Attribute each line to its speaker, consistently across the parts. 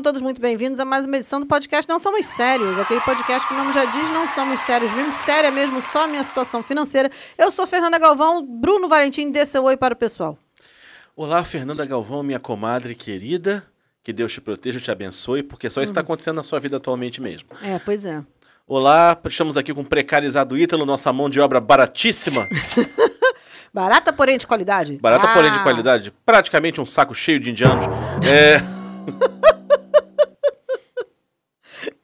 Speaker 1: Sejam todos muito bem-vindos a mais uma edição do podcast Não Somos Sérios, aquele podcast que o nome já diz, não somos sérios, mesmo séria mesmo, só a minha situação financeira. Eu sou Fernanda Galvão, Bruno Valentim, dê seu oi para o pessoal.
Speaker 2: Olá, Fernanda Galvão, minha comadre querida. Que Deus te proteja, te abençoe, porque só isso está acontecendo na sua vida atualmente mesmo.
Speaker 1: É, pois é.
Speaker 2: Olá, estamos aqui com o precarizado Ítalo, nossa mão de obra baratíssima.
Speaker 1: Barata, porém de qualidade.
Speaker 2: Barata,
Speaker 1: Ah,
Speaker 2: porém de qualidade. Praticamente um saco cheio de indianos. É,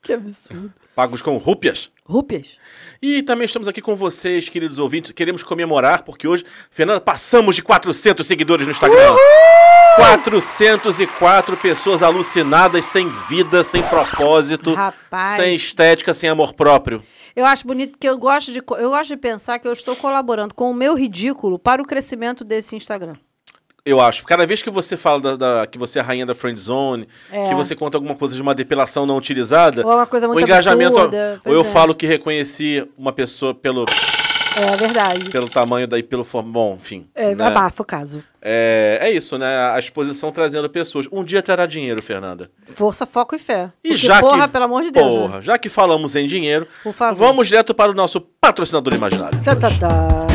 Speaker 1: Que absurdo.
Speaker 2: pagos com rúpias.
Speaker 1: Rúpias.
Speaker 2: E também estamos aqui com vocês, queridos ouvintes. Queremos comemorar, porque hoje, Fernanda, passamos de 400 seguidores no Instagram. 404 pessoas alucinadas, sem vida, sem propósito,
Speaker 1: Rapaz.
Speaker 2: sem estética, sem amor próprio.
Speaker 1: Eu acho bonito porque eu gosto, de, eu gosto de pensar que eu estou colaborando com o meu ridículo para o crescimento desse Instagram.
Speaker 2: Eu acho. Cada vez que você fala da, da- que você é a rainha da friend zone,
Speaker 1: É.
Speaker 2: que você conta alguma coisa de uma depilação não utilizada,
Speaker 1: Ou é uma coisa muito
Speaker 2: o engajamento.
Speaker 1: absurda,
Speaker 2: ou eu
Speaker 1: é.
Speaker 2: falo que reconheci uma pessoa pelo,
Speaker 1: É verdade.
Speaker 2: pelo tamanho daí, pelo form... Bom, enfim.
Speaker 1: É,
Speaker 2: né?
Speaker 1: abafa o caso.
Speaker 2: É, é isso, né? A exposição trazendo pessoas. Um dia trará dinheiro, Fernanda.
Speaker 1: Força, foco e fé.
Speaker 2: E
Speaker 1: Porque,
Speaker 2: já
Speaker 1: porra,
Speaker 2: que,
Speaker 1: pelo amor de Deus. né?
Speaker 2: Porra, já que falamos em dinheiro, vamos direto para o nosso patrocinador imaginário.
Speaker 1: Tá, tá, tá.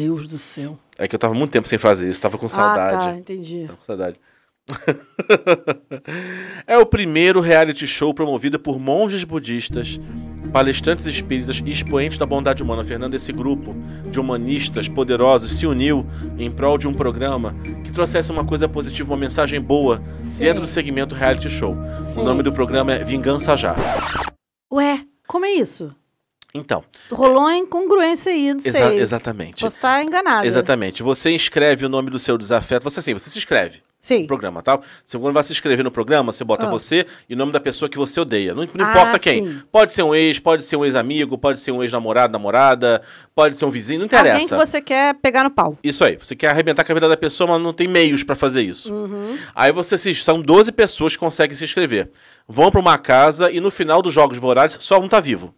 Speaker 1: Deus do céu.
Speaker 2: é. Que eu tava muito tempo sem fazer isso, tava com saudade.
Speaker 1: Ah, tá, entendi.
Speaker 2: Tava com saudade. é o primeiro reality show promovido por monges budistas, palestrantes espíritas e expoentes da bondade humana. Fernando, esse grupo de humanistas poderosos se uniu em prol de um programa que trouxesse uma coisa positiva, uma mensagem boa
Speaker 1: Sim.
Speaker 2: dentro do segmento reality show.
Speaker 1: Sim.
Speaker 2: O nome do programa é Vingança Já.
Speaker 1: Ué, como é isso?
Speaker 2: Então,
Speaker 1: Rolou uma incongruência aí, não
Speaker 2: exa-
Speaker 1: sei.
Speaker 2: exatamente.
Speaker 1: Posso estar enganada.
Speaker 2: Exatamente. Você inscreve o nome do seu desafeto. Você assim, você se inscreve.
Speaker 1: Sim.
Speaker 2: no programa, tá? Você, quando vai se inscrever no programa, você bota
Speaker 1: Ah.
Speaker 2: você e o nome da pessoa que você odeia. Não, não
Speaker 1: Ah,
Speaker 2: importa quem.
Speaker 1: sim.
Speaker 2: Pode ser um ex, pode ser um ex-amigo, pode ser um ex-namorado, namorada, pode ser um vizinho, não interessa.
Speaker 1: Alguém que você quer pegar no pau.
Speaker 2: Isso aí. Você quer arrebentar com a vida da pessoa, mas não tem meios pra fazer isso.
Speaker 1: Uhum.
Speaker 2: Aí você se, são 12 pessoas que conseguem se inscrever. Vão pra uma casa e no final dos jogos vorazes só um tá vivo.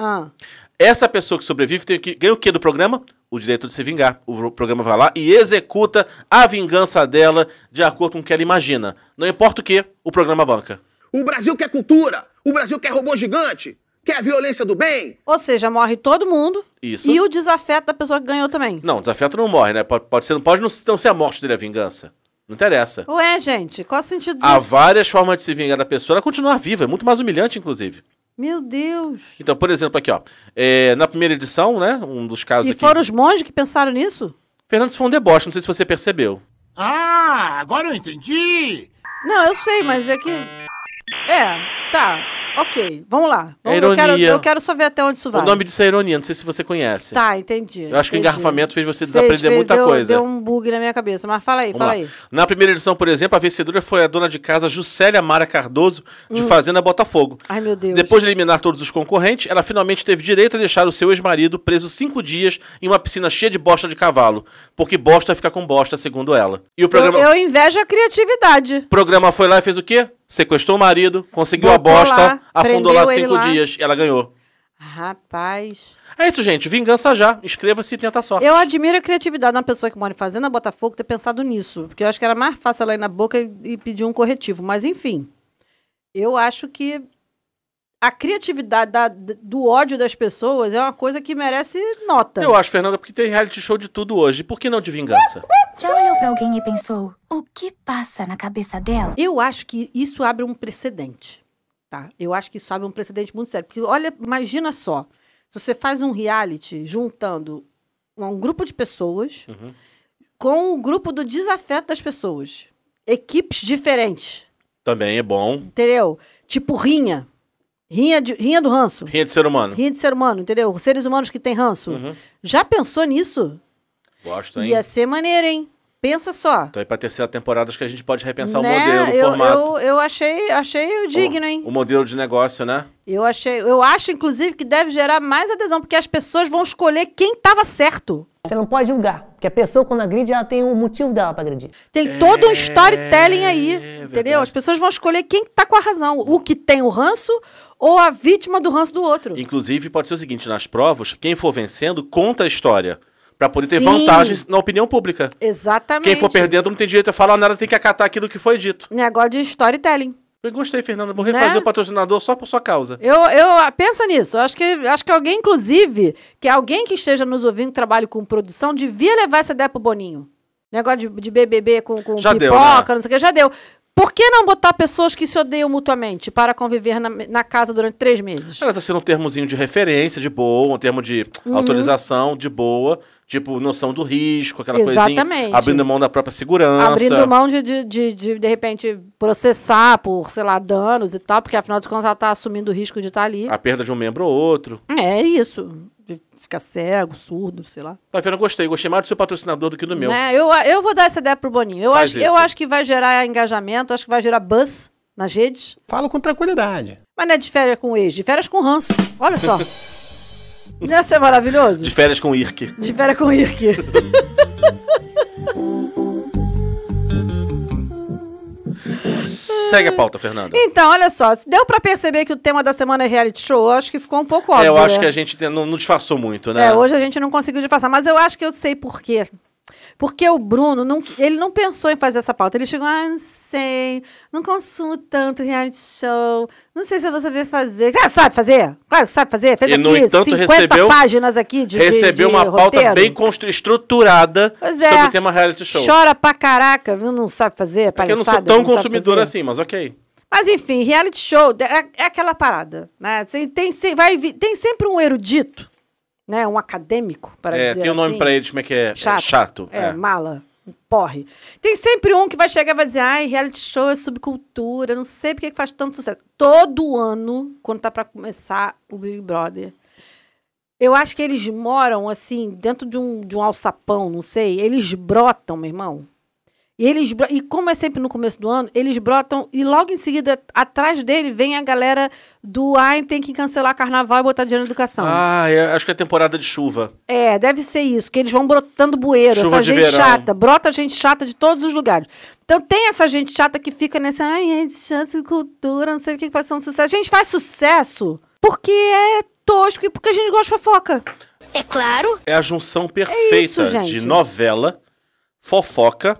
Speaker 1: Ah,
Speaker 2: Essa pessoa que sobrevive tem que, ganha o que do programa? O direito de se vingar. O programa vai lá e executa a vingança dela de acordo com o que ela imagina. Não importa o que, o programa banca.
Speaker 3: O Brasil quer cultura. O Brasil quer robô gigante. Quer a violência do bem.
Speaker 1: ou seja, morre todo mundo.
Speaker 2: Isso.
Speaker 1: E o desafeto da pessoa que ganhou também.
Speaker 2: Não, o desafeto não morre, né? Pode, pode ser, não pode não, não ser a morte dele a vingança. Não interessa.
Speaker 1: Ué, gente, qual o sentido disso?
Speaker 2: Há várias formas de se vingar da pessoa, ela continuar viva. É muito mais humilhante, inclusive.
Speaker 1: Meu Deus.
Speaker 2: Então, por exemplo, aqui, ó. é, na primeira edição, né? Um dos casos
Speaker 1: E
Speaker 2: aqui.
Speaker 1: foram os monges que pensaram nisso?
Speaker 2: Fernando, isso foi um deboche, não sei se você percebeu.
Speaker 4: Ah, agora eu entendi!
Speaker 1: Não, eu sei, mas é que. É, tá. Ok, vamos lá.
Speaker 2: É
Speaker 1: Vamos- eu, quero,
Speaker 2: ironia.
Speaker 1: eu quero só ver até onde isso vai.
Speaker 2: O nome disso é ironia, não sei se você conhece.
Speaker 1: Tá, entendi.
Speaker 2: Eu acho que o
Speaker 1: entendi.
Speaker 2: engarrafamento fez você
Speaker 1: Fez-
Speaker 2: desaprender
Speaker 1: fez-
Speaker 2: muita
Speaker 1: deu,
Speaker 2: coisa.
Speaker 1: Deu um bug na minha cabeça, mas fala aí,
Speaker 2: Vamos
Speaker 1: fala
Speaker 2: lá.
Speaker 1: aí.
Speaker 2: Na primeira edição, por exemplo, a vencedora foi a dona de casa Juscelia Mara Cardoso, de Fazenda Botafogo.
Speaker 1: Ai, meu Hum. Deus.
Speaker 2: Depois de eliminar todos os concorrentes, ela finalmente teve direito a deixar o seu ex-marido preso cinco dias em uma piscina cheia de bosta de cavalo. Porque bosta fica com bosta, segundo ela. E o programa,
Speaker 1: eu, eu invejo a criatividade.
Speaker 2: o programa foi lá e fez o quê? Sequestrou o marido, conseguiu
Speaker 1: Botou
Speaker 2: a bosta,
Speaker 1: lá,
Speaker 2: afundou lá cinco
Speaker 1: lá.
Speaker 2: dias e ela ganhou.
Speaker 1: Rapaz.
Speaker 2: É isso, gente. Vingança já. Inscreva-se e tenta a sorte.
Speaker 1: Eu admiro a criatividade de uma pessoa que mora em Fazenda Botafogo ter pensado nisso. Porque eu acho que era mais fácil ela ir na boca e, e pedir um corretivo. Mas, enfim. Eu acho que a criatividade da- do ódio das pessoas é uma coisa que merece nota.
Speaker 2: Eu acho, Fernanda, porque tem reality show de tudo hoje. Por que não de vingança?
Speaker 5: Já olhou pra alguém e pensou: o que passa na cabeça dela?
Speaker 1: Eu acho que isso abre um precedente, tá? Eu acho que isso abre um precedente muito sério. Porque, olha, imagina só. Se você faz um reality juntando um grupo de pessoas
Speaker 2: Uhum.
Speaker 1: com o grupo do desafeto das pessoas. Equipes diferentes,
Speaker 2: Também é bom.
Speaker 1: entendeu? Tipo rinha. Rinha, de, rinha do ranço.
Speaker 2: Rinha de ser humano.
Speaker 1: Rinha de ser humano, entendeu? Seres humanos que têm ranço.
Speaker 2: Uhum.
Speaker 1: Já pensou nisso?
Speaker 2: Gosto, hein?
Speaker 1: Ia ser maneiro, hein? Pensa só.
Speaker 2: Então aí pra terceira temporada acho que a gente pode repensar
Speaker 1: Né?
Speaker 2: o modelo, o
Speaker 1: eu,
Speaker 2: formato.
Speaker 1: Eu, eu achei, achei digno, hein?
Speaker 2: O, o modelo de negócio, né?
Speaker 1: Eu achei, eu acho inclusive que deve gerar mais adesão, porque as pessoas vão escolher quem estava certo.
Speaker 6: Você não pode julgar. Porque a pessoa, quando agride, ela tem um motivo dela pra agredir.
Speaker 1: Tem todo um storytelling aí, entendeu?
Speaker 2: verdade.
Speaker 1: As pessoas vão escolher quem tá com a razão. O que tem o ranço ou a vítima do ranço do outro.
Speaker 2: Inclusive, pode ser o seguinte, nas provas, quem for vencendo, conta a história. Pra poder ter
Speaker 1: Sim.
Speaker 2: vantagens na opinião pública.
Speaker 1: Exatamente.
Speaker 2: Quem for perdendo não tem direito a falar nada, tem que acatar aquilo que foi dito.
Speaker 1: Negócio de storytelling.
Speaker 2: Eu gostei, Fernanda. Vou refazer
Speaker 1: Né?
Speaker 2: o patrocinador só por sua causa.
Speaker 1: Eu, eu pensa nisso. Eu acho que acho que alguém, inclusive, que alguém que esteja nos ouvindo que trabalhe com produção, devia levar essa ideia pro Boninho. Negócio de, de BBB com, com
Speaker 2: Já deu,
Speaker 1: pipoca,
Speaker 2: né?
Speaker 1: não sei o que, já deu. Por que não botar pessoas que se odeiam mutuamente para conviver na, na casa durante três meses?
Speaker 2: Ela está sendo um termozinho de referência, de boa, um termo de
Speaker 1: Uhum.
Speaker 2: autorização, de boa. Tipo, noção do risco, aquela
Speaker 1: Exatamente.
Speaker 2: coisinha. Abrindo mão da própria segurança.
Speaker 1: Abrindo mão de, de, de, de, de repente, processar por, sei lá, danos e tal, porque afinal de contas ela tá assumindo o risco de estar ali.
Speaker 2: A perda de um membro ou outro.
Speaker 1: É isso. De ficar cego, surdo, sei lá.
Speaker 2: Tá vendo? Eu gostei. Gostei mais do seu patrocinador do que do meu.
Speaker 1: Né? Eu, eu vou dar essa ideia pro Boninho. Eu
Speaker 2: Faz
Speaker 1: acho, eu
Speaker 2: isso.
Speaker 1: acho que vai gerar engajamento, acho que vai gerar buzz nas redes.
Speaker 7: Falo com tranquilidade.
Speaker 1: Mas não é de férias com ex, de férias com ranço. Olha só. não ia ser maravilhoso?
Speaker 2: De férias com o Irk.
Speaker 1: De férias com Irk.
Speaker 2: Segue a pauta, Fernanda.
Speaker 1: Então, olha só. Deu pra perceber que o tema da semana é reality show? Eu acho que ficou um pouco óbvio.
Speaker 2: É, eu acho
Speaker 1: né?
Speaker 2: que a gente não, não disfarçou muito, né?
Speaker 1: É, hoje a gente não conseguiu disfarçar, mas eu acho que eu sei por quê. Porque o Bruno, não, ele não pensou em fazer essa pauta. Ele chegou, ah, não sei, não consumo tanto reality show, não sei se vou saber fazer. Cara, sabe fazer? Claro que sabe fazer. Fez
Speaker 2: E,
Speaker 1: aqui
Speaker 2: no entanto,
Speaker 1: 50
Speaker 2: recebeu-
Speaker 1: páginas aqui de de-
Speaker 2: Recebeu
Speaker 1: de
Speaker 2: uma pauta
Speaker 1: roteiro.
Speaker 2: bem constru- estruturada
Speaker 1: é.
Speaker 2: sobre o tema reality show.
Speaker 1: Chora pra caraca, viu? Não sabe fazer,
Speaker 2: É eu não sou tão
Speaker 1: não
Speaker 2: assim, mas ok.
Speaker 1: Mas enfim, reality show é, é aquela parada, né? Tem, tem, vai, tem sempre um erudito, né? Um acadêmico, para
Speaker 2: É,
Speaker 1: dizer
Speaker 2: tem um nome
Speaker 1: assim.
Speaker 2: pra eles, como é que é? É
Speaker 1: Chato.
Speaker 2: Chato.
Speaker 1: É,
Speaker 2: é.
Speaker 1: mala, porre. Tem sempre um que vai chegar e vai dizer, ai, reality show é subcultura, não sei porque que faz tanto sucesso. Todo ano, quando tá pra começar o Big Brother, eu acho que eles moram, assim, dentro de um, de um alçapão, não sei, eles brotam, meu irmão. E, eles, e como é sempre no começo do ano, eles brotam e logo em seguida, atrás dele, vem a galera do ai, tem que cancelar carnaval e botar dinheiro na educação.
Speaker 2: Ah, é, acho que é temporada de chuva.
Speaker 1: É, deve ser isso, que eles vão brotando bueiro,
Speaker 2: Chuva
Speaker 1: essa
Speaker 2: de
Speaker 1: gente
Speaker 2: verão.
Speaker 1: chata, brota gente chata de todos os lugares. Então tem essa gente chata que fica nessa, ai, gente chata, cultura, não sei o que que faz tanto sucesso. A gente faz sucesso porque é tosco e porque a gente gosta de fofoca.
Speaker 5: É claro.
Speaker 2: É a junção perfeita
Speaker 1: gente.
Speaker 2: de novela, fofoca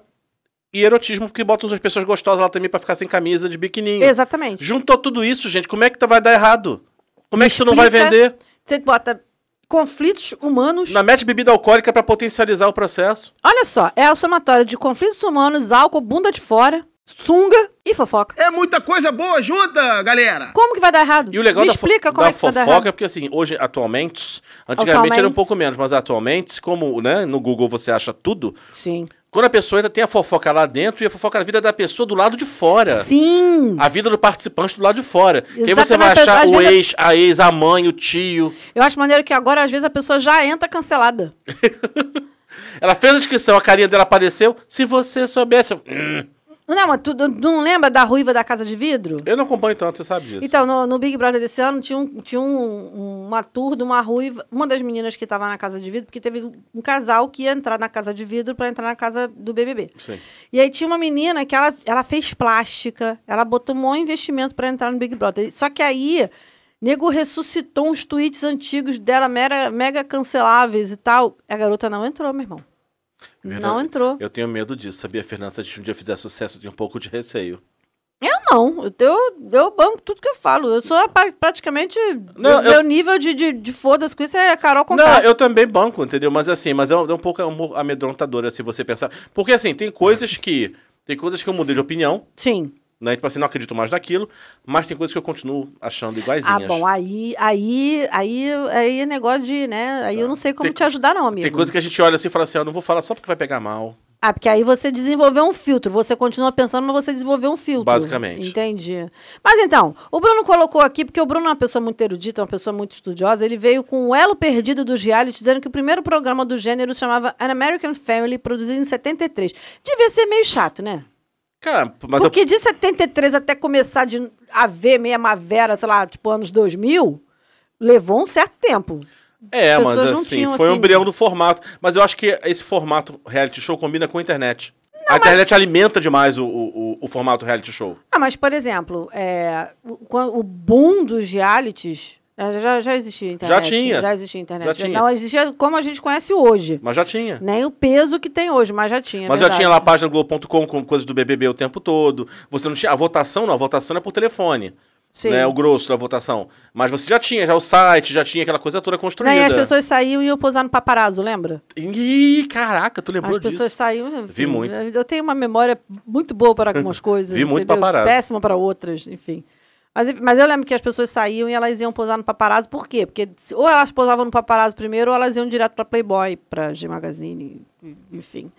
Speaker 2: e erotismo, porque botam as pessoas gostosas lá também pra ficar sem camisa de biquininho.
Speaker 1: Exatamente.
Speaker 2: Juntou tudo isso, gente. Como é que tá- vai dar errado? Como é que você não vai vender?
Speaker 1: Você bota conflitos humanos.
Speaker 2: Na mete bebida alcoólica pra potencializar o processo.
Speaker 1: Olha só, é a somatória de conflitos humanos, álcool, bunda de fora, sunga e fofoca.
Speaker 3: É muita coisa boa junta, galera.
Speaker 1: Como que vai dar errado?
Speaker 2: E o legal
Speaker 1: Me
Speaker 2: da, fo-
Speaker 1: explica como
Speaker 2: da
Speaker 1: é que vai dar
Speaker 2: fofoca
Speaker 1: errado.
Speaker 2: é porque, assim, hoje, atualmente, antigamente era um
Speaker 1: Atualmente.
Speaker 2: pouco menos, mas atualmente, como né, no Google você acha tudo,
Speaker 1: Sim.
Speaker 2: Quando a pessoa ainda tem a fofoca lá dentro e a fofoca da vida da pessoa do lado de fora.
Speaker 1: Sim.
Speaker 2: A vida do participante do lado de fora. Que aí você vai
Speaker 1: Exatamente,
Speaker 2: achar o ex, a ex, a mãe, o tio.
Speaker 1: Eu acho maneiro que agora, às vezes, a pessoa já entra cancelada.
Speaker 2: Ela fez a inscrição, a carinha dela apareceu. Se você soubesse. Hum,
Speaker 1: Não, mas tu não lembra da ruiva da casa de vidro?
Speaker 2: eu não acompanho tanto, você sabe disso.
Speaker 1: Então, no, no Big Brother desse ano, tinha, um, tinha um- uma tour de uma ruiva, uma das meninas que estava na casa de vidro, porque teve um casal que ia entrar na casa de vidro para entrar na casa do BBB.
Speaker 2: Sim.
Speaker 1: E aí tinha uma menina que ela, ela fez plástica, ela botou um maior investimento para entrar no Big Brother. Só que aí, nego ressuscitou uns tweets antigos dela, mega canceláveis e tal. A garota não entrou, meu irmão.
Speaker 2: Verdade.
Speaker 1: Não entrou.
Speaker 2: Eu tenho medo disso, sabia, Fernanda? Se um dia fizer sucesso, eu tenho um pouco de receio.
Speaker 1: Eu não, eu, eu, banco tudo que eu falo. Eu sou pra- praticamente.
Speaker 2: Não,
Speaker 1: meu
Speaker 2: eu-
Speaker 1: nível de, de, de foda-se com isso é Carol
Speaker 2: Não,
Speaker 1: Conká.
Speaker 2: eu também banco, entendeu? Mas assim, mas é um, é um pouco am- amedrontadora se você pensar. Porque assim, tem coisas que. Tem coisas que eu mudei de opinião,
Speaker 1: Sim.
Speaker 2: Né? Tipo assim, não acredito mais naquilo, mas tem coisas que eu continuo achando iguaizinhas.
Speaker 1: Ah, bom, aí, aí, aí, aí é negócio de, né? Aí eu não sei como
Speaker 2: Tem-
Speaker 1: te ajudar, não, amigo.
Speaker 2: Tem coisas que a gente olha assim e fala assim, eu não vou falar só porque vai pegar mal.
Speaker 1: Ah, porque aí você desenvolveu um filtro. Você continua pensando, mas você desenvolveu um filtro.
Speaker 2: Basicamente.
Speaker 1: Entendi. Mas então, o Bruno colocou aqui, porque o Bruno é uma pessoa muito erudita, uma pessoa muito estudiosa, ele veio com o elo perdido dos reality, dizendo que o primeiro programa do gênero se chamava An American Family, produzido em 73. Devia ser meio chato, né?
Speaker 2: Cara, mas eu,
Speaker 1: Porque de 73 até começar de haver meia mavera, sei lá, tipo anos 2000, levou um certo tempo.
Speaker 2: É,
Speaker 1: As
Speaker 2: mas
Speaker 1: não
Speaker 2: assim,
Speaker 1: tinham,
Speaker 2: foi um
Speaker 1: assim-
Speaker 2: embrião do formato. Mas eu acho que esse formato reality show combina com a internet. a internet alimenta demais o, o, o- formato reality show.
Speaker 1: Ah, mas, por exemplo, é, o, o boom dos realities. É, Já, já existia internet.
Speaker 2: Já tinha.
Speaker 1: Já existia internet.
Speaker 2: Já tinha.
Speaker 1: Não existia como a gente conhece hoje.
Speaker 2: Mas já tinha.
Speaker 1: Nem o peso que tem hoje, mas já tinha. é
Speaker 2: Mas já
Speaker 1: verdade.
Speaker 2: tinha lá a página Globo.com com coisas do BBB o tempo todo. Você não tinha. A votação não, a votação é por telefone.
Speaker 1: Sim.
Speaker 2: Né, o grosso da votação. Mas você já tinha, já o site, já tinha aquela coisa toda
Speaker 1: Não,
Speaker 2: construída.
Speaker 1: e as pessoas saíam e iam posar no paparazzo, lembra?
Speaker 2: Ih, caraca, tu lembrou
Speaker 1: As pessoas
Speaker 2: disso?
Speaker 1: saíam. enfim,
Speaker 2: Vi muito.
Speaker 1: Eu tenho uma memória muito boa para algumas coisas.
Speaker 2: Vi muito
Speaker 1: entendeu?
Speaker 2: paparazzo.
Speaker 1: Péssima para outras, enfim. Mas, mas eu lembro que as pessoas saíam e elas iam posar no paparazzo. Por quê? Porque ou elas posavam no paparazzo primeiro ou elas iam direto para Playboy, para G Magazine, enfim.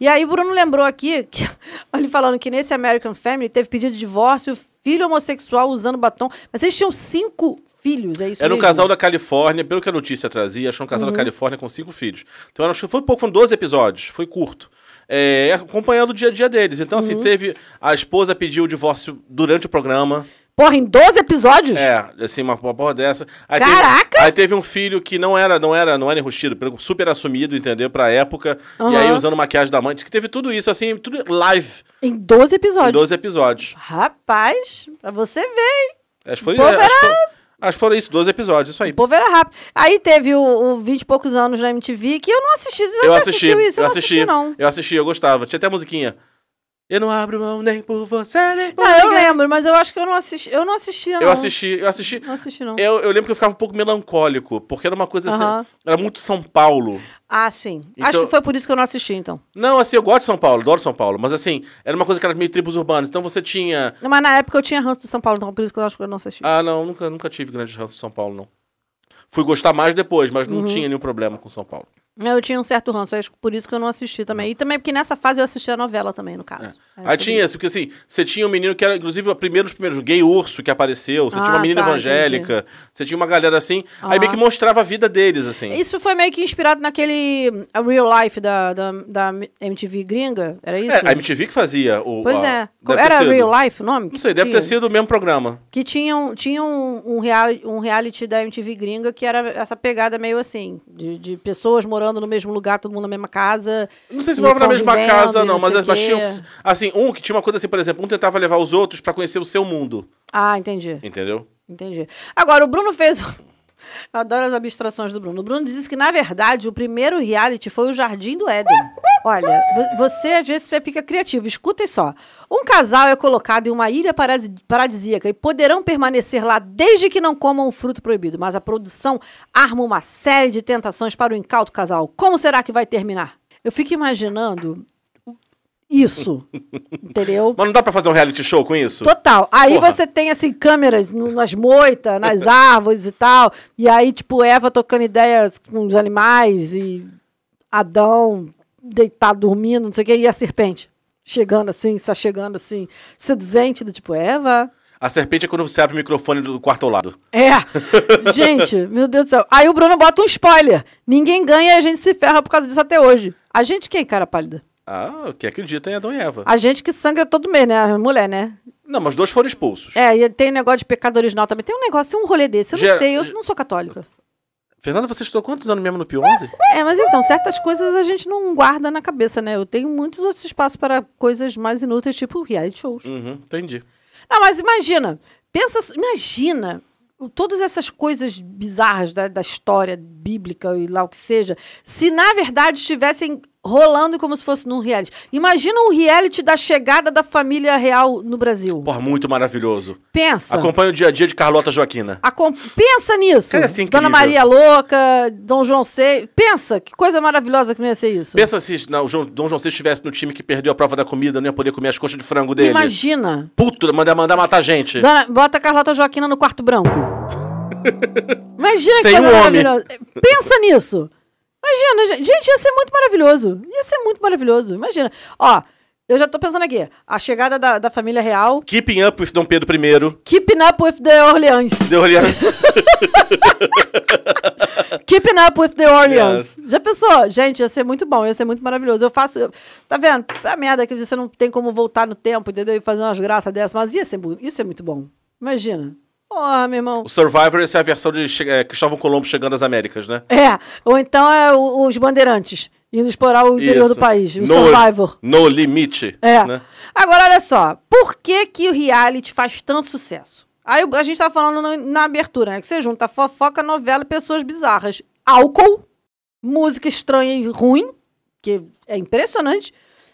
Speaker 1: E aí o Bruno lembrou aqui, que, ele falando que nesse American Family teve pedido de divórcio, filho homossexual usando batom. Mas eles tinham cinco filhos, é isso
Speaker 2: Era um
Speaker 1: mesmo?
Speaker 2: casal da Califórnia, pelo que a notícia trazia, acho que um casal
Speaker 1: Uhum.
Speaker 2: da Califórnia com cinco filhos. Então acho que foi pouco, foram 12 episódios, foi curto. É, acompanhando o dia a dia deles. Então,
Speaker 1: Uhum.
Speaker 2: assim, teve. A esposa pediu o divórcio durante o programa.
Speaker 1: Porra, em 12 episódios?
Speaker 2: É, assim, uma, uma porra dessa. Aí
Speaker 1: Caraca!
Speaker 2: Teve, aí teve um filho que não era, não era, não era enrustido, super assumido, entendeu? Pra época. E
Speaker 1: Aham.
Speaker 2: aí usando maquiagem da mãe. Diz que teve tudo isso, assim, tudo live
Speaker 1: Em 12 episódios.
Speaker 2: em 12 episódios.
Speaker 1: Rapaz, pra você ver, hein?
Speaker 2: Acho que foi,
Speaker 1: povo
Speaker 2: acho que foi- acho que foram isso, 12 episódios, isso aí.
Speaker 1: O povo era rápido. Aí teve o, o 20 e poucos anos na MTV, que eu não assisti. Você
Speaker 2: Eu assisti,
Speaker 1: assistiu isso? Eu,
Speaker 2: eu
Speaker 1: não
Speaker 2: assisti,
Speaker 1: assisti, não.
Speaker 2: eu assisti, eu gostava. Tinha até a musiquinha. Eu não abro mão nem por você, nem por
Speaker 1: Não, eu
Speaker 2: ninguém.
Speaker 1: lembro, mas eu acho que eu não assisti. Eu não assistia, não.
Speaker 2: Eu assisti, eu assisti.
Speaker 1: Não assisti, não.
Speaker 2: Eu, eu lembro que eu ficava um pouco melancólico, porque era uma coisa assim. Era muito São Paulo.
Speaker 1: Ah, sim. Acho
Speaker 2: Então-
Speaker 1: que foi por isso que eu não assisti, então.
Speaker 2: Não, assim, eu gosto de São Paulo, adoro São Paulo, mas assim, era uma coisa que era meio tribos urbanas. Então você tinha.
Speaker 1: Mas na época eu tinha ranço de São Paulo, então por isso que eu acho que eu não assisti.
Speaker 2: Ah, não, nunca, nunca tive grandes ranços de São Paulo, não. Fui gostar mais depois, mas
Speaker 1: Uhum.
Speaker 2: não tinha nenhum problema com São Paulo.
Speaker 1: Eu tinha um certo ranço, acho que por isso que eu não assisti também. E também porque nessa fase eu assistia a novela também, no caso. É,
Speaker 2: Aí tinha,
Speaker 1: isso.
Speaker 2: porque assim, você tinha um menino que era, inclusive, o primeiro dos primeiros, gay urso que apareceu, você tinha uma
Speaker 1: Ah,
Speaker 2: menina
Speaker 1: tá,
Speaker 2: evangélica, você tinha uma galera assim, aí
Speaker 1: Aham.
Speaker 2: meio que mostrava a vida deles, assim.
Speaker 1: Isso foi meio que inspirado naquele a Real Life da, da, da MTV gringa, era isso?
Speaker 2: É, a MTV que fazia o.
Speaker 1: Pois
Speaker 2: a-
Speaker 1: é. Era
Speaker 2: sido.
Speaker 1: Real Life o nome?
Speaker 2: Não sei, deve ter sido o mesmo programa.
Speaker 1: Que tinha, um, tinha um, um, reali- um reality da MTV gringa que era essa pegada meio assim, de, de pessoas morando no mesmo lugar, todo mundo na mesma casa.
Speaker 2: Não sei se morava na mesma casa,
Speaker 1: e
Speaker 2: não, mas, tinha. Assim, um que tinha uma coisa assim, por exemplo, um tentava levar os outros pra conhecer o seu mundo.
Speaker 1: Ah, entendi.
Speaker 2: Entendeu?
Speaker 1: Entendi. Agora, o Bruno fez. Adoro as abstrações do Bruno. O Bruno disse que, na verdade, o primeiro reality foi o Jardim do Éden. Olha, vo- você às vezes você fica criativo. Escutem só. Um casal é colocado em uma ilha paradisíaca e poderão permanecer lá desde que não comam o fruto proibido. Mas a produção arma uma série de tentações para o incauto casal. Como será que vai terminar? Eu fico imaginando isso. entendeu?
Speaker 2: Mas não dá pra fazer um reality show com isso?
Speaker 1: Total. Aí
Speaker 2: Porra.
Speaker 1: você tem, assim, câmeras no- nas moitas, nas árvores e tal. E aí, tipo, Eva tocando ideias com os animais e Adão deitado dormindo, não sei o quê. E a serpente chegando assim, só chegando assim, seduzente, do tipo, Eva.
Speaker 2: A serpente é quando você abre o microfone do quarto ao lado.
Speaker 1: É. gente, meu Deus do céu. Aí o Bruno bota um spoiler. Ninguém ganha e a gente se ferra por causa disso até hoje. A gente quem, cara pálida?
Speaker 2: Ah, que acredita em Adão e Eva.
Speaker 1: A gente que sangra todo mês, né? A mulher, né?
Speaker 2: Não, mas dois foram expulsos.
Speaker 1: É, e tem negócio de pecado original também. Tem um negócio, um rolê desse. Eu não
Speaker 2: Gera-
Speaker 1: sei, eu não sou católica.
Speaker 2: Fernanda, você estudou quantos anos mesmo no Pio 11?
Speaker 1: É, mas então, certas coisas a gente não guarda na cabeça, né? Eu tenho muitos outros espaços para coisas mais inúteis, tipo reality shows.
Speaker 2: Uhum, entendi.
Speaker 1: Não, mas imagina, pensa, imagina o- todas essas coisas bizarras da, da história bíblica e lá o que seja, se na verdade estivessem rolando como se fosse num reality. Imagina um reality da chegada da família real no Brasil.
Speaker 2: Porra, muito maravilhoso.
Speaker 1: Pensa.
Speaker 2: Acompanha o dia a dia de Carlota Joaquina.
Speaker 1: Acom- Pensa nisso.
Speaker 2: Cara, ser incrível.
Speaker 1: Dona Maria Louca, Dom João VI. Pensa, que coisa maravilhosa que não ia ser isso.
Speaker 2: Pensa se não, o João- Dom João VI estivesse no time que perdeu a prova da comida, não ia poder comer as coxas de frango dele.
Speaker 1: Imagina.
Speaker 2: Puto, mandar, mandar matar gente.
Speaker 1: Dona- bota a Carlota Joaquina no quarto branco. Imagina que
Speaker 2: Sem
Speaker 1: coisa
Speaker 2: um
Speaker 1: maravilhosa. Pensa nisso. Imagina, gente. Ia ser muito maravilhoso. Ia ser muito maravilhoso. Imagina. Ó, eu já tô pensando aqui. A chegada da, da família real.
Speaker 2: Keeping up with Dom Pedro I.
Speaker 1: Keeping up with the Orleans.
Speaker 2: Deu Orleans.
Speaker 1: Keeping up with the Orleans. Já pensou? Gente, ia ser muito bom, ia ser muito maravilhoso. Eu faço. eu- tá vendo? A merda que você não tem como voltar no tempo, entendeu? E fazer umas graças dessas, mas ia ser, isso é muito bom. Imagina. Porra, meu irmão.
Speaker 2: O Survivor, essa é a versão de é, Cristóvão Colombo chegando às Américas, né?
Speaker 1: É, ou então é o- os bandeirantes indo explorar o interior
Speaker 2: Isso.
Speaker 1: do país, o
Speaker 2: no,
Speaker 1: Survivor.
Speaker 2: No limite.
Speaker 1: É.
Speaker 2: Né?
Speaker 1: Agora, olha só. Por que, que o reality faz tanto sucesso? Aí a gente tava falando no- na abertura, né? Que você junta fofoca, novela e pessoas bizarras. Álcool, música estranha e ruim, que é impressionante.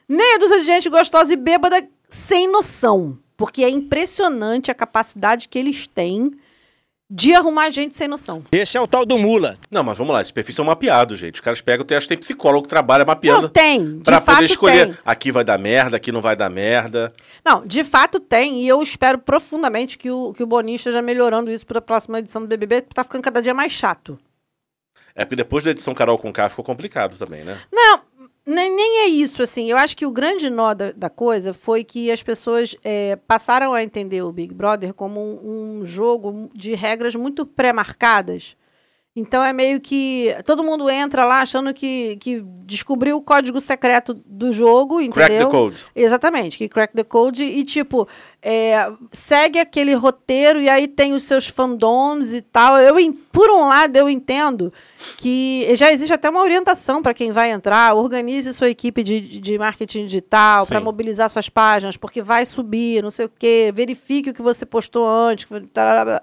Speaker 1: Meia dúzia de gente gostosa e bêbada sem noção. Porque é impressionante a capacidade que eles têm de arrumar gente sem noção.
Speaker 4: Esse é o tal do mula.
Speaker 2: Não, mas vamos lá, esses perfis são mapeados, gente. Os caras pegam, tem, acho que tem psicólogo que trabalha mapeando.
Speaker 1: Não, tem. De
Speaker 2: Pra
Speaker 1: fato
Speaker 2: poder escolher,
Speaker 1: tem.
Speaker 2: aqui vai dar merda, aqui não vai dar merda.
Speaker 1: Não, de fato tem, e eu espero profundamente que o, que o Boninho esteja melhorando isso para a próxima edição do BBB, que tá ficando cada dia mais chato.
Speaker 2: É porque depois da edição Carol com K ficou complicado também, né?
Speaker 1: Não, nem, nem é isso, assim. Eu acho que o grande nó da, da coisa foi que as pessoas é, passaram a entender o Big Brother como um, um jogo de regras muito pré-marcadas. Então é meio que todo mundo entra lá achando que, que descobriu o código secreto do jogo, entendeu?
Speaker 2: Crack the code.
Speaker 1: Exatamente, que crack the code e, tipo, é, segue aquele roteiro e aí tem os seus fandoms e tal. Eu, por um lado, eu entendo que já existe até uma orientação para quem vai entrar, organize sua equipe de, de marketing digital para mobilizar suas páginas, porque vai subir, não sei o quê, verifique o que você postou antes. tarará.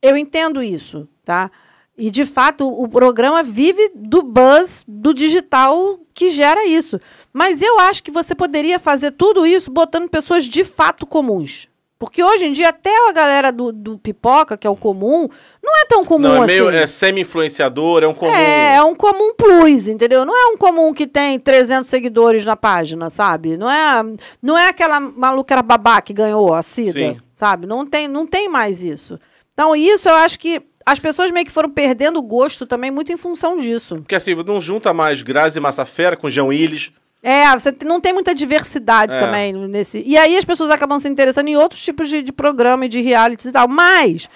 Speaker 1: Eu entendo isso, tá? E, de fato, o programa vive do buzz do digital que gera isso. Mas eu acho que você poderia fazer tudo isso botando pessoas de fato comuns. Porque hoje em dia, até a galera do, do pipoca, que é o comum, não é tão comum
Speaker 2: Não, é
Speaker 1: assim.
Speaker 2: meio é semi-influenciador, é um comum.
Speaker 1: É, é um comum plus, entendeu? Não é um comum que tem 300 seguidores na página, sabe? Não é, não é aquela maluca babá que ganhou a Cida,
Speaker 2: Sim.
Speaker 1: sabe? Não tem, não tem mais isso. Então, isso eu acho que as pessoas meio que foram perdendo o gosto também muito em função disso.
Speaker 2: Porque assim, não junta mais Grazi Massafera com Jean Willis.
Speaker 1: É, você não tem muita diversidade
Speaker 2: É.
Speaker 1: também nesse. E aí as pessoas acabam se interessando em outros tipos de, de programa e de realities e tal. Mas,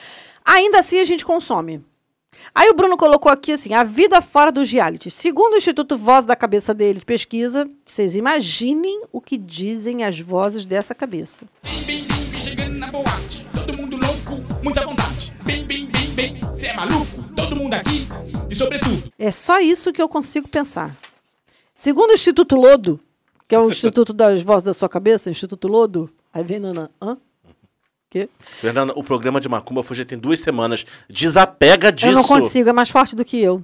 Speaker 1: ainda assim, a gente consome. Aí o Bruno colocou aqui assim: a vida fora dos realities. Segundo o Instituto Voz da Cabeça dele, pesquisa, vocês imaginem o que dizem as vozes dessa cabeça.
Speaker 7: Bim, bim, bim, chegando na boate. Todo mundo louco, muita vontade. Bem, bem, bem, bem, cê é maluco? Todo mundo aqui, de sobretudo.
Speaker 1: É só isso que eu consigo pensar. Segundo o Instituto Lodo, que é o Instituto das Vozes da Sua Cabeça, Instituto Lodo, aí vem Nana, hã? Quê?
Speaker 2: Fernanda, o programa de Macumba foi já tem duas semanas. Desapega disso.
Speaker 1: Eu não consigo, é mais forte do que eu.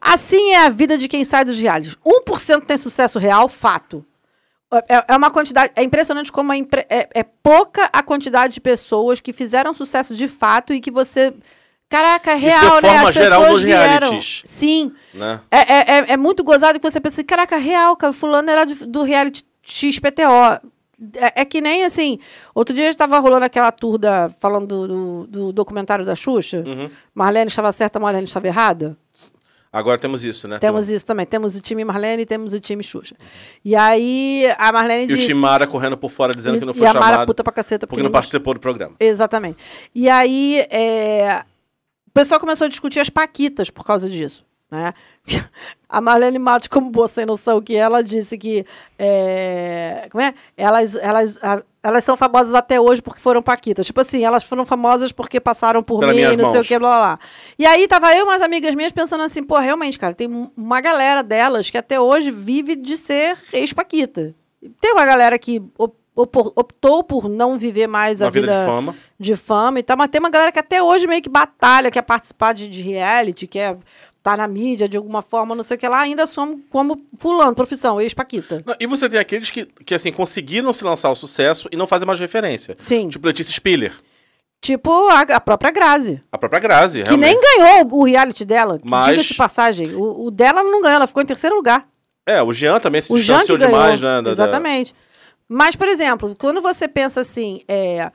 Speaker 1: Assim é a vida de quem sai dos realities. 1% tem sucesso real, fato. É, é uma quantidade. É impressionante como é, impre- é- é pouca a quantidade de pessoas que fizeram sucesso de fato e que você. Caraca, é
Speaker 2: Isso
Speaker 1: real,
Speaker 2: de
Speaker 1: né?
Speaker 2: forma
Speaker 1: As
Speaker 2: geral nos
Speaker 1: vieram.
Speaker 2: realities.
Speaker 1: Sim.
Speaker 2: Né?
Speaker 1: É, é, é, é muito gozado que você pensa assim, caraca, real, cara, fulano era do, do reality XPTO. É, é que nem assim. Outro dia estava rolando aquela tour da, falando do, do, do documentário da Xuxa.
Speaker 2: Uhum.
Speaker 1: Marlene estava certa, Marlene estava errada.
Speaker 2: Agora temos isso, né?
Speaker 1: Temos isso também. Temos o time Marlene e temos o time Xuxa. E aí a Marlene
Speaker 2: E o
Speaker 1: disse.
Speaker 2: Timara correndo por fora dizendo que não
Speaker 1: e
Speaker 2: foi
Speaker 1: a Mara puta pra caceta
Speaker 2: porque não
Speaker 1: ninguém-
Speaker 2: participou do programa.
Speaker 1: Exatamente. E aí, é, o pessoal começou a discutir as paquitas por causa disso. Né? A Marlene Matos, como boa sem noção que é, ela disse que é, como é? Elas, elas, a- elas são famosas até hoje porque foram paquitas. Tipo assim, elas foram famosas porque passaram por
Speaker 2: Pelas
Speaker 1: mim, não sei o
Speaker 2: mãos.
Speaker 1: que, blá, blá, blá. E aí tava eu e umas amigas minhas pensando assim, pô, realmente, cara, tem um- uma galera delas que até hoje vive de ser ex-paquita. Tem uma galera que optou por não viver mais a
Speaker 2: Uma vida de fama.
Speaker 1: De fama e tal, mas tem uma galera que até hoje meio que batalha, quer participar de, de reality, quer estar na mídia de alguma forma, não sei o que lá, ainda somos como fulano, profissão, ex-paquita.
Speaker 2: E você tem aqueles que, que, assim, conseguiram se lançar ao sucesso e não fazem mais referência.
Speaker 1: Sim.
Speaker 2: Tipo Letícia Spiller.
Speaker 1: Tipo a, a própria Grazi,
Speaker 2: A própria Grazi,
Speaker 1: que
Speaker 2: realmente.
Speaker 1: nem ganhou o reality dela,
Speaker 2: Mas-
Speaker 1: diga-se de passagem. O, o dela ela não ganhou, ela ficou em terceiro lugar.
Speaker 2: É, o Jean também se
Speaker 1: o
Speaker 2: distanciou demais, né? da- da-
Speaker 1: Exatamente. Mas, por exemplo, quando você pensa assim, é,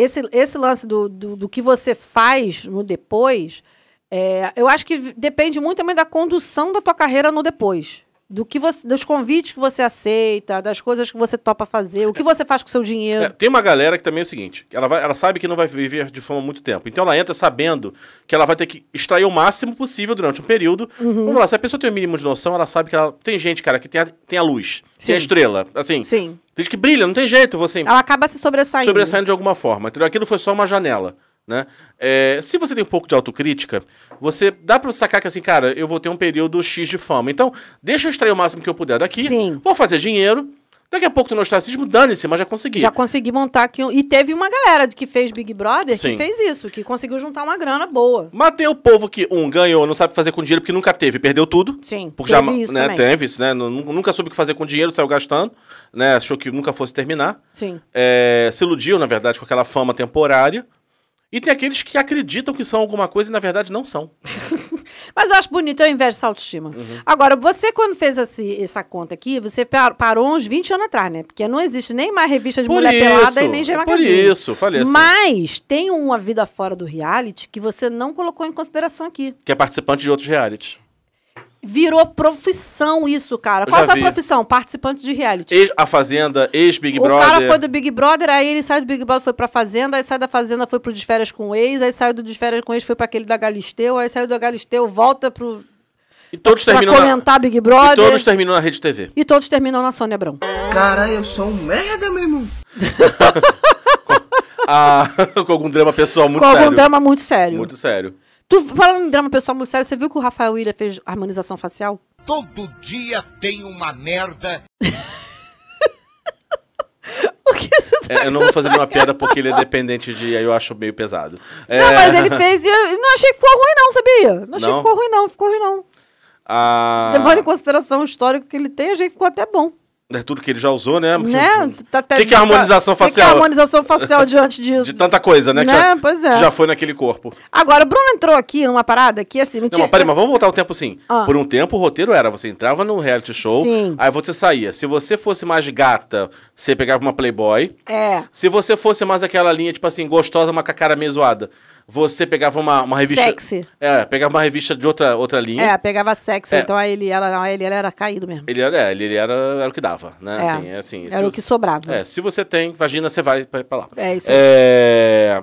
Speaker 1: esse, esse lance do, do, do que você faz no depois, é, eu acho que depende muito também da condução da tua carreira no depois. Do que você, dos convites que você aceita, das coisas que você topa fazer, o que você faz com o seu dinheiro.
Speaker 2: É, tem uma galera que também é o seguinte: ela, vai, ela sabe que não vai viver de fama muito tempo. Então ela entra sabendo que ela vai ter que extrair o máximo possível durante um período.
Speaker 1: Uhum.
Speaker 2: Vamos lá, se a pessoa tem o mínimo de noção, ela sabe que ela. Tem gente, cara, que tem a, tem a luz, tem a
Speaker 1: Sim.
Speaker 2: estrela. Assim,
Speaker 1: Sim.
Speaker 2: tem gente que brilha, não tem jeito, você
Speaker 1: Ela acaba se sobressaindo.
Speaker 2: sobressaindo de alguma forma. Entendeu? Aquilo foi só uma janela. Né? É, se você tem um pouco de autocrítica, você dá pra sacar que assim, cara, eu vou ter um período X de fama. Então, deixa eu extrair o máximo que eu puder daqui.
Speaker 1: Sim.
Speaker 2: Vou fazer dinheiro. Daqui a pouco no ostracismo, dane-se, mas já consegui.
Speaker 1: Já consegui montar aqui. E teve uma galera que fez Big Brother
Speaker 2: Sim.
Speaker 1: que fez isso, que conseguiu juntar uma grana boa.
Speaker 2: Mas tem o povo que, um, ganhou, não sabe fazer com dinheiro porque nunca teve, perdeu tudo.
Speaker 1: Sim,
Speaker 2: Porque já,
Speaker 1: teve isso
Speaker 2: né,
Speaker 1: também.
Speaker 2: teve isso, né? nu- Nunca soube o que fazer com dinheiro, saiu gastando, né? Achou que nunca fosse terminar.
Speaker 1: Sim.
Speaker 2: É, se iludiu, na verdade, com aquela fama temporária. E tem aqueles que acreditam que são alguma coisa e, na verdade, não são.
Speaker 1: Mas eu acho bonito, eu invejo essa autoestima.
Speaker 2: Uhum.
Speaker 1: Agora, você, quando fez esse- essa conta aqui, você par- parou uns 20 anos atrás, né? Porque não existe nem mais revista de
Speaker 2: Por
Speaker 1: mulher
Speaker 2: isso,
Speaker 1: pelada e nem G
Speaker 2: é por
Speaker 1: Magazine.
Speaker 2: isso, falei assim.
Speaker 1: Mas tem uma vida fora do reality que você não colocou em consideração aqui.
Speaker 2: Que é participante de outros realities.
Speaker 1: Virou profissão isso, cara.
Speaker 2: Eu
Speaker 1: Qual a sua
Speaker 2: vi.
Speaker 1: profissão? Participante de reality.
Speaker 2: Ex- a Fazenda, ex-Big
Speaker 1: o
Speaker 2: Brother.
Speaker 1: cara foi do Big Brother, aí ele saiu do Big Brother, foi pra Fazenda, aí saiu da Fazenda, foi pro Desférias com o ex, aí saiu do Desférias com o ex, foi pra aquele da Galisteu, aí saiu da Galisteu, volta pro,
Speaker 2: E todos
Speaker 1: pra
Speaker 2: terminam na,
Speaker 1: comentar Big
Speaker 2: e
Speaker 1: Brother.
Speaker 2: todos terminam na Rede TV.
Speaker 1: E todos terminam na Sônia Abrão.
Speaker 3: Cara, eu sou um merda, meu irmão.
Speaker 2: Ah, com algum drama pessoal muito
Speaker 1: com
Speaker 2: sério.
Speaker 1: algum drama muito sério.
Speaker 2: Muito sério.
Speaker 1: Tu, falando em drama pessoal muito sério, você viu que o Rafael Ilha fez harmonização facial?
Speaker 4: Todo dia tem uma merda.
Speaker 1: O que você
Speaker 2: É, eu não vou fazer nenhuma piada porque ele é dependente de. Aí eu acho meio pesado. É,
Speaker 1: Não, mas ele fez e eu não achei que ficou ruim, não, sabia? Não achei
Speaker 2: Não?
Speaker 1: que ficou ruim, não. Ficou ruim, não.
Speaker 2: a-
Speaker 1: Levando em consideração o histórico que ele tem, achei que ficou até bom.
Speaker 2: É tudo que ele já usou, né?
Speaker 1: Né? Tá até-
Speaker 2: que que é harmonização
Speaker 1: O que que é
Speaker 2: facial?
Speaker 1: harmonização facial diante disso?
Speaker 2: De tanta coisa, né? que
Speaker 1: Né?
Speaker 2: já,
Speaker 1: Pois é.
Speaker 2: já foi naquele corpo.
Speaker 1: Agora, o Bruno entrou aqui numa parada que, assim, não,
Speaker 2: Não,
Speaker 1: tinha...
Speaker 2: mas peraí, mas vamos voltar o tempo assim.
Speaker 1: Ah.
Speaker 2: Por um tempo, o roteiro era: você entrava num reality show,
Speaker 1: Sim.
Speaker 2: aí você saía. Se você fosse mais gata, você pegava uma Playboy.
Speaker 1: É,
Speaker 2: Se você fosse mais aquela linha, tipo assim, gostosa, mas com a cara meio zoada, você pegava uma, uma revista.
Speaker 1: Sexy.
Speaker 2: É, pegava uma revista de outra, outra linha.
Speaker 1: é, pegava sexo,
Speaker 2: É.
Speaker 1: então aí ele, ela, não, ele, ele era caído mesmo.
Speaker 2: Ele era, é, ele, ele era, era o que dava, né?
Speaker 1: É.
Speaker 2: Assim, é assim,
Speaker 1: Era o
Speaker 2: você-
Speaker 1: que sobrava.
Speaker 2: É, se você tem vagina, você vai pra, pra lá.
Speaker 1: É, isso aí.
Speaker 2: É...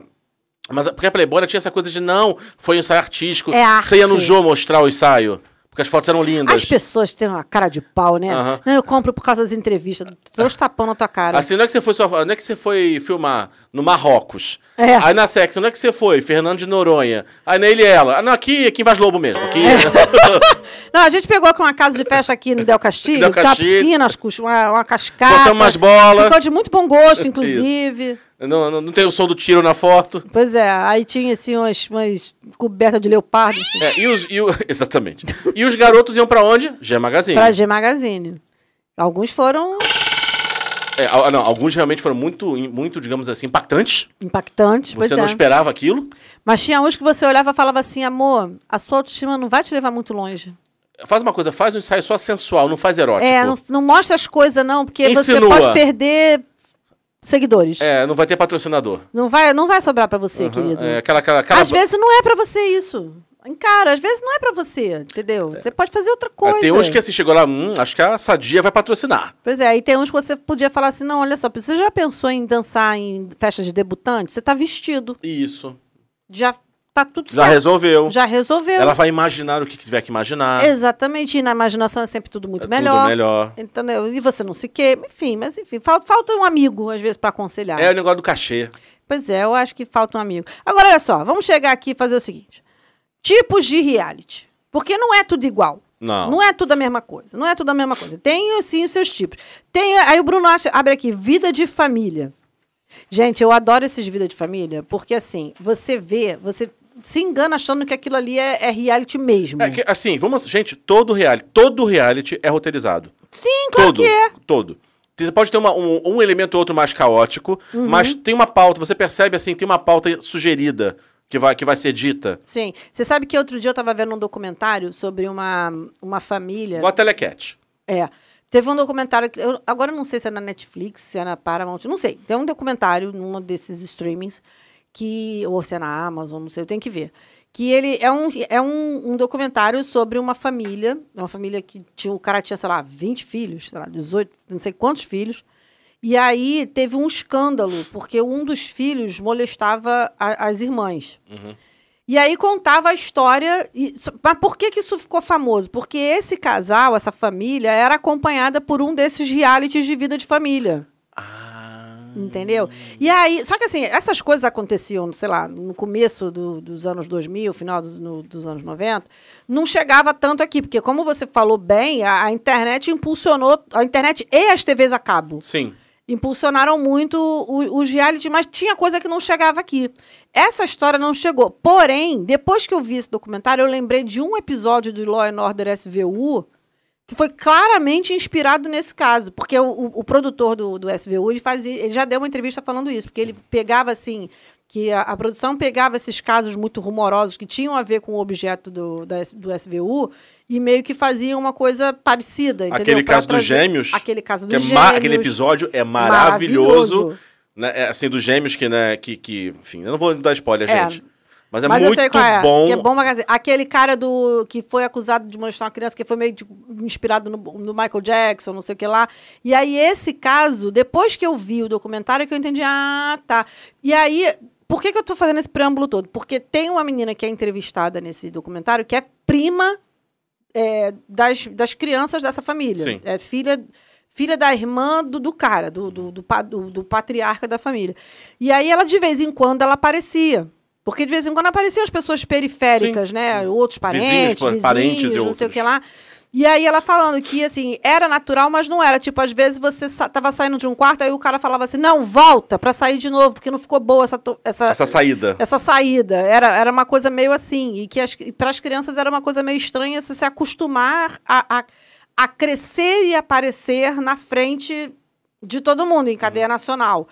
Speaker 2: Mas porque a Playboy ela tinha essa coisa de não, foi um ensaio artístico.
Speaker 1: É arte.
Speaker 2: Você ia no Jô mostrar o ensaio, porque as fotos eram lindas.
Speaker 1: As pessoas têm uma cara de pau, né? Não, eu compro por causa das entrevistas. Dois tapão na tua cara.
Speaker 2: Assim, não é que você foi só, não é que você foi filmar no Marrocos.
Speaker 1: É.
Speaker 2: Aí na sexo, não é que você foi, Fernando de Noronha. Aí na ele e ela. Ah, não, aqui, aqui em Vaz Lobo mesmo. Aqui.
Speaker 1: É. Não, a gente pegou com uma casa de festa aqui no Del Castilho,
Speaker 2: Del
Speaker 1: que tem uma
Speaker 2: Castilho.
Speaker 1: piscina, uma, uma cascata.
Speaker 2: Botamos umas bolas.
Speaker 1: Ficou de muito bom gosto, inclusive.
Speaker 2: Não, não, não tem o som do tiro na foto.
Speaker 1: Pois é, aí tinha assim umas, umas cobertas de leopardo assim,
Speaker 2: É, e os, e o- exatamente. E os garotos iam pra onde? G Magazine.
Speaker 1: pra G Magazine. Alguns foram
Speaker 2: É, al- não, alguns realmente foram muito, muito, digamos assim, impactantes.
Speaker 1: impactantes,
Speaker 2: Você
Speaker 1: é.
Speaker 2: não esperava aquilo.
Speaker 1: Mas tinha uns que você olhava e falava assim, amor, a sua autoestima não vai te levar muito longe.
Speaker 2: Faz uma coisa, faz um ensaio só sensual, não faz erótico.
Speaker 1: É, não, não mostra as coisas não, porque você
Speaker 2: Insinua.
Speaker 1: pode perder seguidores.
Speaker 2: É, não vai ter patrocinador.
Speaker 1: Não, vai, não vai sobrar pra você,
Speaker 2: Aham,
Speaker 1: querido.
Speaker 2: É, aquela, aquela, aquela-
Speaker 1: Às vezes não é pra você isso. Encara, às vezes não é pra você, entendeu? Você pode fazer outra coisa.
Speaker 2: É, Tem uns que assim chegou lá, hum, acho que a Sadia vai patrocinar.
Speaker 1: Pois é, aí tem uns que você podia falar assim, não, olha só, você já pensou em dançar em festas de debutante? Você tá vestido,
Speaker 2: Isso.
Speaker 1: já tá tudo
Speaker 2: Já
Speaker 1: certo.
Speaker 2: resolveu.
Speaker 1: Já resolveu.
Speaker 2: Ela vai imaginar o que tiver que imaginar.
Speaker 1: Exatamente, e na imaginação é sempre tudo muito
Speaker 2: É
Speaker 1: melhor.
Speaker 2: Tudo melhor.
Speaker 1: Entendeu? E você não se queima, enfim, mas enfim, falta, falta um amigo, às vezes, pra aconselhar.
Speaker 2: É o negócio do cachê.
Speaker 1: Pois é, eu acho que falta um amigo. Agora, olha só, vamos chegar aqui e fazer o seguinte: tipos de reality. Porque não é tudo igual.
Speaker 2: Não.
Speaker 1: Não é tudo a mesma coisa. Não é tudo a mesma coisa. Tem, sim, os seus tipos. Tem, aí o Bruno acha- abre aqui, vida de família. Gente, eu adoro esses vida de família, porque assim, você vê, você se engana achando que aquilo ali é, é reality mesmo.
Speaker 2: É que, assim, vamos. Gente, todo reality, todo reality é roteirizado.
Speaker 1: Sim, claro
Speaker 2: todo.
Speaker 1: que é.
Speaker 2: Todo. Você pode ter uma- um, um elemento ou outro mais caótico,
Speaker 1: Uhum.
Speaker 2: mas tem uma pauta, você percebe assim, tem uma pauta sugerida que vai, que vai ser dita.
Speaker 1: Sim. Você sabe que outro dia eu estava vendo um documentário sobre uma, uma família.
Speaker 2: Igual a Telecat.
Speaker 1: É. Teve um documentário, que eu, agora não sei se é na Netflix, se é na Paramount, não sei. Tem um documentário num desses streamings, que, ou se é na Amazon, não sei, eu tenho que ver. Que ele é um, é um, um documentário sobre uma família, uma família que tinha, o cara tinha, sei lá, 20 filhos, sei lá, 18, não sei quantos filhos. E aí teve um escândalo, porque um dos filhos molestava a- as irmãs. E aí contava a história. E, mas por que, que isso ficou famoso? Porque esse casal, essa família, era acompanhada por um desses realities de vida de família. Entendeu? E aí, só que assim, essas coisas aconteciam, sei lá, no começo do- dos anos 2000, final dos, no- dos anos 90, não chegava tanto aqui, porque como você falou bem, a, a internet impulsionou, a internet e as TVs a cabo
Speaker 2: Sim.
Speaker 1: impulsionaram muito os reality, mas tinha coisa que não chegava aqui. Essa história não chegou. Porém, depois que eu vi esse documentário, eu lembrei de um episódio do Law and Order SVU que foi claramente inspirado nesse caso. Porque o, o- o produtor do, do SVU, ele, fazia, ele já deu uma entrevista falando isso, porque ele pegava assim. Que a, a produção pegava esses casos muito rumorosos que tinham a ver com o objeto do, da do SVU e meio que fazia uma coisa parecida. Entendeu?
Speaker 2: Aquele
Speaker 1: Pra
Speaker 2: caso dos gêmeos.
Speaker 1: Aquele caso
Speaker 2: é
Speaker 1: dos
Speaker 2: ma-
Speaker 1: gêmeos.
Speaker 2: aquele episódio é maravilhoso.
Speaker 1: Maravilhoso.
Speaker 2: né? É, assim, dos gêmeos que, né, que, que. Enfim, eu não vou dar spoiler,
Speaker 1: É.
Speaker 2: gente. Mas é
Speaker 1: Mas
Speaker 2: muito
Speaker 1: eu sei qual é.
Speaker 2: bom.
Speaker 1: Que é bom, aquele cara do que foi acusado de molestar uma criança, que foi meio tipo, inspirado no, no Michael Jackson, não sei o que lá. E aí, esse caso, depois que eu vi o documentário, que eu entendi, ah, tá. E aí, por que, que eu tô fazendo esse preâmbulo todo? Porque tem uma menina que é ter nesse documentário que é prima é, das, das crianças dessa família.
Speaker 2: Sim.
Speaker 1: É filha, filha da irmã do, do cara, do, do, do, do- do patriarca da família. E aí ela, de vez em quando, ela aparecia. Porque de vez em quando apareciam as pessoas periféricas, né? Outros parentes,
Speaker 2: Vizinhos,
Speaker 1: vizinhos,
Speaker 2: parentes e
Speaker 1: não sei o que lá. E aí ela falando que, assim, era natural, mas não era. Tipo, às vezes você sa tava saindo de um quarto, aí o cara falava assim, não, volta pra sair de novo, porque não ficou boa essa... essa,
Speaker 2: Essa saída.
Speaker 1: essa saída. Era, era uma coisa meio assim. E que para as crianças era uma coisa meio estranha você se acostumar a, a, a crescer e aparecer na frente de todo mundo, em cadeia nacional.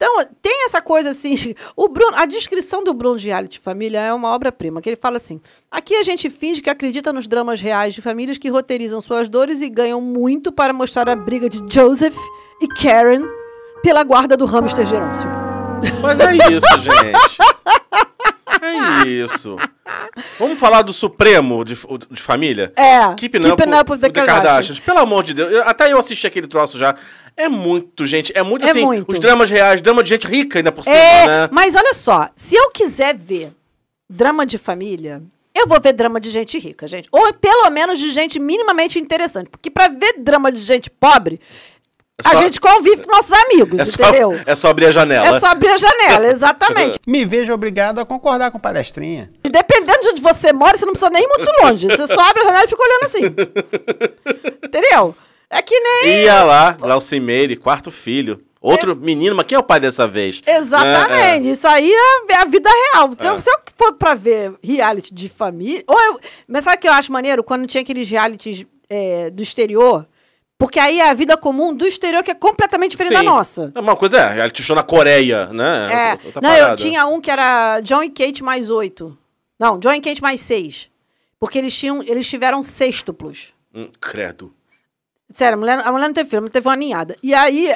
Speaker 1: Então, tem essa coisa assim. O Bruno, a descrição do Bruno de Reality Família é uma obra-prima, que ele fala assim: aqui a gente finge que acredita nos dramas reais de famílias que roteirizam suas dores e ganham muito para mostrar a briga de Joseph e Karen pela guarda do hamster Gerôncio.
Speaker 2: Mas é isso, gente. É isso. Vamos falar do Supremo de, de família?
Speaker 1: É,
Speaker 2: Keeping,
Speaker 1: Keeping
Speaker 2: up,
Speaker 1: Up with the Kardashians.
Speaker 2: Pelo amor de Deus. eu- até eu assisti aquele troço já. É muito, gente. É muito
Speaker 1: É
Speaker 2: assim.
Speaker 1: muito.
Speaker 2: Os dramas reais, drama de gente rica ainda por cima,
Speaker 1: É,
Speaker 2: né?
Speaker 1: mas olha só, se eu quiser ver drama de família, eu vou ver drama de gente rica, gente. Ou pelo menos de gente minimamente interessante. Porque pra ver drama de gente pobre,
Speaker 2: É
Speaker 1: a
Speaker 2: só-
Speaker 1: gente convive com nossos amigos,
Speaker 2: É só,
Speaker 1: entendeu?
Speaker 2: é só abrir a janela.
Speaker 1: É só abrir a janela, exatamente.
Speaker 8: Me vejo obrigado a concordar com palestrinha.
Speaker 1: E dependendo de onde você mora, você não precisa nem ir muito longe. Você só abre a janela e fica olhando assim. Entendeu? É que nem.
Speaker 2: Ia lá, Glaucimeire, quarto filho. Outro menino, mas quem é o pai dessa vez?
Speaker 1: Exatamente. Isso aí é a vida real. Se, eu, se eu for pra ver reality de família. Ou eu, mas sabe o que eu acho maneiro? Quando tinha aqueles realities é, do exterior. Porque aí é a vida comum do exterior que é completamente diferente da
Speaker 2: Sim.
Speaker 1: nossa.
Speaker 2: É Uma coisa é, reality show na Coreia, né?
Speaker 1: É. Não, eu tinha um que era John e Kate mais oito. Não, John e Kate mais seis. Porque eles, tinham, eles tiveram sextuplos.
Speaker 2: Hum, credo.
Speaker 1: Sério, a mulher, a mulher não teve filho, não teve uma ninhada. E aí,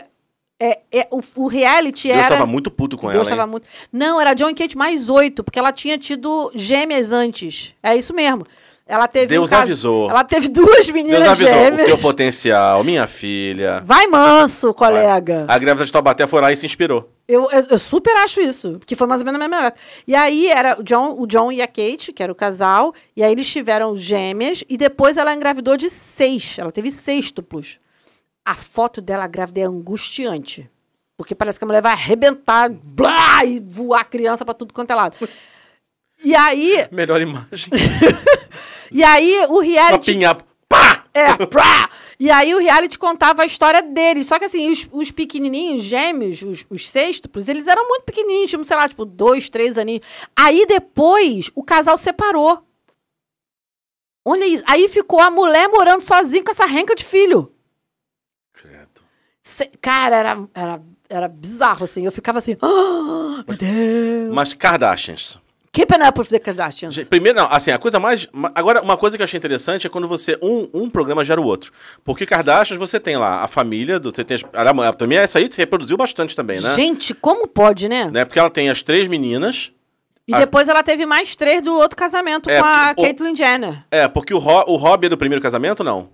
Speaker 1: é, é, o, o reality
Speaker 2: Deus
Speaker 1: era.
Speaker 2: tava muito puto com
Speaker 1: Deus
Speaker 2: ela,
Speaker 1: tava
Speaker 2: hein?
Speaker 1: muito. Não, era John Kate mais oito, porque ela tinha tido gêmeas antes. É isso mesmo. Ela teve
Speaker 2: Deus
Speaker 1: um caso-
Speaker 2: avisou.
Speaker 1: Ela teve duas meninas
Speaker 2: Deus avisou,
Speaker 1: gêmeas.
Speaker 2: o teu potencial, minha filha.
Speaker 1: Vai manso, colega.
Speaker 2: A grávida de Taubaté foi lá e se inspirou.
Speaker 1: Eu, eu, eu super acho isso, porque foi mais ou menos na mesma época. E aí era o John, o John e a Kate, que era o casal, e aí eles tiveram gêmeas, e depois ela engravidou de seis. Ela teve sextuplos. A foto dela grávida é angustiante. Porque parece que a mulher vai arrebentar, blá, e voar a criança pra tudo quanto é lado. E aí,
Speaker 2: Melhor imagem.
Speaker 1: e aí o reality.
Speaker 2: pinha. Pá!
Speaker 1: É, prá! E aí o reality contava a história deles. Só que assim, os, os pequenininhos, gêmeos, os, os sextuplos, eles eram muito pequenininhos, tinham, sei lá, tipo, dois, três aninhos. Aí depois, o casal separou. Olha isso. Aí ficou a mulher morando sozinha com essa renca de filho.
Speaker 2: Credo.
Speaker 1: Se- Cara, era, era, era bizarro, assim. Eu ficava assim, ah, meu Deus.
Speaker 2: Mas Kardashians.
Speaker 1: Keeping up with the Kardashians.
Speaker 2: Primeiro, não, assim, a coisa mais. ma- Agora, uma coisa que eu achei interessante é quando você. Um, um programa gera o outro. Porque Kardashians você tem lá a família, do, você tem as, também essa aí se reproduziu bastante também, né?
Speaker 1: Gente, como pode, né?
Speaker 2: né? Porque ela tem as três meninas.
Speaker 1: E
Speaker 2: A-
Speaker 1: depois ela teve mais três do outro casamento
Speaker 2: É,
Speaker 1: com a
Speaker 2: o-
Speaker 1: Caitlyn Jenner.
Speaker 2: É, porque o, Ro, o Rob é do primeiro casamento, não?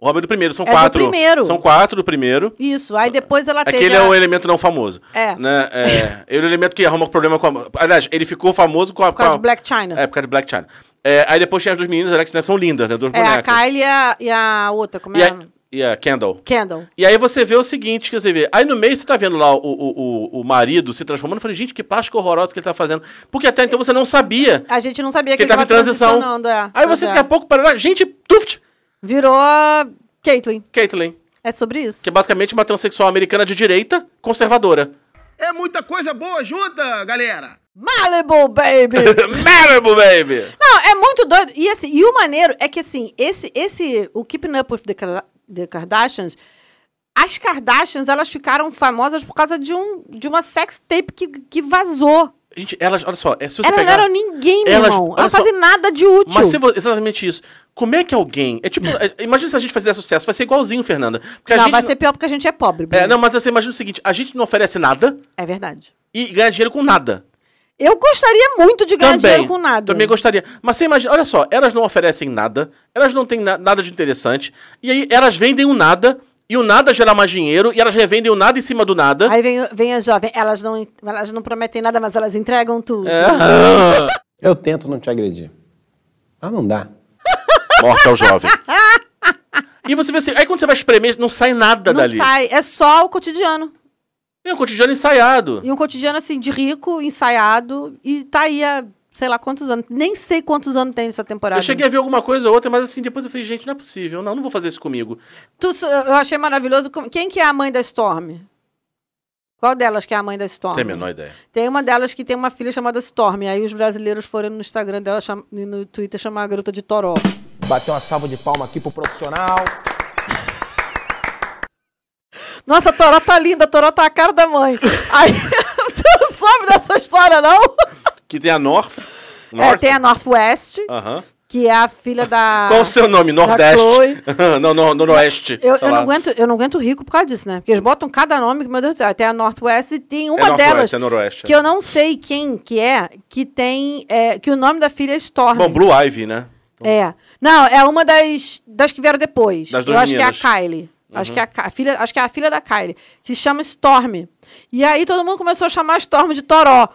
Speaker 2: O Rob é do primeiro, são
Speaker 1: É do
Speaker 2: quatro.
Speaker 1: primeiro.
Speaker 2: São quatro do primeiro.
Speaker 1: Isso. Aí depois ela teve.
Speaker 2: Aquele
Speaker 1: a-
Speaker 2: é o elemento não famoso.
Speaker 1: É.
Speaker 2: Né? É, ele é o elemento que arruma problema com a. Aliás, ele ficou famoso com a.
Speaker 1: Por causa
Speaker 2: a-
Speaker 1: de Black China.
Speaker 2: É, por causa de Black China. É, aí depois tinha as duas meninas, Alex, né, que são lindas, né? Duas
Speaker 1: É, a
Speaker 2: bonecas.
Speaker 1: Kylie e a, e a outra, como
Speaker 2: E
Speaker 1: é?
Speaker 2: aí, E a Kendall.
Speaker 1: Kendall.
Speaker 2: E aí você vê o seguinte, quer dizer, aí no meio você tá vendo lá o, o, o, o marido se transformando. Eu falei, gente, que plástica horrorosa que ele tá fazendo. Porque até então você não sabia
Speaker 1: A gente não sabia
Speaker 2: que ele tava em transição.
Speaker 1: é.
Speaker 2: Aí você
Speaker 1: é.
Speaker 2: daqui a pouco para lá, gente, tuft,
Speaker 1: Virou a Caitlyn.
Speaker 2: Caitlyn.
Speaker 1: É sobre isso.
Speaker 2: Que é basicamente uma transexual americana de direita, conservadora.
Speaker 3: É muita coisa boa junta, galera.
Speaker 1: Malibu, baby!
Speaker 2: Malibu, baby!
Speaker 1: Não, é muito doido. E, assim, e o maneiro é que, assim, esse, esse, o Keeping Up with the, Kar- the Kardashians, as Kardashians, elas ficaram famosas por causa de, um, de uma sex tape que, que vazou.
Speaker 2: Gente, elas, olha só, é, se você
Speaker 1: Elas
Speaker 2: pegar...
Speaker 1: não eram ninguém, meu
Speaker 2: Elas-
Speaker 1: irmão. Elas não fazem nada de útil.
Speaker 2: Mas se exatamente isso. Como é que alguém. É tipo. é, imagina se a gente fizer sucesso. Vai ser igualzinho, Fernanda. Porque
Speaker 1: não, vai ser pior porque a gente é pobre.
Speaker 2: É, não, mas você imagina o seguinte: a gente não oferece nada
Speaker 1: É verdade.
Speaker 2: e ganha dinheiro com nada.
Speaker 1: Eu gostaria muito de ganhar
Speaker 2: Também.
Speaker 1: dinheiro com nada.
Speaker 2: Também gostaria. Mas você imagina, olha só, elas não oferecem nada, elas não têm na- nada de interessante, e aí elas vendem o nada, e o nada gera mais dinheiro, e elas revendem o nada em cima do nada.
Speaker 1: Aí vem, vem a jovem. Elas não, elas não prometem nada, mas elas entregam tudo.
Speaker 2: É.
Speaker 8: Eu tento não te agredir. Ah, não dá.
Speaker 2: Morte ao jovem. E você vê assim, aí quando você vai espremer, não sai nada
Speaker 1: Não
Speaker 2: dali.
Speaker 1: sai. É só o cotidiano.
Speaker 2: É um cotidiano ensaiado.
Speaker 1: E um cotidiano, assim, de rico, ensaiado. E tá aí há, sei lá, quantos anos. Nem sei quantos anos tem essa temporada.
Speaker 2: Eu cheguei a ver alguma coisa ou outra, mas assim, depois eu falei, gente, não é possível. Não, não vou fazer isso comigo.
Speaker 1: Tu- eu achei maravilhoso. Quem que é a mãe da Storm? Qual delas que é a mãe da Storm?
Speaker 2: Tem a menor ideia.
Speaker 1: Tem uma delas que tem uma filha chamada Storm. Aí os brasileiros foram no Instagram dela e no Twitter chamar a garota de Toró.
Speaker 3: Bateu uma salva de palma aqui pro profissional.
Speaker 1: Nossa, a Toró tá linda, a Toró tá a cara da mãe. Aí, você não soube dessa história, não?
Speaker 2: Que tem a North.
Speaker 1: É,
Speaker 2: North?
Speaker 1: tem a Northwest,
Speaker 2: Aham.
Speaker 1: que é a filha da.
Speaker 2: Qual o seu nome? Nordeste. Não, no, Noroeste.
Speaker 1: Eu, eu, não aguento, eu não aguento rico por causa disso, né? Porque eles botam cada nome, meu Deus do céu. Tem a Northwest e tem uma
Speaker 2: é
Speaker 1: delas
Speaker 2: é Noroeste.
Speaker 1: que eu não sei quem que é, que tem. é, que o nome da filha é Storm.
Speaker 2: Bom, Blue Ivy, né?
Speaker 1: É. Não, é uma das, das que vieram depois.
Speaker 2: Das
Speaker 1: eu
Speaker 2: duas
Speaker 1: acho que é a
Speaker 2: meninas. Uhum.
Speaker 1: Kylie. Acho, que é a, Ka- a filha, acho que é a filha da Kylie. Que se chama Storm. E aí todo mundo começou a chamar Storm de Toró.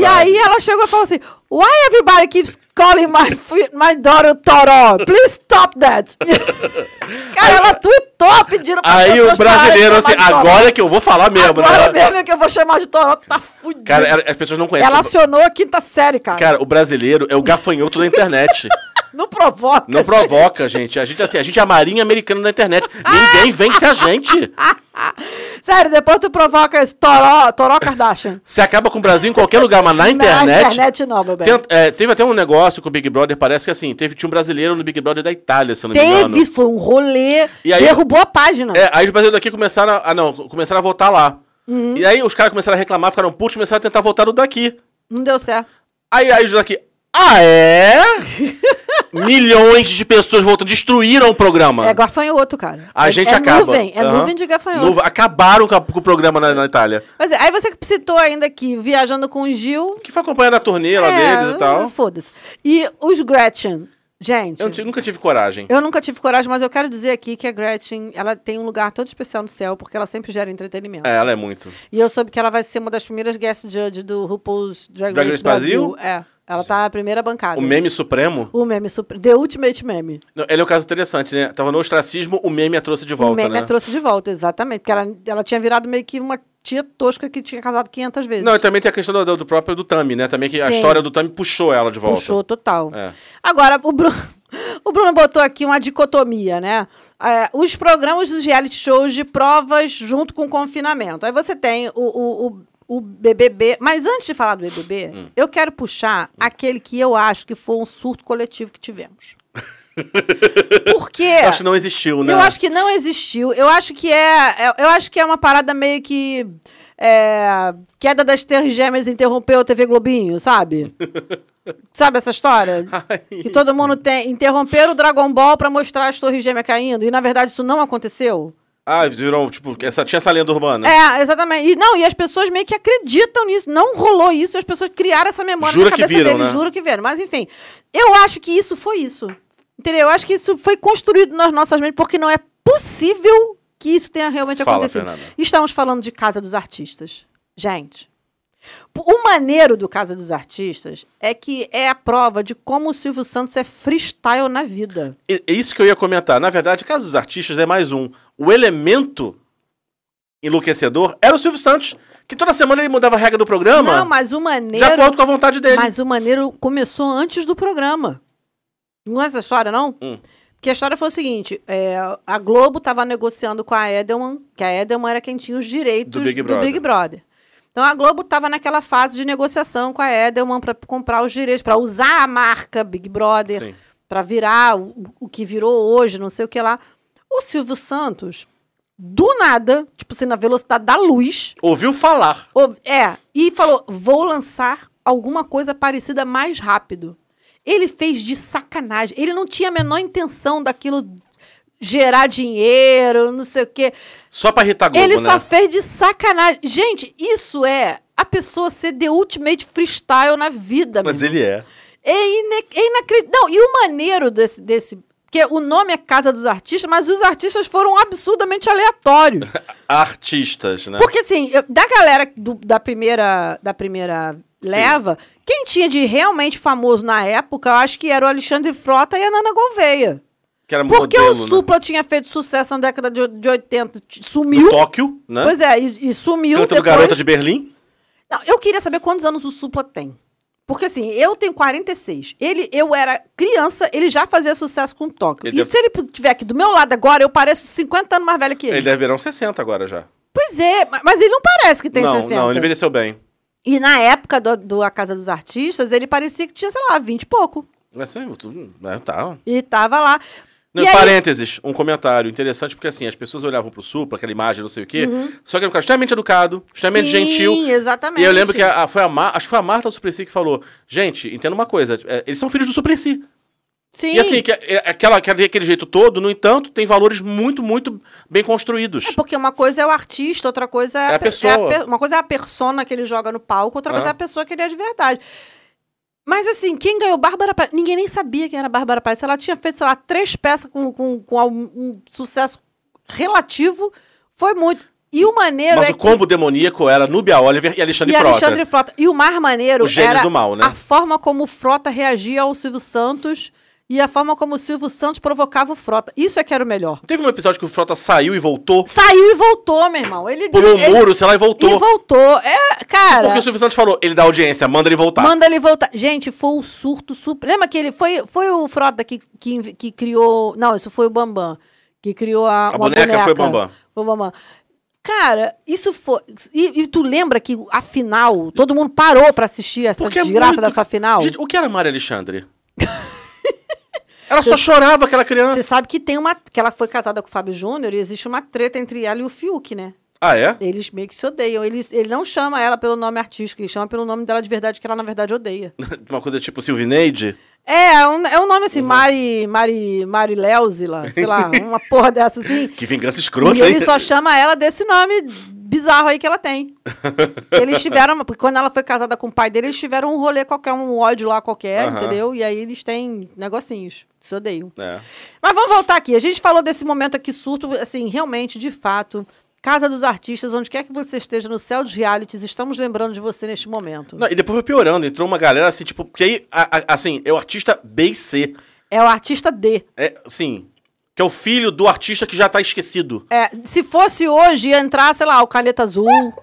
Speaker 1: E aí ela chegou e falou assim: Why everybody keeps calling my, my daughter Toró? Please stop that. Cara, ela tweetou pedindo pra
Speaker 2: Aí o brasileiro, assim, agora que eu vou falar mesmo,
Speaker 1: Agora
Speaker 2: né?
Speaker 1: mesmo é que eu vou chamar de Toró, tá fudido.
Speaker 2: Cara, as pessoas não conhecem.
Speaker 1: ela acionou a quinta série, cara.
Speaker 2: Cara, o brasileiro é o gafanhoto da internet.
Speaker 1: não provoca.
Speaker 2: Não provoca, gente. A gente, assim, a gente é a marinha americana da internet. Ninguém vence a gente.
Speaker 1: Sério, depois tu provoca esse Toró, Toró Kardashian.
Speaker 2: Você acaba com o Brasil em qualquer lugar, mas na internet.
Speaker 1: Na internet não, meu bem.
Speaker 2: Tem- é, teve até um negócio com o Big Brother, parece que assim, teve, tinha um brasileiro no Big Brother da Itália, se eu não me engano.
Speaker 1: Teve, foi um rolê.
Speaker 2: E aí-
Speaker 1: derrubou a página.
Speaker 2: É, aí os brasileiros daqui começaram a. Ah, não, começaram a votar lá.
Speaker 1: Uhum.
Speaker 2: E aí os caras começaram a reclamar, ficaram putos, começaram a tentar votar no daqui.
Speaker 1: Não deu certo.
Speaker 2: Aí, aí os daqui. Ah, é? Milhões de pessoas voltam, destruíram o programa.
Speaker 1: É gafanhoto, cara.
Speaker 2: A
Speaker 1: É-
Speaker 2: gente
Speaker 1: é
Speaker 2: acaba.
Speaker 1: Nuvem, é
Speaker 2: Aham.
Speaker 1: nuvem de gafanhoto.
Speaker 2: Nuva- Acabaram com, a- com o programa na, na Itália.
Speaker 1: Mas é, aí você citou ainda que viajando com o Gil.
Speaker 2: Que foi acompanhando a turnê lá
Speaker 1: é,
Speaker 2: deles e tal.
Speaker 1: Foda-se. E os Gretchen. Gente,
Speaker 2: Eu
Speaker 1: eu,
Speaker 2: nunca tive coragem.
Speaker 1: nunca tive coragem, mas eu quero dizer aqui que a Gretchen, ela tem um lugar todo especial no céu, porque ela sempre gera entretenimento.
Speaker 2: É, ela é muito.
Speaker 1: E eu soube que ela vai ser uma das primeiras guest judge do RuPaul's Drag,
Speaker 2: Drag
Speaker 1: Race
Speaker 2: Race Brasil?
Speaker 1: Brasil. É. Ela tá na primeira bancada.
Speaker 2: O meme supremo.
Speaker 1: O meme super. The Ultimate Meme.
Speaker 2: Não, ele é um caso interessante, né? Tava no ostracismo, o meme a trouxe de volta,
Speaker 1: o meme
Speaker 2: né?
Speaker 1: a trouxe de volta, exatamente. Porque ela, ela tinha virado meio que uma tia tosca que tinha casado 500 vezes.
Speaker 2: Não, e também tem a questão do, do próprio do Tami, né? Também que a
Speaker 1: Sim.
Speaker 2: história do Tami puxou ela de volta.
Speaker 1: Puxou total.
Speaker 2: É.
Speaker 1: Agora, o Bruno, o Bruno botou aqui uma dicotomia, né? É, os programas dos reality shows de provas junto com o confinamento. Aí você tem o, o, o, o BBB. Mas antes de falar do BBB,
Speaker 2: Hum.
Speaker 1: eu quero puxar aquele que eu acho que foi um surto coletivo que tivemos. Porque.
Speaker 2: Eu acho que não existiu, né?
Speaker 1: Eu acho que não existiu. Eu acho que é. é- Eu acho que é uma parada meio que. é, queda das Torres Gêmeas interrompeu a TV Globinho, sabe? sabe essa história?
Speaker 2: Ai.
Speaker 1: Que todo mundo tem. Interromperam o Dragon Ball pra mostrar as Torres Gêmeas caindo. E na verdade isso não aconteceu.
Speaker 2: Ah, virou, tipo, essa, tinha essa lenda urbana.
Speaker 1: É, exatamente. E não, e as pessoas meio que acreditam nisso. Não rolou isso, as pessoas criaram essa memória
Speaker 2: Jura
Speaker 1: na
Speaker 2: que
Speaker 1: cabeça
Speaker 2: viram,
Speaker 1: deles.
Speaker 2: né?
Speaker 1: Juro que viram. Mas enfim, eu acho que isso foi isso. Entendeu? Eu acho que isso foi construído nas nossas mentes, porque não é possível que isso tenha realmente
Speaker 2: Fala,
Speaker 1: acontecido.
Speaker 2: Fernanda.
Speaker 1: Estamos falando de Casa dos Artistas. Gente, O maneiro do Casa dos Artistas é que é a prova de como o Silvio Santos é freestyle na vida.
Speaker 2: É é isso que eu ia comentar. Na verdade, Casa dos Artistas é mais um. O elemento enlouquecedor era o Silvio Santos, que toda semana ele mudava a regra do programa
Speaker 1: Não, mas o
Speaker 2: de
Speaker 1: maneiro.
Speaker 2: acordo com a vontade dele.
Speaker 1: Mas o maneiro começou antes do programa. Não é essa história, não?
Speaker 2: Hum.
Speaker 1: Porque a história foi o seguinte: é, a Globo estava negociando com a Edelman, que a Edelman era quem tinha os direitos
Speaker 2: Do Big Brother.
Speaker 1: Big Brother. Então a Globo estava naquela fase de negociação com a Edelman para comprar os direitos, para usar a marca Big Brother, para virar o, o que virou hoje, não sei o que lá. O Silvio Santos, do nada, tipo assim, na velocidade da luz,
Speaker 2: Ouviu falar.
Speaker 1: É, e falou: vou lançar alguma coisa parecida mais rápido. Ele fez de sacanagem. Ele não tinha a menor intenção daquilo gerar dinheiro, não sei o quê.
Speaker 2: Só pra irritar Globo,
Speaker 1: Ele
Speaker 2: né?
Speaker 1: só fez de sacanagem. Gente, isso é a pessoa ser the ultimate freestyle na vida,
Speaker 2: Mas ele é.
Speaker 1: É, ine é inacreditável. Não, e o maneiro desse, desse. Porque o nome é Casa dos Artistas, mas os artistas foram absurdamente aleatórios.
Speaker 2: Artistas, né?
Speaker 1: Porque assim, eu- da galera do- da primeira, da primeira
Speaker 2: Sim.
Speaker 1: leva, quem tinha de realmente famoso na época, eu acho que era o Alexandre Frota e a Nana Gouveia.
Speaker 2: Que era
Speaker 1: Porque
Speaker 2: modelo,
Speaker 1: o
Speaker 2: né?
Speaker 1: Supla tinha feito sucesso na década de, de 80, t-
Speaker 2: Do
Speaker 1: sumiu.
Speaker 2: Tóquio, né?
Speaker 1: Pois é, e, e sumiu
Speaker 2: Cantando
Speaker 1: depois.
Speaker 2: Garota de Berlim.
Speaker 1: Não, eu queria saber quantos anos o Supla tem. Porque assim, eu tenho 46. Ele, eu era criança, ele já fazia sucesso com Tóquio.
Speaker 2: Ele
Speaker 1: e
Speaker 2: deve-
Speaker 1: se ele estiver aqui do meu lado agora, eu pareço 50 anos mais velho que ele.
Speaker 2: Ele deve virar uns 60 agora já.
Speaker 1: Pois é, ma- mas ele não parece que tem
Speaker 2: não,
Speaker 1: 60.
Speaker 2: não, ele envelheceu bem.
Speaker 1: E na época do, do A Casa dos Artistas, ele parecia que tinha, sei lá, 20 e pouco.
Speaker 2: Mas assim, tudo. É, tá.
Speaker 1: E tava lá.
Speaker 2: Não,
Speaker 1: e aí,
Speaker 2: parênteses, um comentário interessante, porque assim, as pessoas olhavam pro Supla, aquela imagem, não sei o quê, só que era um cara extremamente educado, extremamente
Speaker 1: Uhum. Sim,
Speaker 2: gentil.
Speaker 1: exatamente.
Speaker 2: E eu lembro que a, a- foi a Mar, acho que foi a Marta do Suplicy que falou: gente, entenda uma coisa, é, eles são filhos do Suplicy.
Speaker 1: Sim.
Speaker 2: E assim, que, é, aquela, aquele, aquele jeito todo, no entanto, tem valores muito, muito bem construídos.
Speaker 1: É porque uma coisa é o artista, outra coisa é,
Speaker 2: É a
Speaker 1: pe-
Speaker 2: pessoa.
Speaker 1: pe- uma coisa é a persona que ele joga no palco, outra coisa
Speaker 2: Ah.
Speaker 1: é a pessoa que ele é de verdade. Mas assim, quem ganhou Bárbara Paz? Ninguém nem sabia quem era Bárbara Paz. Ela tinha feito, sei lá, três peças com, com, com um sucesso relativo. Foi muito. E o maneiro
Speaker 2: Mas
Speaker 1: é
Speaker 2: o combo demoníaco era Núbia Oliver e Alexandre
Speaker 1: e
Speaker 2: Frota.
Speaker 1: Alexandre Frota. E o mais maneiro
Speaker 2: Os gênios
Speaker 1: era
Speaker 2: do mal, né?
Speaker 1: a forma como o Frota reagia ao Silvio Santos e a forma como o Silvio Santos provocava o Frota. Isso é que era o melhor.
Speaker 2: Teve um episódio que o Frota saiu e voltou,
Speaker 1: Saiu e voltou, meu irmão. Ele
Speaker 2: pulou um
Speaker 1: ele-
Speaker 2: muro, sei lá, e voltou.
Speaker 1: E voltou. É, cara.
Speaker 2: Porque o Silvio Santos falou, ele dá audiência, manda ele voltar.
Speaker 1: Manda ele voltar. Gente, foi o surto super. Lembra que ele foi, foi o Frota que, que, que criou. Não, isso foi o Bambam. Que criou a.
Speaker 2: A
Speaker 1: uma
Speaker 2: boneca foi o Bambam.
Speaker 1: Foi o Bambam. Cara, isso foi. E, e tu lembra que a final, todo mundo parou pra assistir essa
Speaker 2: Porque é
Speaker 1: desgraça
Speaker 2: muito-
Speaker 1: dessa final?
Speaker 2: Gente, o que era Maria Alexandre? ela só chorava, aquela
Speaker 1: Você
Speaker 2: criança.
Speaker 1: sabe que tem uma. que ela foi casada com o Fábio Júnior e existe uma treta entre ela e o Fiuk, né?
Speaker 2: Ah, é?
Speaker 1: Eles meio que se odeiam. Ele, ele não chama ela pelo nome artístico, ele chama pelo nome dela de verdade, que ela na verdade odeia.
Speaker 2: Uma coisa tipo Silvineide.
Speaker 1: É, é um, é um nome
Speaker 2: Uhum.
Speaker 1: assim, Mari, Mari, Mari Leuzila, sei lá, uma porra dessa assim.
Speaker 2: Que vingança escrota,
Speaker 1: E ele
Speaker 2: hein?
Speaker 1: só chama ela desse nome bizarro aí que ela tem. Eles tiveram, porque quando ela foi casada com o pai dele, eles tiveram um rolê qualquer, um ódio lá qualquer,
Speaker 2: Aham.
Speaker 1: entendeu? E aí eles têm negocinhos, se odeiam.
Speaker 2: É.
Speaker 1: Mas vamos voltar aqui. A gente falou desse momento aqui surto, assim, realmente, de fato. Casa dos Artistas, onde quer que você esteja no céu dos realities, estamos lembrando de você neste momento.
Speaker 2: Não, e depois foi piorando, entrou uma galera assim, tipo, porque aí, a- a- assim, é o artista B e C.
Speaker 1: É o artista D.
Speaker 2: É, assim, que é o filho do artista que já tá esquecido.
Speaker 1: É, se fosse hoje, ia entrar, sei lá, o Caneta Azul.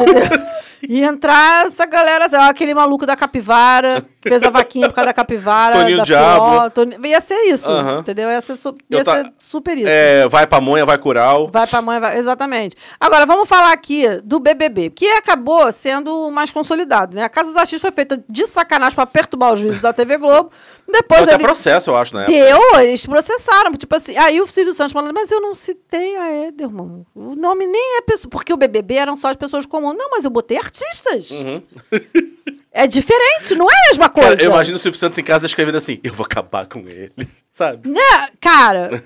Speaker 1: entendeu? Ia entrar essa galera, sei lá, aquele maluco da capivara, que fez a vaquinha por causa da capivara.
Speaker 2: Toninho
Speaker 1: da
Speaker 2: Diabo.
Speaker 1: Filó, Toni- Ia ser isso, entendeu? Ia ser, su- ia
Speaker 2: tá-
Speaker 1: ser super isso.
Speaker 2: É, vai pra monha, vai cural.
Speaker 1: Vai pra mãe, vai... exatamente. Agora, vamos falar aqui do BBB, que acabou sendo o mais consolidado, né? A Casa dos Artistas foi feita de sacanagem pra perturbar o juízo da TV Globo. Depois
Speaker 2: até
Speaker 1: ele...
Speaker 2: processo, eu acho, né?
Speaker 1: Deu, eles processaram. Tipo assim, aí o Silvio Santos falando, mas eu não citei a Ederman. O nome nem é pessoa. Porque o BBB eram só as pessoas comuns. Não, mas eu botei artistas. É diferente, não é a mesma coisa.
Speaker 2: Uhum. Cara, eu imagino o Silvio Santos em casa escrevendo assim, eu vou acabar com ele, sabe?
Speaker 1: Né? Cara,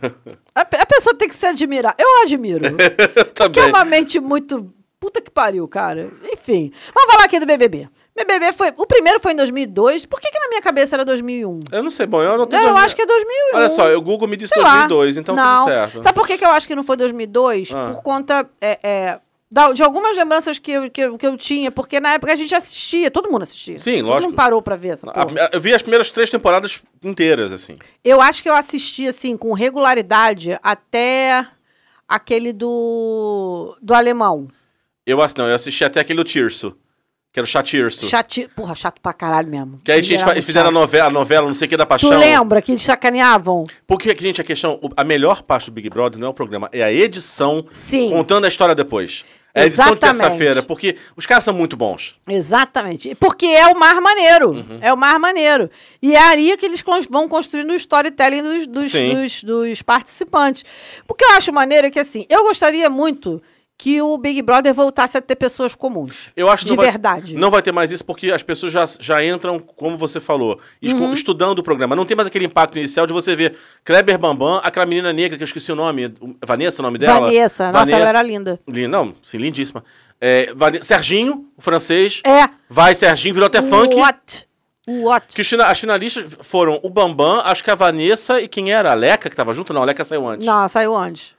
Speaker 1: a, a pessoa tem que se admirar. Eu admiro. Porque é uma mente muito. Puta que pariu, cara. Enfim. Vamos falar aqui do BBB. BBB foi. O primeiro foi em 2002. Por que, que na minha cabeça era 2001?
Speaker 2: Eu não sei, bom, eu não tenho...
Speaker 1: Não, eu acho que é 2001.
Speaker 2: Olha só, o Google me disse
Speaker 1: Sei lá.
Speaker 2: 2002, então
Speaker 1: não.
Speaker 2: tudo certo.
Speaker 1: Sabe por que, que eu acho que não foi 2002?
Speaker 2: Ah.
Speaker 1: Por conta. É, é, de algumas lembranças que eu, que, eu, que eu tinha, porque na época a gente assistia, todo mundo assistia.
Speaker 2: Sim,
Speaker 1: Todo
Speaker 2: lógico.
Speaker 1: mundo parou pra ver essa porra.
Speaker 2: eu vi as primeiras três temporadas inteiras, assim.
Speaker 1: Eu acho que eu assisti, assim, com regularidade até aquele do, do alemão.
Speaker 2: Eu, não, eu assisti até aquele do Tirso, que era o Chatirso.
Speaker 1: Chati... Porra, chato pra caralho mesmo.
Speaker 2: Que aí
Speaker 1: Ele
Speaker 2: gente, fa- fizeram a novela, a novela, não sei o que, da
Speaker 1: Tu
Speaker 2: paixão.
Speaker 1: lembra que eles sacaneavam?
Speaker 2: Porque, gente, a questão, a melhor parte do Big Brother não é o programa, é a edição
Speaker 1: Sim.
Speaker 2: contando a história depois. É a edição de
Speaker 1: Exatamente.
Speaker 2: terça-feira, porque os caras são muito bons.
Speaker 1: Exatamente. Porque é o mar maneiro.
Speaker 2: Uhum.
Speaker 1: É o mar maneiro. E é aí que eles vão construindo o storytelling dos, dos, dos, dos participantes. O que eu acho maneiro é que, assim, eu gostaria muito que o Big Brother voltasse a ter pessoas comuns.
Speaker 2: Eu acho que
Speaker 1: De
Speaker 2: não vai-
Speaker 1: verdade.
Speaker 2: Não vai ter mais isso porque as pessoas já, já entram, como você falou,
Speaker 1: Uhum.
Speaker 2: estudando o programa. Não tem mais aquele impacto inicial de você ver Kleber Bambam, aquela menina negra que eu esqueci o nome, Vanessa, o nome dela?
Speaker 1: Vanessa. Nossa, ela era linda.
Speaker 2: Lin- Não, sim, lindíssima. É, Serginho, o francês.
Speaker 1: É.
Speaker 2: Vai, Serginho, virou até funk.
Speaker 1: What? What?
Speaker 2: Que as finalistas foram o Bambam, acho que a Vanessa e quem era? A Leca que tava junto? Não, a Leca saiu antes.
Speaker 1: Não, saiu antes.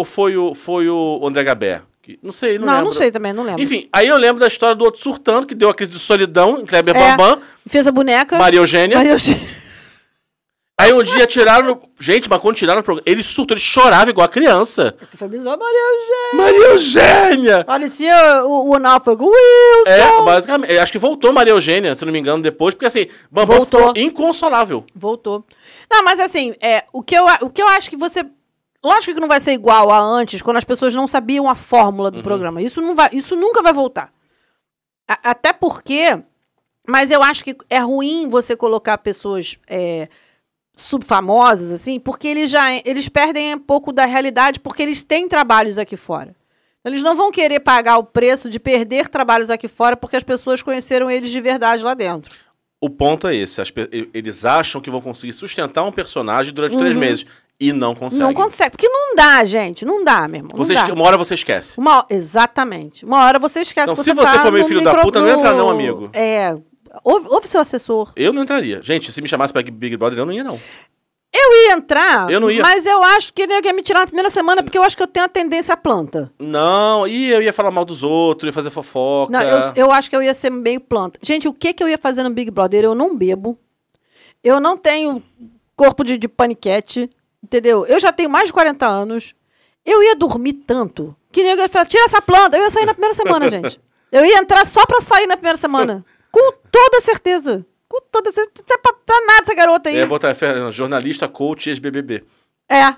Speaker 2: Ou foi o, foi o André Gabé? Não sei, não,
Speaker 1: Não,
Speaker 2: lembro.
Speaker 1: não sei também, não lembro.
Speaker 2: Enfim, aí eu lembro da história do outro surtando, que deu a crise de solidão em Kleber
Speaker 1: É.
Speaker 2: Bambam,
Speaker 1: Fez a boneca.
Speaker 2: Maria Eugênia.
Speaker 1: Maria Eugênia.
Speaker 2: Aí um dia tiraram. Gente, mas quando tiraram o programa, ele surtou, ele chorava igual a criança.
Speaker 1: Foi bizarro, Maria Eugênia.
Speaker 2: Maria Eugênia!
Speaker 1: Parecia o, o náufrago Wilson.
Speaker 2: É, basicamente. Acho que voltou Maria Eugênia, se não me engano, depois, porque assim, Bambam
Speaker 1: Voltou.
Speaker 2: inconsolável.
Speaker 1: Voltou. Não, mas assim, é, o, que eu, o que eu acho que você. Lógico que não vai ser igual a antes, quando as pessoas não sabiam a fórmula do
Speaker 2: Uhum.
Speaker 1: programa. Isso, não vai, isso nunca vai voltar. A- até porque. Mas eu acho que é ruim você colocar pessoas é, subfamosas, assim, porque eles já eles perdem um pouco da realidade, porque eles têm trabalhos aqui fora. Eles não vão querer pagar o preço de perder trabalhos aqui fora porque as pessoas conheceram eles de verdade lá dentro.
Speaker 2: O ponto é esse: as eles acham que vão conseguir sustentar um personagem durante três meses. E não conseguem.
Speaker 1: Uhum. Não consegue, porque não dá, gente. Não dá, meu irmão.
Speaker 2: Você esque- uma hora você esquece.
Speaker 1: Uma exatamente. Uma hora você esquece
Speaker 2: Não,
Speaker 1: que
Speaker 2: se
Speaker 1: você
Speaker 2: você
Speaker 1: tá
Speaker 2: for meio filho da puta, não entra não, amigo.
Speaker 1: É. Ouve, ouve seu assessor.
Speaker 2: Eu não entraria. Gente, se me chamasse pra Big Brother, eu não ia, não.
Speaker 1: Eu ia entrar,
Speaker 2: Eu não ia.
Speaker 1: mas eu acho que ele ia me tirar na primeira semana, porque eu acho que eu tenho a tendência à planta.
Speaker 2: Não, e eu ia falar mal dos outros, ia fazer fofoca.
Speaker 1: Não, eu, eu acho que eu ia ser meio planta. Gente, o que, que eu ia fazer no Big Brother? Eu não bebo. Eu não tenho corpo de, de paniquete. Entendeu? Eu já tenho mais de 40 anos. Eu ia dormir tanto que nego ia falar, tira essa planta. Eu ia sair na primeira semana, gente. Eu ia entrar só pra sair na primeira semana. Com toda certeza. Com toda certeza. Não é pra, pra nada essa garota aí.
Speaker 2: Eu ia botar jornalista, coach ex-BBB.
Speaker 1: É.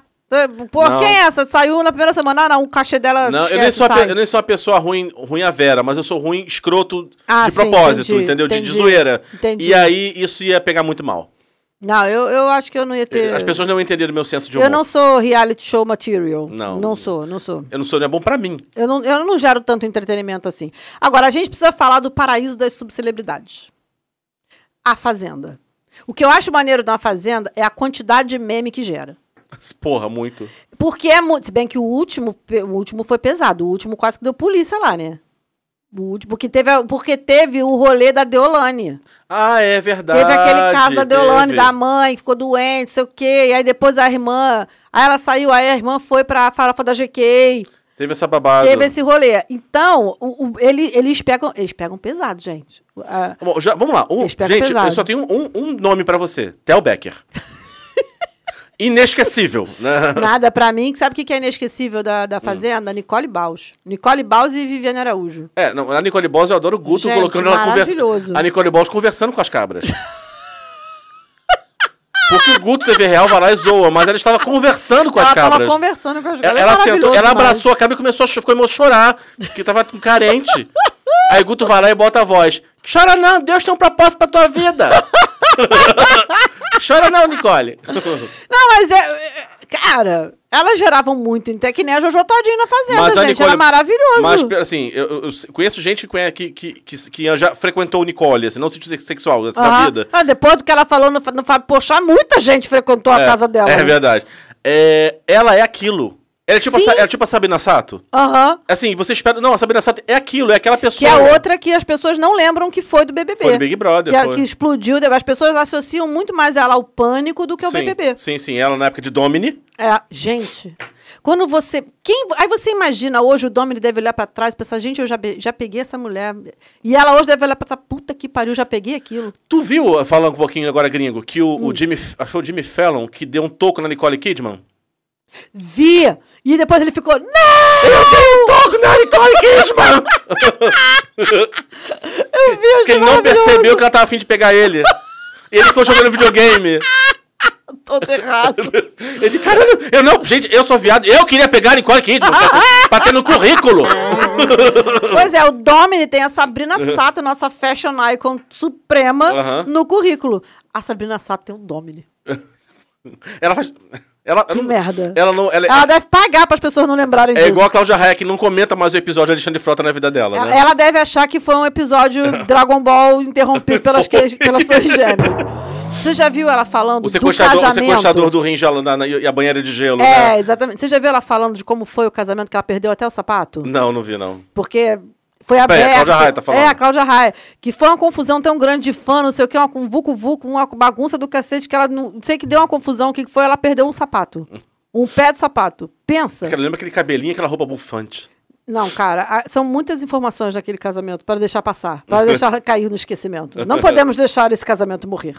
Speaker 1: Pô,
Speaker 2: Não.
Speaker 1: quem é essa? Saiu na primeira semana? Ah, não, o cachê dela.
Speaker 2: Não, eu
Speaker 1: esquece,
Speaker 2: nem, sou a eu nem sou uma pessoa ruim, ruim a Vera, mas eu sou ruim escroto
Speaker 1: Ah,
Speaker 2: de
Speaker 1: sim,
Speaker 2: propósito,
Speaker 1: entendi,
Speaker 2: entendeu? De, de
Speaker 1: entendi,
Speaker 2: zoeira.
Speaker 1: entendi.
Speaker 2: E aí isso ia pegar muito mal.
Speaker 1: Não, eu, eu acho que eu não ia ter.
Speaker 2: As pessoas não entenderam meu senso de humor.
Speaker 1: Eu não sou reality show material.
Speaker 2: Não.
Speaker 1: Não sou, não sou.
Speaker 2: Eu não sou, não é bom pra mim.
Speaker 1: Eu não, eu não gero tanto entretenimento assim. Agora, a gente precisa falar do paraíso das subcelebridades. A Fazenda. O que eu acho maneiro da Fazenda é a quantidade de meme que gera.
Speaker 2: Porra, muito.
Speaker 1: Porque é muito. Se bem que o último, o último foi pesado. O último quase que deu polícia lá, né? O último, porque teve, porque teve o rolê da Deolane.
Speaker 2: Ah, é verdade.
Speaker 1: Teve aquele caso da Deolane,
Speaker 2: teve.
Speaker 1: da mãe, que ficou doente, sei o quê. E aí depois a irmã. Aí ela saiu, aí a irmã foi pra farofa da GK.
Speaker 2: Teve essa babada.
Speaker 1: Teve esse rolê. Então, o- o- ele- eles, pegam, eles pegam pesado, gente. Ah,
Speaker 2: Bom, já- vamos lá. Um- gente,
Speaker 1: pesado.
Speaker 2: eu só tenho um, um nome pra você. Tel Becker. Inesquecível. né?
Speaker 1: nada pra mim. Sabe o que é inesquecível da,
Speaker 2: Hum.
Speaker 1: da Fazenda? Nicole Baus. Nicole Baus e Viviane Araújo.
Speaker 2: É, não, a Nicole Balls eu adoro o Guto
Speaker 1: Gente,
Speaker 2: colocando ela conversando. A Nicole Balls conversando com as cabras. Porque o Guto TV Real vai lá e zoa, mas ela estava conversando com as
Speaker 1: ela
Speaker 2: cabras.
Speaker 1: tava conversando com as
Speaker 2: Ela,
Speaker 1: é
Speaker 2: ela sentou,
Speaker 1: maravilhoso
Speaker 2: ela
Speaker 1: demais.
Speaker 2: abraçou a cabra e começou a ficou emocionada chorar, porque tava carente. Aí Guto vai lá e bota a voz. Chora não, Deus tem um propósito pra tua vida. Chora não, Nicole.
Speaker 1: Não, mas é. é- Cara, elas geravam muito. Então, que nem a Jojo Todinho na Fazenda,
Speaker 2: Mas a
Speaker 1: gente.
Speaker 2: Nicole-
Speaker 1: Era maravilhoso.
Speaker 2: Mas, assim, eu, eu- conheço gente que, que, que, que, já frequentou o Nicole, assim, não sentido sexual, assim, na vida.
Speaker 1: Ah, depois do que ela falou no, no Fábio Pochá, muita gente frequentou a
Speaker 2: É,
Speaker 1: casa dela.
Speaker 2: É
Speaker 1: né?
Speaker 2: verdade. É, ela é aquilo. Ela é tipo, a,
Speaker 1: Sim.
Speaker 2: Ela é tipo a Sabina Sato?
Speaker 1: Aham.
Speaker 2: Assim, você espera. Não, a Sabina Sato é aquilo, é aquela
Speaker 1: Que
Speaker 2: pessoa.
Speaker 1: é outra que as pessoas não lembram que foi do BBB.
Speaker 2: Foi do Big Brother,
Speaker 1: Que, é- que explodiu. As pessoas associam muito mais ela ao pânico do que ao
Speaker 2: sim,
Speaker 1: BBB.
Speaker 2: Sim, sim. Ela na época de Domini.
Speaker 1: É, gente. Quando você. Quem, aí você imagina hoje o Domini deve olhar pra trás e pensar, gente, eu já, já peguei essa mulher. E ela hoje deve olhar pra trás, puta que pariu, já peguei aquilo.
Speaker 2: Tu viu, falando um pouquinho agora gringo, que o,
Speaker 1: Hum.
Speaker 2: o Jimmy. Acho que o Jimmy Fallon que deu um toco na Nicole Kidman?
Speaker 1: Vi! E depois ele ficou, não!
Speaker 2: Eu dei um toco na Nicole Kidman!
Speaker 1: Eu vi,
Speaker 2: Porque ele não percebeu que ela tava afim de pegar ele. Ele ficou jogando videogame.
Speaker 1: Todo errado.
Speaker 2: Ele, caralho, eu não, gente, eu sou viado, eu queria pegar a Nicole Kidman pra, ter no currículo.
Speaker 1: pois é, o Domini tem a Sabrina Sato, nossa fashion icon suprema,
Speaker 2: Aham.
Speaker 1: no currículo. A Sabrina Sato tem o Domini.
Speaker 2: Ela faz. Ela,
Speaker 1: Que
Speaker 2: não,
Speaker 1: merda.
Speaker 2: Ela não. Ela,
Speaker 1: Ela deve pagar para as pessoas não lembrarem
Speaker 2: é
Speaker 1: disso.
Speaker 2: igual a Cláudia Raia, que não comenta mais o episódio de Alexandre Frota na vida dela,
Speaker 1: Ela,
Speaker 2: né?
Speaker 1: ela deve achar que foi um episódio Dragon Ball interrompido pelas, que- pelas torres gêmeas. Você já viu ela falando
Speaker 2: O
Speaker 1: do
Speaker 2: sequestrador, o
Speaker 1: casamento?
Speaker 2: sequestrador do rim gelo na- na- e a banheira de gelo,
Speaker 1: É,
Speaker 2: né?
Speaker 1: exatamente. Você já viu ela falando de como foi o casamento que ela perdeu até o sapato?
Speaker 2: Não, não vi, não.
Speaker 1: Porque foi aberto.
Speaker 2: a Cláudia Raia tá falando.
Speaker 1: É, a Cláudia Raia. Que foi uma confusão tão grande de fã, não sei o que, uma, um vucu-vucu, uma bagunça do cacete, que ela não, não sei que deu uma confusão, o que foi, ela perdeu um sapato. Um pé do sapato. Pensa.
Speaker 2: Ela lembra aquele cabelinho, aquela roupa bufante.
Speaker 1: Não, cara, a- são muitas informações daquele casamento para deixar passar, para deixar cair no esquecimento. Não podemos deixar esse casamento morrer.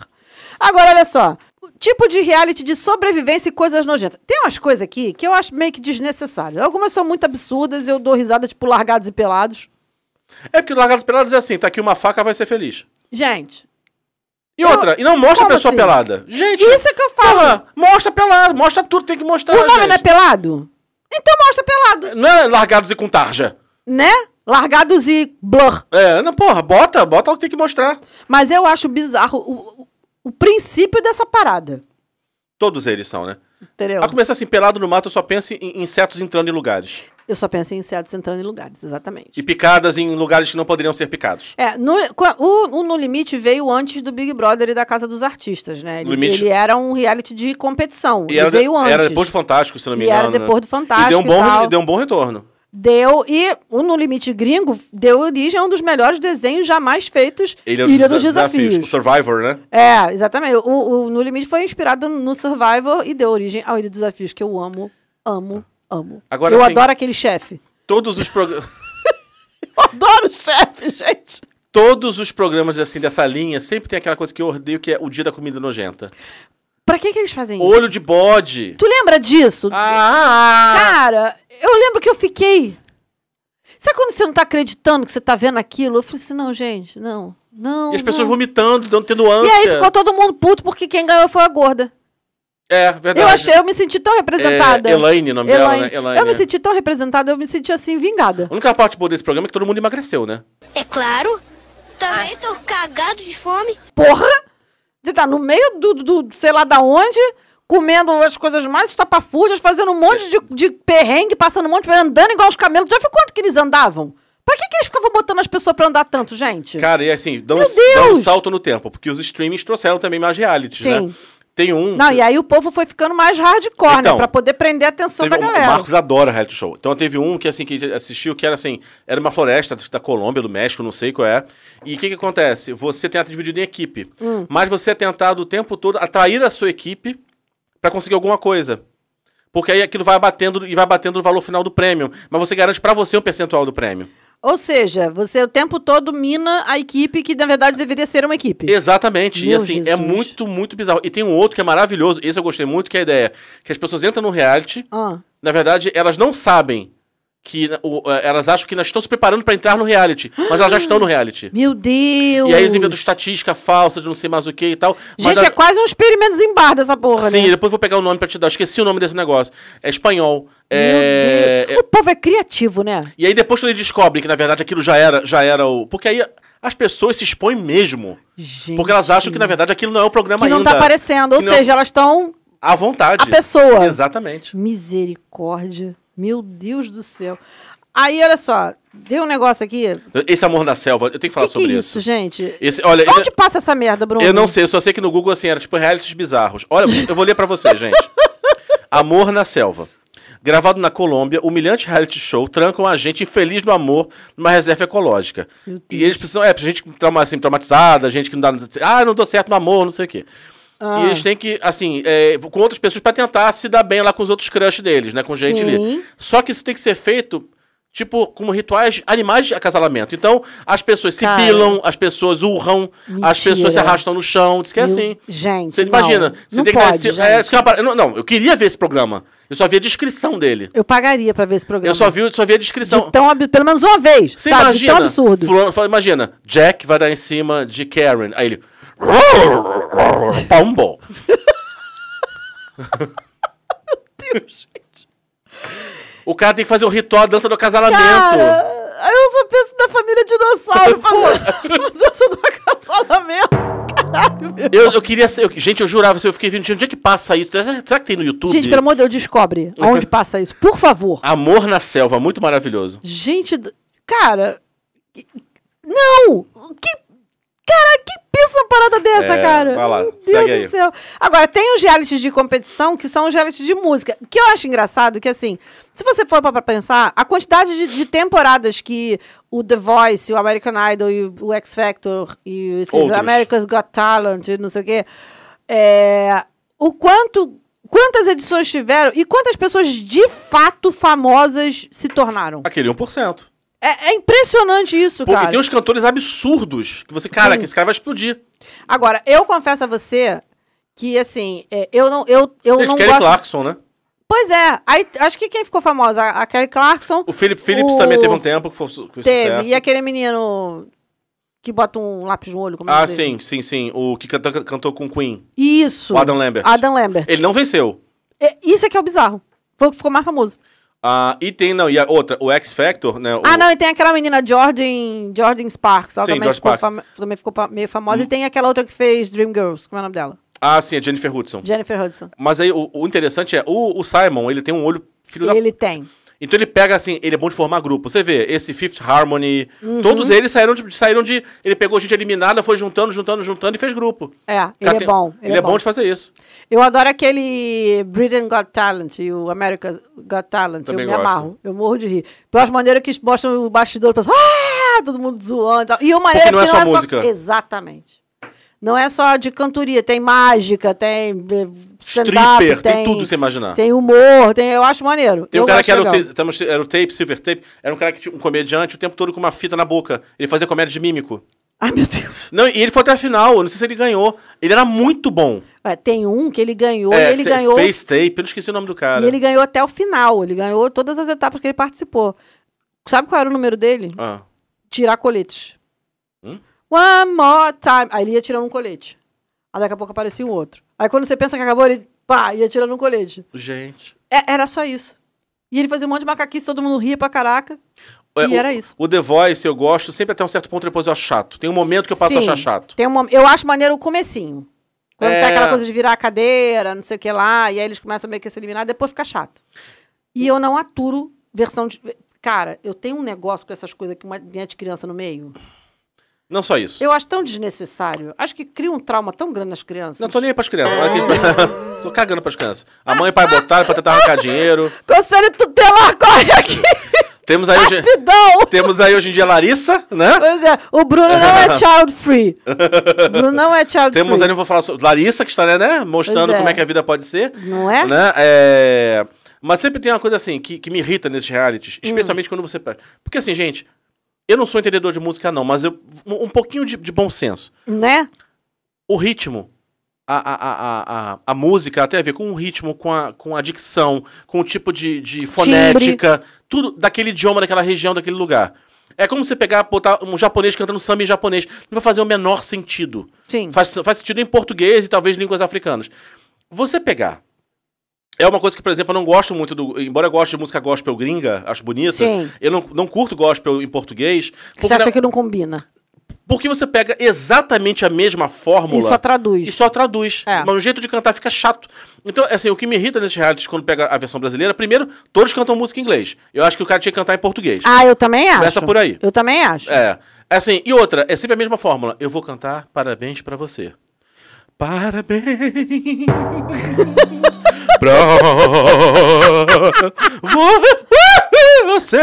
Speaker 1: Agora, olha só. o Tipo de reality de sobrevivência e coisas nojentas. Tem umas coisas aqui que eu acho meio que desnecessárias. Algumas são muito absurdas, eu dou risada, tipo, largados e pelados.
Speaker 2: É porque o Largados Pelados é assim, tá aqui uma faca, vai ser feliz.
Speaker 1: Gente,
Speaker 2: E outra, e não mostra a pessoa
Speaker 1: assim?
Speaker 2: pelada. Gente,
Speaker 1: isso é que eu falo.
Speaker 2: porra, mostra pelado, mostra tudo, tem que mostrar,
Speaker 1: o nome
Speaker 2: gente.
Speaker 1: não é pelado? Então mostra pelado,
Speaker 2: Não é Largados e com tarja.
Speaker 1: né? Largados e blur.
Speaker 2: É, não, porra, bota, bota o que tem que mostrar.
Speaker 1: Mas eu acho bizarro o, o, o princípio dessa parada.
Speaker 2: Todos eles são, né?
Speaker 1: Entendeu?
Speaker 2: A começar assim, pelado no mato, eu só penso em insetos entrando em lugares.
Speaker 1: Eu só penso em insetos entrando em lugares, exatamente.
Speaker 2: E picadas em lugares que não poderiam ser picados.
Speaker 1: É, no, o, o No Limite veio antes do Big Brother e da Casa dos Artistas, né? Ele,
Speaker 2: Limite-
Speaker 1: ele era um reality de competição.
Speaker 2: E
Speaker 1: ele
Speaker 2: era,
Speaker 1: veio antes.
Speaker 2: era depois do Fantástico, se não me
Speaker 1: E
Speaker 2: engano.
Speaker 1: era
Speaker 2: né?
Speaker 1: depois do Fantástico
Speaker 2: E deu um
Speaker 1: e
Speaker 2: bom, re- deu um bom retorno.
Speaker 1: Deu, e o No Limite Gringo deu origem a um dos melhores desenhos jamais feitos,
Speaker 2: Ilha,
Speaker 1: Ilha
Speaker 2: dos
Speaker 1: dos Desafios.
Speaker 2: O Survivor, né?
Speaker 1: É, exatamente. O, o No Limite foi inspirado no Survivor e deu origem ao Ilha dos Desafios, que eu amo, amo, amo.
Speaker 2: Agora,
Speaker 1: eu
Speaker 2: assim-
Speaker 1: adoro aquele chefe.
Speaker 2: Todos os, prog-
Speaker 1: Eu adoro o chefe, gente.
Speaker 2: Todos os programas assim dessa linha sempre tem aquela coisa que eu odeio, que é o dia da comida nojenta.
Speaker 1: Pra que que eles fazem isso?
Speaker 2: Olho de bode.
Speaker 1: Tu lembra disso?
Speaker 2: Ah!
Speaker 1: Cara, eu lembro que eu fiquei. Sabe quando você não tá acreditando que você tá vendo aquilo? Eu falei assim, não, gente, não, não.
Speaker 2: E as pessoas
Speaker 1: não.
Speaker 2: vomitando, dando- tendo
Speaker 1: E
Speaker 2: ânsia.
Speaker 1: aí ficou todo mundo puto porque quem ganhou foi a gorda.
Speaker 2: É, verdade.
Speaker 1: Eu achei, eu me senti tão representada.
Speaker 2: É, Elaine, o nome dela,
Speaker 1: Elaine.
Speaker 2: né? Elaine.
Speaker 1: Eu me senti tão representada, eu me senti assim, vingada.
Speaker 2: A única parte boa desse programa é que todo mundo emagreceu, né?
Speaker 9: É claro. Também tô cagado de fome.
Speaker 1: Porra! Você tá no meio do, do, sei lá da onde, comendo as coisas mais estapafúrdias, fazendo um monte de, de perrengue, passando um monte, andando igual os camelos. Já viu quanto que eles andavam? Pra que, que eles ficavam botando as pessoas pra andar tanto, gente?
Speaker 2: Cara, e assim, dá um, dá um salto no tempo, porque os streamings trouxeram também mais reality, né? Tem um.
Speaker 1: Não, e aí o povo foi ficando mais hardcore,
Speaker 2: Então,
Speaker 1: né? Pra poder prender a atenção da
Speaker 2: um- o
Speaker 1: galera.
Speaker 2: Marcos adora reality show. Então teve um que assim que assistiu que era assim, era uma floresta da Colômbia, do México, não sei qual é. E o que que acontece? Você tenta dividir em equipe,
Speaker 1: Hum.
Speaker 2: mas você é tentado o tempo todo atrair a sua equipe pra conseguir alguma coisa. Porque aí aquilo vai batendo e vai batendo no valor final do prêmio, mas você garante pra você um percentual do prêmio.
Speaker 1: Ou seja, você o tempo todo mina a equipe que, na verdade, deveria ser uma equipe.
Speaker 2: Exatamente. e
Speaker 1: Meu
Speaker 2: assim, é
Speaker 1: Jesus.
Speaker 2: muito, muito bizarro. E tem um outro que é maravilhoso, esse eu gostei muito, que é a ideia que as pessoas entram no reality,
Speaker 1: Ah.
Speaker 2: na verdade, elas não sabem que o, eh, elas acham que elas estão se preparando pra entrar no reality, mas elas já estão no reality.
Speaker 1: Meu Deus!
Speaker 2: E aí eles inventam estatística falsa de não sei mais o que e tal. mas
Speaker 1: Gente,
Speaker 2: da-
Speaker 1: é quase um experimento em bar dessa porra,
Speaker 2: Sim,
Speaker 1: né?
Speaker 2: depois eu vou pegar o nome pra te dar. Eu esqueci o nome desse negócio. É espanhol.
Speaker 1: Meu
Speaker 2: É,
Speaker 1: Deus. O povo é criativo, né?
Speaker 2: E aí depois eles descobrem que na verdade aquilo já era, já era o. Porque aí as pessoas se expõem mesmo.
Speaker 1: Gente.
Speaker 2: Porque elas acham que na verdade aquilo não é o programa
Speaker 1: Que não
Speaker 2: ainda.
Speaker 1: tá aparecendo. Ou
Speaker 2: Que não-
Speaker 1: seja, elas estão
Speaker 2: À vontade.
Speaker 1: a pessoa.
Speaker 2: Exatamente.
Speaker 1: Misericórdia. Meu Deus do céu. Aí, olha só. Deu um negócio aqui.
Speaker 2: Esse amor na selva, eu tenho que falar
Speaker 1: que que é
Speaker 2: sobre
Speaker 1: isso, gente?
Speaker 2: Esse, olha,
Speaker 1: Onde
Speaker 2: eu,
Speaker 1: passa essa merda, Bruno?
Speaker 2: eu não sei, eu só sei que no Google assim era tipo realities bizarros. Olha, eu vou ler pra você, gente. Amor na selva. Gravado na Colômbia, humilhante reality show trancam a gente infeliz no amor numa reserva ecológica. E eles precisam, é, gente trauma, assim, traumatizada, gente que não dá. Ah, não dou certo no amor, não sei o quê.
Speaker 1: Ah.
Speaker 2: E eles têm que, assim, é, com outras pessoas pra tentar se dar bem lá com os outros crush deles, né? Com gente ali.
Speaker 1: Sim.
Speaker 2: Só que isso tem que ser feito, tipo, como rituais animais de acasalamento. Então, as pessoas se
Speaker 1: Cara.
Speaker 2: pilam, as pessoas urram, as
Speaker 1: Mentira.
Speaker 2: pessoas se arrastam no chão. Diz que é assim.
Speaker 1: Gente,
Speaker 2: Você
Speaker 1: não.
Speaker 2: imagina, você
Speaker 1: Não
Speaker 2: tem
Speaker 1: pode,
Speaker 2: que
Speaker 1: gente.
Speaker 2: é, que é uma parada- não, não, eu queria ver esse programa. Eu só vi a descrição dele.
Speaker 1: Eu pagaria pra ver esse programa.
Speaker 2: Eu só vi, só vi a descrição.
Speaker 1: De tão, ab- pelo menos uma vez.
Speaker 2: Você
Speaker 1: sabe?
Speaker 2: imagina?
Speaker 1: Tão absurdo.
Speaker 2: fulano imagina, Jack vai dar em cima de Karen. Aí ele. Pombo. O cara tem que fazer o ritual, a dança do acasalamento.
Speaker 1: Cara, aí eu só penso na família dinossauro fazendo a dança do acasalamento. Caralho, meu.
Speaker 2: Eu, eu queria ser. eu- gente, eu jurava, eu fiquei vendo, onde é que passa isso? Será que tem no YouTube?
Speaker 1: Gente, pelo amor de Deus, descobre aonde passa isso. Por favor.
Speaker 2: Amor na selva, muito maravilhoso.
Speaker 1: Gente, cara. Não! Que. Cara, que pensa uma parada dessa,
Speaker 2: É,
Speaker 1: cara?
Speaker 2: vai lá,
Speaker 1: Meu Deus
Speaker 2: segue
Speaker 1: do
Speaker 2: aí.
Speaker 1: céu. Agora, tem os realities de competição que são os realities de música. Que eu acho engraçado que, assim, se você for pra pra pensar, a quantidade de, de temporadas que o The Voice, o American Idol e o, o X Factor e esses
Speaker 2: Outros.
Speaker 1: America's Got Talent e não sei o quê, é, o quanto. Quantas edições tiveram e quantas pessoas de fato famosas se tornaram?
Speaker 2: Aquele 1%.
Speaker 1: É, é impressionante isso,
Speaker 2: Porque
Speaker 1: cara.
Speaker 2: tem uns cantores absurdos que você, cara, que esse cara vai explodir.
Speaker 1: Agora, eu confesso a você que, assim, é, eu não, eu, eu
Speaker 2: Gente,
Speaker 1: não
Speaker 2: Kelly
Speaker 1: gosto...
Speaker 2: Clarkson, né?
Speaker 1: Pois é, aí, acho que quem ficou famosa? A, a Kelly Clarkson
Speaker 2: O Philip Phillips
Speaker 1: O-
Speaker 2: também teve um tempo que foi, foi
Speaker 1: teve,
Speaker 2: sucesso.
Speaker 1: e aquele menino que bota um lápis no olho, como é o
Speaker 2: Ah,
Speaker 1: dele?
Speaker 2: sim, sim, sim. O que canta- cantou com Queen.
Speaker 1: Isso.
Speaker 2: O Adam Lambert.
Speaker 1: Adam Lambert.
Speaker 2: Ele não venceu.
Speaker 1: É, isso é que é o bizarro. Foi o que ficou mais famoso.
Speaker 2: Ah, e tem, não, e a outra, o X Factor, né? o-
Speaker 1: Ah, não, e tem aquela menina Jordan, Jordan Sparks. Ela
Speaker 2: Sim,
Speaker 1: também, ficou
Speaker 2: Sparks.
Speaker 1: fama- também ficou meio famosa. E tem aquela outra que fez Dreamgirls, como é o nome dela?
Speaker 2: Ah, sim, a Jennifer Hudson.
Speaker 1: Jennifer Hudson.
Speaker 2: Mas aí o, o interessante é, o, o Simon, ele tem um olho filho da...
Speaker 1: Ele tem.
Speaker 2: Então ele pega assim, ele é bom de formar grupo. Você vê, esse Fifth Harmony,
Speaker 1: Uhum.
Speaker 2: todos eles saíram de, saíram de... Ele pegou gente eliminada, foi juntando, juntando, juntando e fez grupo.
Speaker 1: É, ele é bom.
Speaker 2: Ele, é bom de fazer isso.
Speaker 1: Eu adoro aquele Britain Got Talent e o America's Got Talent.
Speaker 2: Também
Speaker 1: eu me
Speaker 2: gosto.
Speaker 1: amarro. Eu morro de rir. Acho maneiro que mostram o bastidor pensam, ah, todo mundo zoando e tal. E o maneiro
Speaker 2: Porque não é
Speaker 1: que
Speaker 2: só música.
Speaker 1: Exatamente. Não é só de cantoria, tem mágica, tem eh, stand-up,
Speaker 2: Stripper, tem,
Speaker 1: tem,
Speaker 2: tudo que você imaginar.
Speaker 1: tem humor, tem, eu acho maneiro.
Speaker 2: Tem um cara que era o,
Speaker 1: legal.
Speaker 2: ta- tamo- era o tape, silver tape, era um cara que tinha um comediante o tempo todo com uma fita na boca. Ele fazia comédia de mímico.
Speaker 1: Ai, meu Deus.
Speaker 2: Não, e ele foi até a final, eu não sei se ele ganhou. Ele era muito bom.
Speaker 1: É, tem um que ele ganhou
Speaker 2: É,
Speaker 1: e ele ganhou.
Speaker 2: Face tape, eu esqueci o nome do cara.
Speaker 1: E ele ganhou até o final. Ele ganhou todas as etapas que ele participou. Sabe qual era o número dele?
Speaker 2: Ah,
Speaker 1: tirar coletes. One more time. Aí ele ia tirando um colete. Aí daqui a pouco aparecia um outro. Aí quando você pensa que acabou, ele pá, ia tirando um colete.
Speaker 2: gente.
Speaker 1: É- era só isso. E ele fazia um monte de macaquice, todo mundo ria pra caraca.
Speaker 2: É,
Speaker 1: E
Speaker 2: o-
Speaker 1: era isso.
Speaker 2: O The Voice eu gosto sempre até um certo ponto, depois eu acho chato. Tem um momento que eu passo a
Speaker 1: Sim.
Speaker 2: achar chato.
Speaker 1: Tem uma, eu acho maneiro o comecinho. Quando
Speaker 2: É.
Speaker 1: tem aquela coisa de virar a cadeira, não sei o que lá, e aí eles começam meio que a se eliminar, depois fica chato. E eu não aturo versão de. Cara, eu tenho um negócio com essas coisas que uma minha de criança no meio.
Speaker 2: Não só isso.
Speaker 1: Eu acho tão desnecessário. Acho que cria um trauma tão grande nas crianças.
Speaker 2: Não tô nem aí pras crianças. Tô cagando pras crianças. A mãe e o pai botaram pra tentar arrancar dinheiro.
Speaker 1: Conselho tutelar, corre aqui!
Speaker 2: Temos aí, hoje, temos aí hoje em dia a Larissa, né?
Speaker 1: Pois é, o Bruno não é child free. O Bruno não é child
Speaker 2: Temos
Speaker 1: free.
Speaker 2: aí, eu vou falar sobre Larissa, que está, né, mostrando
Speaker 1: Pois é.
Speaker 2: como é que a vida pode ser.
Speaker 1: Não é?
Speaker 2: Né? É, Mas sempre tem uma coisa assim, que, que me irrita nesses
Speaker 1: Hum.
Speaker 2: realities, especialmente quando você... Porque assim, gente, eu não sou entendedor de música não, mas eu, um, pouquinho de, de bom senso.
Speaker 1: Né?
Speaker 2: O ritmo, a, a, a, a, a, música tem a ver com o ritmo, com a, com a dicção, com o tipo de, de fonética, tudo daquele idioma, daquela região, daquele lugar. É como você pegar, botar um japonês cantando samba em japonês. Não vai fazer o menor sentido.
Speaker 1: Sim.
Speaker 2: Faz, faz sentido em português e talvez línguas africanas. Você pegar. É uma coisa que, por exemplo, eu não gosto muito do. Embora eu goste de música gospel gringa, acho bonita.
Speaker 1: Sim.
Speaker 2: Eu não, não curto gospel em português.
Speaker 1: Você acha que não combina?
Speaker 2: Porque você pega exatamente a mesma fórmula.
Speaker 1: E só traduz.
Speaker 2: E só traduz.
Speaker 1: É.
Speaker 2: Mas o jeito de cantar fica chato. Então, assim, o que me irrita nesses realities quando pega a versão brasileira, primeiro, todos cantam música em inglês. Eu acho que o cara tinha que cantar em português.
Speaker 1: Ah, eu também acho.
Speaker 2: Começa por aí.
Speaker 1: Eu também acho.
Speaker 2: É. Assim, e outra, é sempre a mesma fórmula. Eu vou cantar parabéns pra você. Parabéns. Você.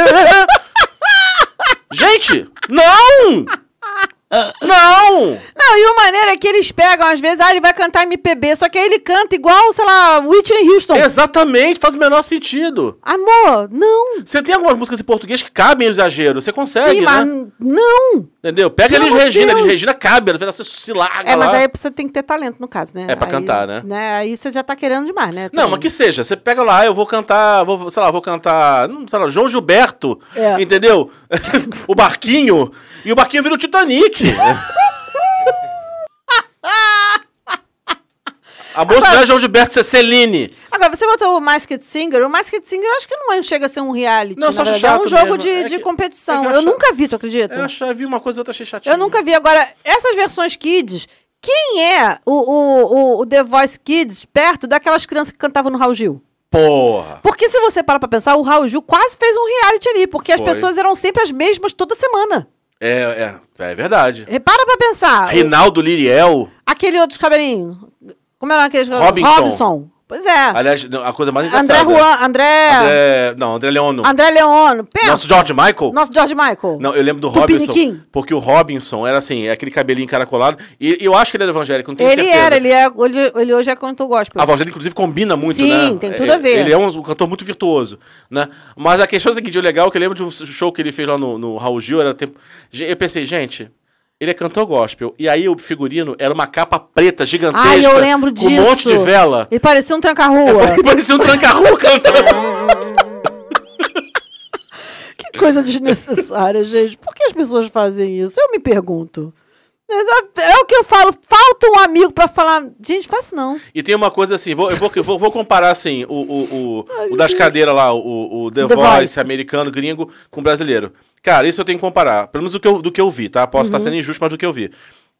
Speaker 2: Gente, não! Não!
Speaker 1: Não, e o maneiro é que eles pegam, às vezes, ah, ele vai cantar MPB, só que aí ele canta igual, sei lá, Whitney Houston.
Speaker 2: Exatamente, faz o menor sentido.
Speaker 1: Amor, não.
Speaker 2: Você tem algumas músicas em português que cabem o exagero, você consegue,
Speaker 1: Sim,
Speaker 2: né?
Speaker 1: mas não.
Speaker 2: Entendeu? Pega
Speaker 1: Pelo amor de
Speaker 2: Regina,
Speaker 1: Deus.
Speaker 2: Regina cabe, ela se, se larga
Speaker 1: É, mas
Speaker 2: lá.
Speaker 1: aí você tem que ter talento, no caso, né?
Speaker 2: É pra
Speaker 1: Aí,
Speaker 2: cantar, né?
Speaker 1: Aí você já tá querendo demais, né?
Speaker 2: Não, mas que seja, você pega lá, eu vou cantar, vou, sei lá, vou cantar, não, sei lá, João Gilberto,
Speaker 1: É.
Speaker 2: entendeu? o barquinho, e o barquinho vira o Titanic. A moça não é João Gilberto, é Celine.
Speaker 1: Agora, você botou o Masked Singer. O Masked Singer eu acho que não é- chega a ser um reality.
Speaker 2: Não, só
Speaker 1: verdade.
Speaker 2: chato
Speaker 1: É um jogo
Speaker 2: mesmo.
Speaker 1: de,
Speaker 2: É
Speaker 1: de
Speaker 2: que-
Speaker 1: competição.
Speaker 2: é
Speaker 1: eu
Speaker 2: eu
Speaker 1: nunca vi, tu acredita?
Speaker 2: Eu achei, vi uma coisa e outra achei chatinho.
Speaker 1: Eu nunca vi. Agora, essas versões kids, quem é o, o, o, o The Voice Kids perto daquelas crianças que cantavam no Raul Gil?
Speaker 2: Porra.
Speaker 1: Porque se você para pra pensar, o Raul Gil quase fez um reality ali, porque as
Speaker 2: Foi.
Speaker 1: pessoas eram sempre as mesmas toda semana.
Speaker 2: É, é, é verdade.
Speaker 1: Repara pra pensar.
Speaker 2: Reinaldo Liriel,
Speaker 1: Aquele outro cabelinho. Como era aquele
Speaker 2: Robinson.
Speaker 1: Robinson. Pois é.
Speaker 2: aliás, a coisa mais
Speaker 1: André
Speaker 2: engraçada.
Speaker 1: Juan, André, André,
Speaker 2: André, não, André Leono.
Speaker 1: Leono. Pensa.
Speaker 2: Nosso George Michael.
Speaker 1: Nosso George Michael.
Speaker 2: Não, eu lembro do
Speaker 1: Tupiniquim.
Speaker 2: Robinson. Porque o Robinson era assim, é aquele cabelinho encaracolado. E eu acho que ele era evangélico, não tenho
Speaker 1: ele
Speaker 2: certeza.
Speaker 1: era, ele, é, ele, ele hoje é cantor gospel.
Speaker 2: A voz dele, inclusive, combina muito,
Speaker 1: Sim,
Speaker 2: né?
Speaker 1: tem tudo a
Speaker 2: É,
Speaker 1: ver.
Speaker 2: Ele é um, um cantor muito virtuoso, né? Mas a questão é a seguinte, o legal é que eu lembro de um show que ele fez lá no, no Raul Gil, era tempo... Eu pensei, gente, ele é cantor gospel. E aí o figurino era uma capa preta gigantesca.
Speaker 1: Ai, eu lembro
Speaker 2: com
Speaker 1: disso.
Speaker 2: um monte de vela.
Speaker 1: Ele parecia um tranca-rua.
Speaker 2: Ele parecia um tranca-rua cantando.
Speaker 1: que coisa desnecessária, gente. Por que as pessoas fazem isso? Eu me pergunto. É o que eu falo. Falta um amigo pra falar. Gente, isso não.
Speaker 2: E tem uma coisa assim, vou, eu vou, eu vou, vou comparar assim, o, o, o, o das cadeiras lá, o, o The,
Speaker 1: The
Speaker 2: Voice,
Speaker 1: Voice.
Speaker 2: americano, gringo, com brasileiro. Cara, isso eu tenho que comparar. Pelo menos do que eu, do que eu vi, tá? Posso estar sendo injusto, mas do que eu vi.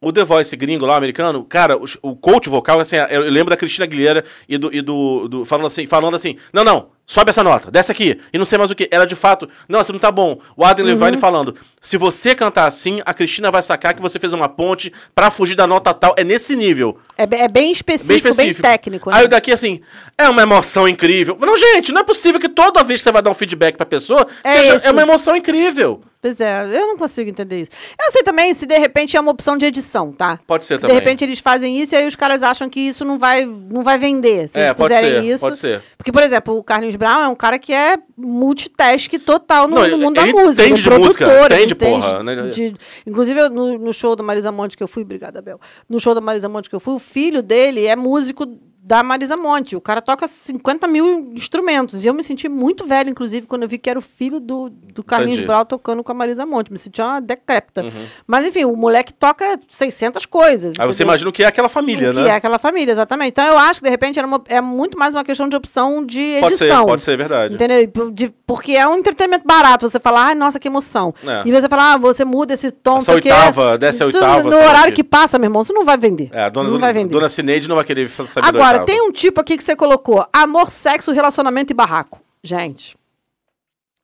Speaker 2: O The Voice gringo lá, americano, cara, o, o coach vocal, assim, eu, eu lembro da Cristina Aguilera e do, e do, do- falando assim, falando assim, não, não, sobe essa nota, desce aqui, e não sei mais o que. Ela de fato, não, assim não tá bom. O Adam Levine falando, se você cantar assim, a Cristina vai sacar que você fez uma ponte pra fugir da nota tal. É nesse nível.
Speaker 1: É, é bem específico, bem, técnico. Né?
Speaker 2: Aí o daqui, assim, é uma emoção incrível. Não, gente, não é possível que toda vez que você vai dar um feedback pra pessoa,
Speaker 1: É
Speaker 2: seja,
Speaker 1: esse.
Speaker 2: é uma emoção incrível.
Speaker 1: Pois é, eu não consigo entender isso. Eu sei também se de repente é uma opção de edição, tá?
Speaker 2: Pode ser
Speaker 1: De
Speaker 2: também.
Speaker 1: repente eles fazem isso e aí os caras acham que isso não vai, não vai vender. Se
Speaker 2: É,
Speaker 1: eles
Speaker 2: pode
Speaker 1: fizerem
Speaker 2: ser,
Speaker 1: isso.
Speaker 2: pode ser.
Speaker 1: Porque, por exemplo, o Carlinhos Brown é um cara que é multitask total no,
Speaker 2: Não,
Speaker 1: no mundo da música.
Speaker 2: entende de música,
Speaker 1: ele
Speaker 2: entende, porra, né?
Speaker 1: de- inclusive, no, no show da Marisa Monte que eu fui, obrigada, Bel. No show da Marisa Monte que eu fui, o filho dele é músico da Marisa Monte. O cara toca 50 mil instrumentos. E eu me senti muito velho, inclusive, quando eu vi que era o filho do, do Carlinhos
Speaker 2: Entendi.
Speaker 1: Brown tocando com a Marisa Monte. Me senti uma decrépita. Mas, enfim, o moleque toca 600 coisas.
Speaker 2: Aí você imagina o que é aquela família,
Speaker 1: que
Speaker 2: né?
Speaker 1: é aquela família, exatamente. Então eu acho que, de repente, era uma- é muito mais uma questão de opção de edição.
Speaker 2: Pode ser, pode ser, verdade.
Speaker 1: Entendeu? De- porque é um entretenimento barato. Você falar, ai, nossa, que emoção.
Speaker 2: É.
Speaker 1: E você falar, ah, você muda esse tom.
Speaker 2: Essa
Speaker 1: o
Speaker 2: oitava, desce a
Speaker 1: Isso
Speaker 2: oitava,
Speaker 1: No horário que passa, meu irmão, isso não vai vender.
Speaker 2: É, a dona,
Speaker 1: não
Speaker 2: dona,
Speaker 1: vai vender.
Speaker 2: dona Cineide não vai querer saber
Speaker 1: Agora, tem um tipo aqui que você colocou: amor, sexo, relacionamento e barraco. Gente,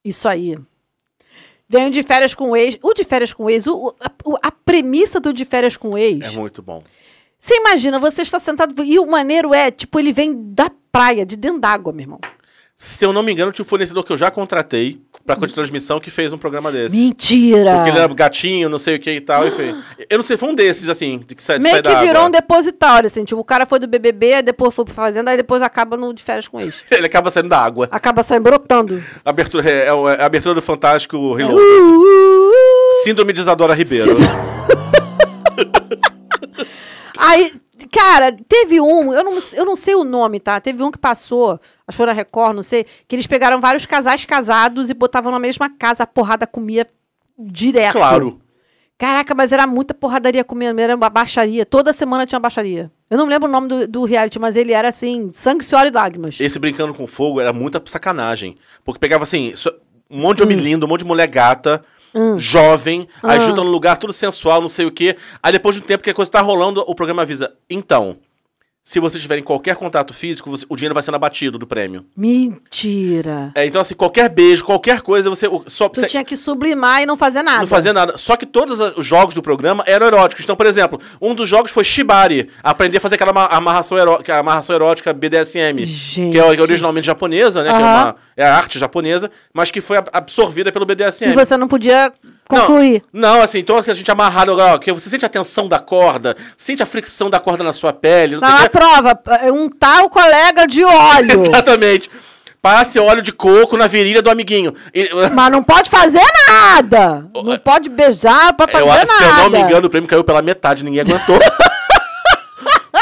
Speaker 1: isso aí. Venho de férias com o ex. O de férias com o ex, o- a, a premissa do de férias com o ex.
Speaker 2: É muito bom.
Speaker 1: Você imagina, você está sentado. E o maneiro é, tipo, ele vem da praia, de dentro d'água, meu irmão.
Speaker 2: Se eu não me engano, tinha um fornecedor que eu já contratei pra de transmissão que fez um programa desse.
Speaker 1: Mentira!
Speaker 2: Porque ele era gatinho, não sei o que e tal, enfim. Eu não sei, foi um desses, assim, de que sai,
Speaker 1: Meio
Speaker 2: sai
Speaker 1: que
Speaker 2: da
Speaker 1: virou
Speaker 2: água.
Speaker 1: um depositário, assim. Tipo, o cara foi do BBB, aí depois foi pra fazenda, aí depois acaba no de férias com ex.
Speaker 2: Ele acaba saindo da água.
Speaker 1: Acaba saindo brotando.
Speaker 2: Abertura, é, é a abertura do Fantástico Reload.
Speaker 1: Uh, uh, uh.
Speaker 2: Síndrome de Isadora Ribeiro.
Speaker 1: Aí, cara, teve um, eu não, eu não sei o nome, tá? Teve um que passou, acho que foi na Record, não sei, que eles pegaram vários casais casados e botavam na mesma casa, a porrada comia direto.
Speaker 2: Claro.
Speaker 1: Caraca, mas era muita porradaria comendo, era uma baixaria. Toda semana tinha uma baixaria. Eu não lembro o nome do, do reality, mas ele era assim, sangue, suor e lágrimas.
Speaker 2: Esse Brincando com Fogo era muita sacanagem. Porque pegava assim, um monte de
Speaker 1: Hum.
Speaker 2: homem lindo, um monte de mulher gata, jovem, aí junta num lugar tudo sensual, não sei o quê. Aí depois de um tempo que a coisa tá rolando, o programa avisa. Então, se vocês tiverem qualquer contato físico, você- o dinheiro vai sendo abatido do prêmio.
Speaker 1: Mentira.
Speaker 2: É, então, assim, qualquer beijo, qualquer coisa, você. Só,
Speaker 1: Tu
Speaker 2: você-
Speaker 1: tinha que sublimar e não fazer nada.
Speaker 2: Não fazia nada. Só que todos os jogos do programa eram eróticos. Então, por exemplo, um dos jogos foi Shibari. Aprender a fazer aquela ama- amarração, eró é amarração erótica BDSM.
Speaker 1: Gente.
Speaker 2: Que é originalmente japonesa, né? Que é, uma, é a arte japonesa, mas que foi ab- absorvida pelo BDSM.
Speaker 1: E você não podia concluir.
Speaker 2: Não, assim, então assim, a gente amarrado, ó, que você sente a tensão da corda, sente a fricção da corda na sua pele, não,
Speaker 1: Não,
Speaker 2: sei
Speaker 1: a
Speaker 2: quê.
Speaker 1: prova. é Um tal colega de óleo.
Speaker 2: Exatamente. Passe óleo de coco na virilha do amiguinho. E-
Speaker 1: Mas não pode fazer nada. Não pode beijar pra fazer
Speaker 2: eu,
Speaker 1: nada.
Speaker 2: se eu não me engano, o prêmio caiu pela metade, ninguém aguentou.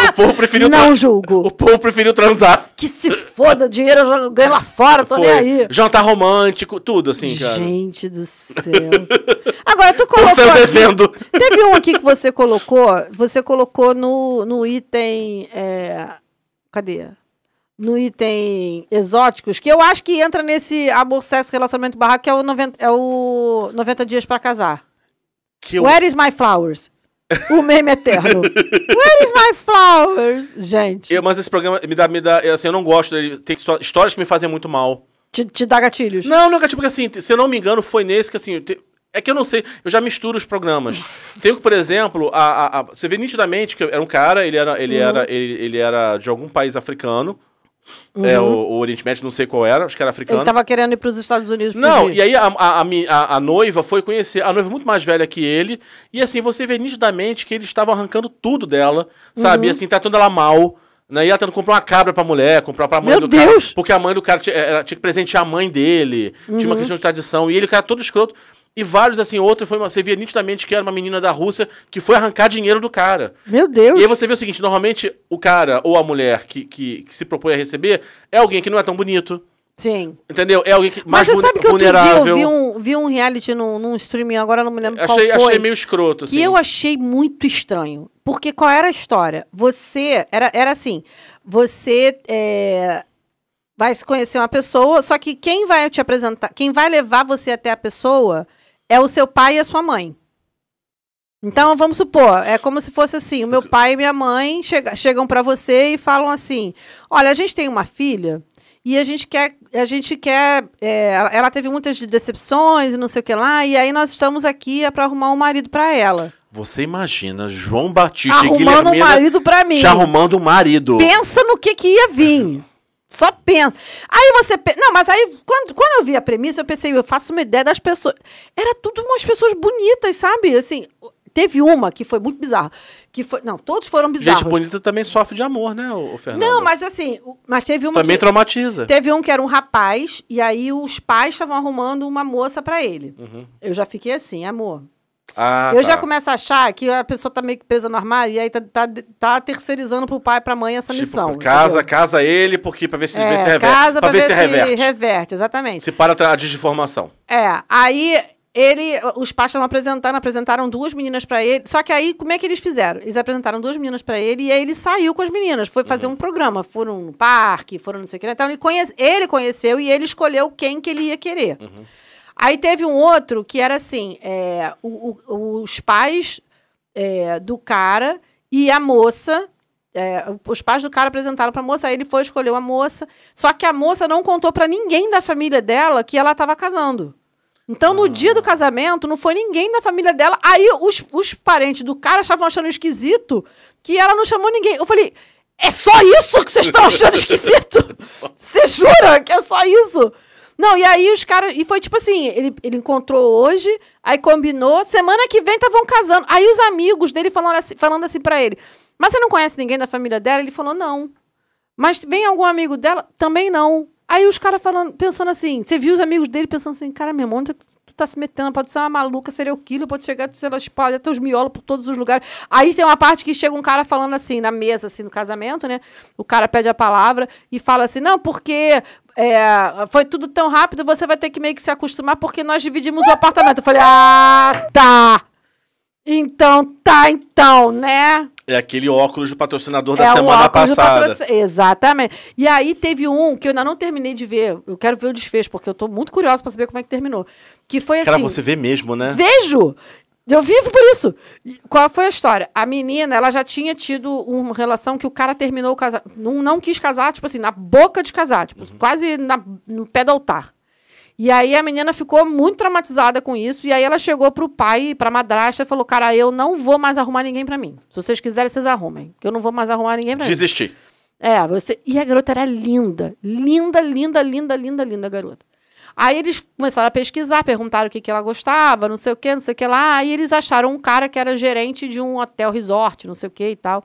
Speaker 2: o povo preferiu
Speaker 1: Não julgo.
Speaker 2: O povo preferiu transar.
Speaker 1: Que se foda, dinheiro eu já ganho lá fora, tô nem aí.
Speaker 2: Jantar romântico, tudo assim, cara.
Speaker 1: Gente do céu. Agora, tu
Speaker 2: O
Speaker 1: colocou. aqui-
Speaker 2: devendo.
Speaker 1: Teve um aqui que você colocou. Você colocou no, no item. é, cadê? No item exóticos, que eu acho que entra nesse amor, sexo, relacionamento barraco, que é o 90, é o 90 dias pra casar.
Speaker 2: Que eu-
Speaker 1: Where is my flowers? O meme eterno. Where is my flowers? Gente,
Speaker 2: eu- mas esse programa me dá, me dá, assim, eu não gosto dele. Tem histó- histórias que me fazem muito mal.
Speaker 1: te, te dá gatilhos.
Speaker 2: Não, nunca, tipo, assim, se eu não me engano, foi nesse que, assim, te- é que eu não sei, eu já misturo os programas. Tem, por exemplo, a, a- a- você vê nitidamente que era um cara, ele era, ele
Speaker 1: Uhum.
Speaker 2: era, ele, ele era de algum país africano, é, o, o Oriente Médio, não sei qual era, acho que era africano.
Speaker 1: Uhum. Ele tava querendo ir pros Estados Unidos.
Speaker 2: Não, e aí a, a, a, a- noiva foi conhecer, a noiva muito mais velha que ele, e assim, você vê nitidamente que eles estavam arrancando tudo dela, sabe? E assim, tratando ela mal. Né? E ela tentando comprar uma cabra pra mulher, comprar pra mãe
Speaker 1: Meu
Speaker 2: do
Speaker 1: Deus!
Speaker 2: cara. Porque a mãe do cara tinha, era- tinha que presentear a mãe dele. Tinha
Speaker 1: Uhum.
Speaker 2: uma questão de tradição. E ele, o cara, todo escroto. E vários, assim, outro foi uma, você via nitidamente que era uma menina da Rússia que foi arrancar dinheiro do cara.
Speaker 1: Meu Deus.
Speaker 2: E aí você vê o seguinte: normalmente o cara ou a mulher que, que, que se propõe a receber é alguém que não é tão bonito.
Speaker 1: Sim.
Speaker 2: Entendeu? É alguém que
Speaker 1: Mas
Speaker 2: mais
Speaker 1: você
Speaker 2: vulne-
Speaker 1: sabe que
Speaker 2: vulnerável.
Speaker 1: eu vi um, vi um reality num, num streaming, agora não me lembro
Speaker 2: Achei,
Speaker 1: qual foi.
Speaker 2: achei meio escroto, assim.
Speaker 1: Que eu achei muito estranho. Porque qual era a história? Você. Era, era assim: você é, vai se conhecer uma pessoa, só que quem vai te apresentar, quem vai levar você até a pessoa é o seu pai e a sua mãe. Então, vamos supor, é como se fosse assim: o meu pai e minha mãe chega- chegam para você e falam assim: olha, a gente tem uma filha. E a gente quer, a gente quer, é, ela- teve muitas decepções e não sei o que lá, e aí nós estamos aqui para arrumar um marido para ela.
Speaker 2: Você imagina João Batista e
Speaker 1: Arrumando um marido para mim.
Speaker 2: te arrumando um marido.
Speaker 1: Pensa no que que ia vir. Só pensa. Aí você. Não, mas aí, quando, quando eu vi a premissa, eu pensei, eu faço uma ideia das pessoas. Era tudo umas pessoas bonitas, sabe? Assim, teve uma que foi muito bizarra. Que foi. Não, todos foram bizarros.
Speaker 2: Gente bonita também sofre de amor, né, o Fernando?
Speaker 1: Não, mas assim, mas teve uma.
Speaker 2: Também
Speaker 1: que,
Speaker 2: traumatiza.
Speaker 1: teve um que era um rapaz, e aí os pais estavam arrumando uma moça pra ele.
Speaker 2: Uhum.
Speaker 1: Eu já fiquei assim, amor.
Speaker 2: Ah,
Speaker 1: eu
Speaker 2: tá.
Speaker 1: já começo a achar que a pessoa tá meio que presa no armário e aí tá, tá, tá terceirizando pro pai e pra mãe essa
Speaker 2: Tipo,
Speaker 1: missão.
Speaker 2: casa,
Speaker 1: entendeu?
Speaker 2: casa ele, porque pra ver se, ver
Speaker 1: É,
Speaker 2: se reverte.
Speaker 1: casa pra, ver, se
Speaker 2: reverte.
Speaker 1: reverte. exatamente.
Speaker 2: Se para a desinformação.
Speaker 1: É, aí ele, os pais estavam apresentando, apresentaram duas meninas pra ele. Só que aí, como é que eles fizeram? Eles apresentaram duas meninas pra ele e aí ele saiu com as meninas, foi
Speaker 2: Uhum.
Speaker 1: fazer um programa, foram no parque, foram não sei o que. Então ele, conhece, ele conheceu e ele escolheu quem que ele ia querer.
Speaker 2: Uhum.
Speaker 1: Aí teve um outro que era assim, é, o- o- os pais é, do cara e a moça é, os pais do cara apresentaram pra moça, aí ele foi escolher uma moça. Só que a moça não contou pra ninguém da família dela que ela tava casando. Então, no dia do casamento, não foi ninguém da família dela. Aí, os, os parentes do cara estavam achando esquisito que ela não chamou ninguém. Eu falei, é só isso que vocês estão achando esquisito? Você jura que é só isso? Não, e aí os caras. E foi tipo assim: ele, ele encontrou hoje, aí combinou, semana que vem estavam casando. Aí os amigos dele falando assim, falando assim pra ele: Mas você não conhece ninguém da família dela? Ele falou: Não. Mas vem algum amigo dela? Também não. Aí os caras falando, pensando assim, você viu os amigos dele pensando assim, cara, é que tu tá se metendo? Pode ser uma maluca, serial killer, pode chegar, sei lá, espalhar teus miolos por todos os lugares. Aí tem uma parte que chega um cara falando assim, na mesa, assim, no casamento, né? O cara pede a palavra e fala assim, não, porque é, foi tudo tão rápido, você vai ter que meio que se acostumar, porque nós dividimos o apartamento. Eu falei, ah, tá. Então, tá, então, né?
Speaker 2: É aquele óculos do patrocinador da
Speaker 1: É o
Speaker 2: semana passada.
Speaker 1: patroci- Exatamente. E aí teve um que eu ainda não terminei de ver. Eu quero ver o desfecho, porque eu tô muito curiosa pra saber como é que terminou. Que foi assim.
Speaker 2: Cara, você vê mesmo, né?
Speaker 1: Vejo! Eu vivo por isso. Qual foi a história? A menina, ela já tinha tido uma relação que o cara terminou o casamento. Não, não quis casar, tipo assim, na boca de casar, tipo, quase na- no pé do altar. E aí a menina ficou muito traumatizada com isso. E aí ela chegou pro pai, pra madrasta, e falou: Cara, eu não vou mais arrumar ninguém pra mim. Se vocês quiserem, vocês arrumem. Que eu não vou mais arrumar ninguém pra mim.
Speaker 2: Desistir.
Speaker 1: É, você. E a garota era linda. Linda, linda, linda, linda, linda garota. Aí eles começaram a pesquisar, perguntaram o que, que ela gostava, não sei o que, não sei o que lá. Aí eles acharam um cara que era gerente de um hotel resort, não sei o que e tal.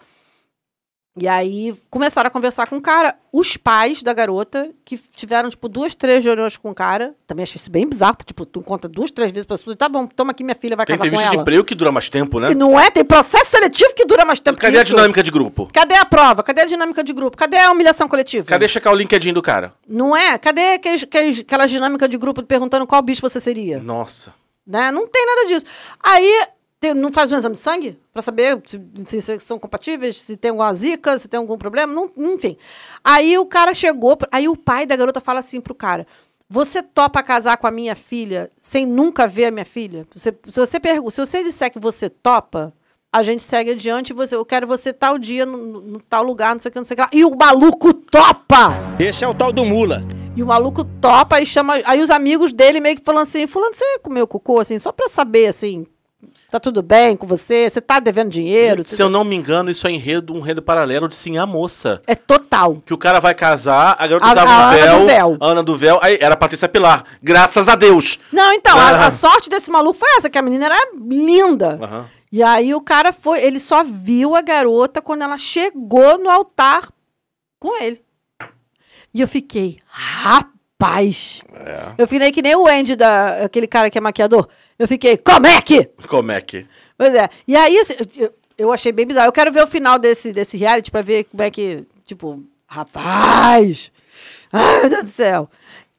Speaker 1: E aí começaram a conversar com o cara. Os pais da garota, que tiveram, tipo, duas, três reuniões com o cara. Também achei isso bem bizarro. Tipo, tu encontra duas, três vezes pessoas. Tá bom, toma aqui minha filha, vai
Speaker 2: Tem
Speaker 1: casar com
Speaker 2: entrevista de
Speaker 1: ela.
Speaker 2: emprego que dura mais tempo, né?
Speaker 1: E não é? Tem processo seletivo que dura mais tempo
Speaker 2: Cadê
Speaker 1: que
Speaker 2: a
Speaker 1: isso.
Speaker 2: dinâmica de grupo?
Speaker 1: Cadê a prova? Cadê a dinâmica de grupo? Cadê a humilhação coletiva?
Speaker 2: Cadê checar o LinkedIn do cara?
Speaker 1: Não é? Cadê aqueles, aqueles, aquela dinâmica de grupo perguntando qual bicho você seria?
Speaker 2: Nossa.
Speaker 1: Né? Não tem nada disso. Aí, tem- não faz um exame de sangue? Pra saber se, se são compatíveis, se tem alguma zica, se tem algum problema? Não, enfim. Aí o cara chegou, aí o pai da garota fala assim pro cara, você topa casar com a minha filha sem nunca ver a minha filha? Você, se, você pergu- se você disser que você topa, a gente segue adiante, você, eu quero você tal dia, no, no- no tal lugar, não sei o que, não sei o que lá. E o maluco topa!
Speaker 10: Esse é o tal do mula.
Speaker 1: E o maluco topa e chama. Aí os amigos dele meio que falam assim: Fulano, você comeu cocô, assim, só pra saber, assim, tá tudo bem com você? Você tá devendo dinheiro?
Speaker 2: Se eu não me engano, isso é enredo, um enredo paralelo de Sim a Moça.
Speaker 1: É total.
Speaker 2: Que o cara vai casar, a garota
Speaker 1: A-
Speaker 2: usava
Speaker 1: a
Speaker 2: um
Speaker 1: Ana
Speaker 2: véu,
Speaker 1: do véu.
Speaker 2: Ana do véu, aí era a Patrícia Pilar. Graças a Deus.
Speaker 1: Não, então, a,
Speaker 2: Ah.
Speaker 1: a sorte desse maluco foi essa, que a menina era linda.
Speaker 2: Aham.
Speaker 1: E aí o cara foi, ele só viu a garota quando ela chegou no altar com ele. E eu fiquei, rapaz.
Speaker 2: É.
Speaker 1: Eu fiquei que nem o Andy, da, aquele cara que é maquiador. Eu fiquei, como é que?
Speaker 2: Como é que?
Speaker 1: Pois é. E aí, assim, eu, eu achei bem bizarro. Eu quero ver o final desse, desse reality pra ver como é que, tipo, rapaz! Ai, meu Deus do céu.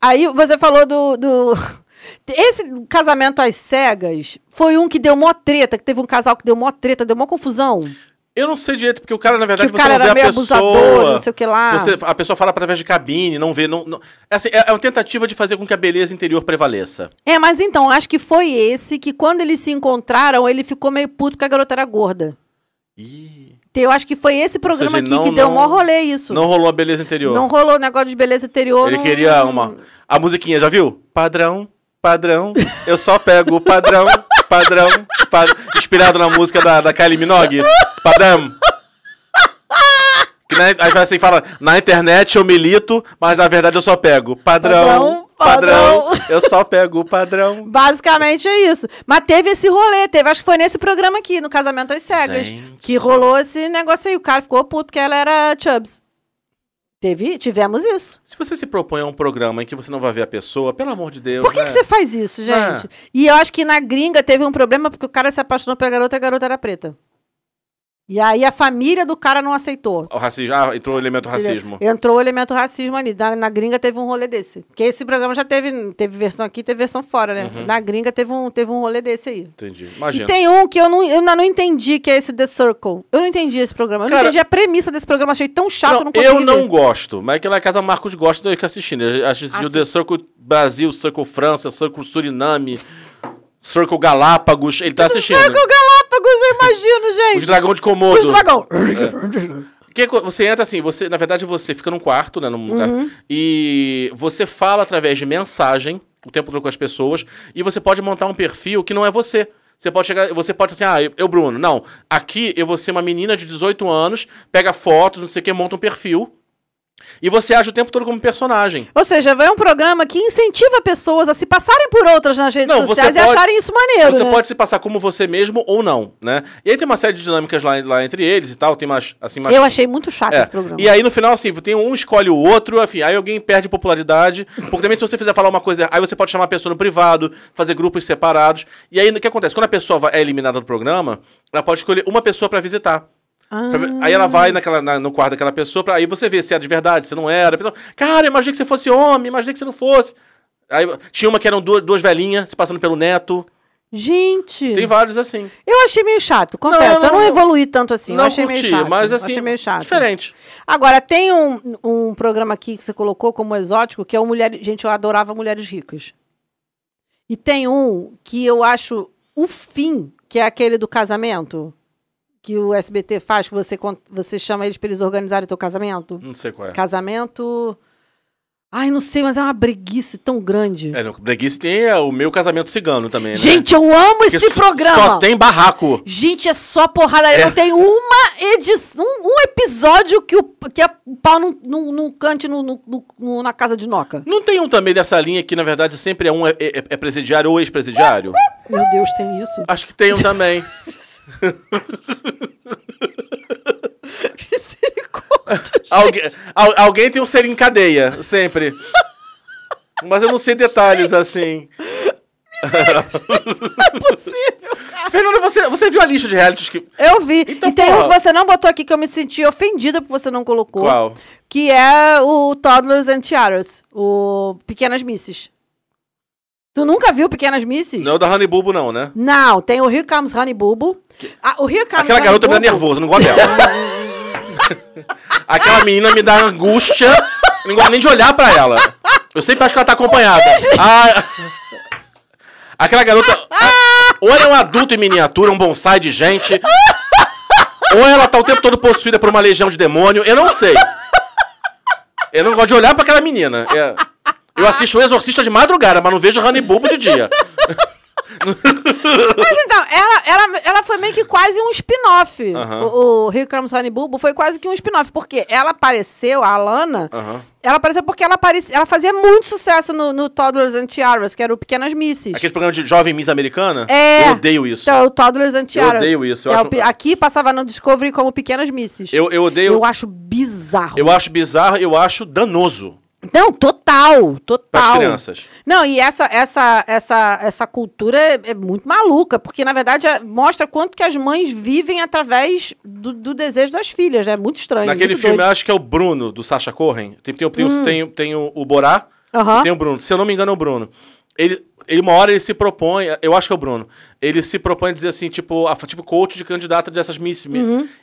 Speaker 1: Aí você falou do. do... Esse casamento às cegas foi um que deu mó treta, que teve um casal que deu mó treta, deu mó confusão.
Speaker 2: Eu não sei direito, porque o cara, na verdade,
Speaker 1: Que o
Speaker 2: você
Speaker 1: cara
Speaker 2: não vê
Speaker 1: era
Speaker 2: a
Speaker 1: meio
Speaker 2: pessoa.
Speaker 1: abusador, não sei o que lá.
Speaker 2: Você- a pessoa fala através de cabine, não vê. Não, não- é, assim, é é uma tentativa de fazer com que a beleza interior prevaleça.
Speaker 1: É, mas então, acho que foi esse que quando eles se encontraram, ele ficou meio puto porque a garota era gorda.
Speaker 2: Ih,
Speaker 1: Eu acho que foi esse programa
Speaker 2: seja,
Speaker 1: aqui
Speaker 2: não-
Speaker 1: que deu
Speaker 2: não-
Speaker 1: mó rolê isso.
Speaker 2: Não rolou a beleza interior.
Speaker 1: Não rolou negócio de beleza interior.
Speaker 2: Ele
Speaker 1: não-
Speaker 2: queria uma. A musiquinha, já viu? Padrão, padrão. Eu só pego o padrão, padrão, padrão. Inspirado na música da, da Kylie Minogue. Padrão. Que na, aí vai assim, fala, na internet eu milito, mas na verdade eu só pego padrão,
Speaker 1: Padrão,
Speaker 2: padrão, eu só pego o padrão.
Speaker 1: Basicamente é isso. Mas teve esse rolê, teve, acho que foi nesse programa aqui, no Casamento às Cegas,
Speaker 2: Gente.
Speaker 1: que rolou esse negócio aí. O cara ficou puto porque ela era Chubbs. Teve, tivemos isso.
Speaker 2: Se você se propõe a um programa em que você não vai ver a pessoa, pelo amor de Deus.
Speaker 1: Por que,
Speaker 2: né?
Speaker 1: que você faz isso, gente?
Speaker 2: É.
Speaker 1: E eu acho que na gringa teve um problema porque o cara se apaixonou pela garota e a garota era preta. E aí a família do cara não aceitou.
Speaker 2: O racismo. Ah, entrou o elemento racismo.
Speaker 1: Entrou o elemento racismo ali. Na, na gringa teve um rolê desse. Porque esse programa já teve, teve versão aqui, teve versão fora, né?
Speaker 2: Uhum.
Speaker 1: Na gringa teve um, teve um rolê desse aí.
Speaker 2: Entendi.
Speaker 1: E
Speaker 2: Imagina.
Speaker 1: tem um que eu, não, eu ainda não entendi, que é esse The Circle. Eu não entendi esse programa. Eu não
Speaker 2: Cara-
Speaker 1: entendi a premissa desse programa. Achei tão chato, não
Speaker 2: Não,
Speaker 1: consegui
Speaker 2: eu não
Speaker 1: ver.
Speaker 2: gosto, mas é que lá em casa Marcos gosta do que assistindo. Eu assisti
Speaker 1: Ah,
Speaker 2: o The Circle Brasil, Circle França, Circle Suriname, Circle Galápagos. Ele tá assistindo.
Speaker 1: Circle Galápagos, eu imagino, gente.
Speaker 2: Os dragão de Komodo.
Speaker 1: Os dragão.
Speaker 2: Que co- você entra assim, você, na verdade, você fica num quarto, né? Num lugar,
Speaker 1: Uhum.
Speaker 2: e você fala através de mensagem o tempo todo com as pessoas, e você pode montar um perfil que não é você. Você pode chegar, você pode assim, ah, eu, eu, Bruno, não. Aqui eu vou ser uma menina de 18 anos, pega fotos, não sei o que, monta um perfil. E você age o tempo todo como personagem.
Speaker 1: Ou seja, é um programa que incentiva pessoas a se passarem por outras nas redes
Speaker 2: Não,
Speaker 1: sociais e
Speaker 2: pode-
Speaker 1: acharem isso maneiro,
Speaker 2: Você
Speaker 1: né?
Speaker 2: pode se passar como você mesmo ou não, né? E aí tem uma série de dinâmicas lá, lá entre eles e tal, tem mais, assim, mais...
Speaker 1: Eu achei muito chato
Speaker 2: É,
Speaker 1: esse programa.
Speaker 2: E aí no final, assim, tem um escolhe o outro, enfim, aí alguém perde popularidade. Porque também se você fizer falar uma coisa, aí você pode chamar a pessoa no privado, fazer grupos separados. E aí o que acontece? Quando a pessoa é eliminada do programa, ela pode escolher uma pessoa pra visitar. Ver- Aí ela vai naquela, na- no quarto daquela pessoa, pra, aí você vê se é de verdade, se não era. A pessoa, cara, imaginei que você fosse homem, imaginei que você não fosse. Aí tinha uma que eram duas, duas velhinhas se passando pelo neto.
Speaker 1: Gente,
Speaker 2: Tem vários assim.
Speaker 1: eu achei meio chato, confesso.
Speaker 2: Não,
Speaker 1: eu não
Speaker 2: não,
Speaker 1: evoluí tanto assim.
Speaker 2: não
Speaker 1: eu achei
Speaker 2: curti,
Speaker 1: meio chato.
Speaker 2: mas assim,
Speaker 1: achei meio chato.
Speaker 2: diferente.
Speaker 1: Agora, tem um, um programa aqui que você colocou como exótico, que é o Mulheres... Gente, eu adorava Mulheres Ricas. E tem um que eu acho o fim que é aquele do casamento? Que o SBT faz, que você, você chama eles pra eles organizarem o teu casamento?
Speaker 2: Não sei qual é.
Speaker 1: Casamento. Ai, não sei, mas é uma breguice tão grande.
Speaker 2: É, no Breguice tem é, o meu casamento cigano também, né?
Speaker 1: Gente, eu amo
Speaker 2: Porque
Speaker 1: esse programa!
Speaker 2: Só tem barraco.
Speaker 1: Gente, é só porradaria.
Speaker 2: É.
Speaker 1: Não tem uma edição, um, um episódio que o, que a- pau não, não, não cante no, no- no- no- na casa de Noca.
Speaker 2: Não tem um também dessa linha que, na verdade, sempre é um é, é- é presidiário ou ex-presidiário?
Speaker 1: Meu Deus, tem isso?
Speaker 2: Acho que tem um também.
Speaker 1: Misericórdia.
Speaker 2: Algu al- alguém tem um ser em cadeia, sempre. Mas eu não sei detalhes assim.
Speaker 1: Possível, cara.
Speaker 2: Fernanda, você, você viu a lista de realities que.
Speaker 1: Eu vi.
Speaker 2: Então,
Speaker 1: e tem um
Speaker 2: porra.
Speaker 1: que você não botou aqui que eu me senti ofendida porque você não colocou.
Speaker 2: Qual?
Speaker 1: Que é o Toddlers and Tiaras. O Pequenas Misses. Tu nunca viu Pequenas Misses?
Speaker 2: Não é da Honey Bubo, não, né?
Speaker 1: Não, tem o Here Comes Honey Bubo. Ah, o Here Comes
Speaker 2: Aquela
Speaker 1: Honey
Speaker 2: garota me dá nervoso, não gosto dela. Aquela menina me dá angústia. Eu não gosto nem de olhar pra ela. Eu sempre acho que ela tá acompanhada. Ah, aquela garota. Ou ela é um adulto em miniatura, um bonsai de gente. Ou ela tá o tempo todo possuída por uma legião de demônio. Eu não sei. Eu não gosto de olhar pra aquela menina. É- Eu assisto o Exorcista de madrugada, mas não vejo Honey Bubo de dia.
Speaker 1: Mas então, ela, ela, ela foi meio que quase um spin-off. O, o Here Comes Honey Bubo foi quase que um spin-off. Porque ela apareceu, a Alana, ela apareceu porque ela, aparecia, ela fazia muito sucesso no, no Toddlers and Tiaras, que era o Pequenas Misses.
Speaker 2: Aquele programa de jovem Miss americana?
Speaker 1: É.
Speaker 2: Eu odeio isso.
Speaker 1: Então, o Toddlers and Tiaras.
Speaker 2: odeio isso, eu
Speaker 1: É
Speaker 2: acho-
Speaker 1: aqui passava no Discovery como Pequenas Misses.
Speaker 2: Eu, eu odeio.
Speaker 1: Eu acho bizarro.
Speaker 2: Eu acho bizarro, eu acho danoso
Speaker 1: Não, total, total.
Speaker 2: pras crianças.
Speaker 1: Não, e essa, essa, essa, essa cultura é, é muito maluca, porque na verdade é- mostra quanto que as mães vivem através do, do desejo das filhas, né? É muito estranho.
Speaker 2: Naquele filme,
Speaker 1: doido. Hum.
Speaker 2: eu acho que é o Bruno, do Sacha Cohen. Tem, tem, o- tem, o- tem, tem o, o Borá e tem o Bruno. Se eu não me engano, é o Bruno. Ele, ele, uma hora ele se propõe, eu acho que é o Bruno. Ele se propõe a dizer assim, tipo, a, tipo coach de candidato dessas Miss.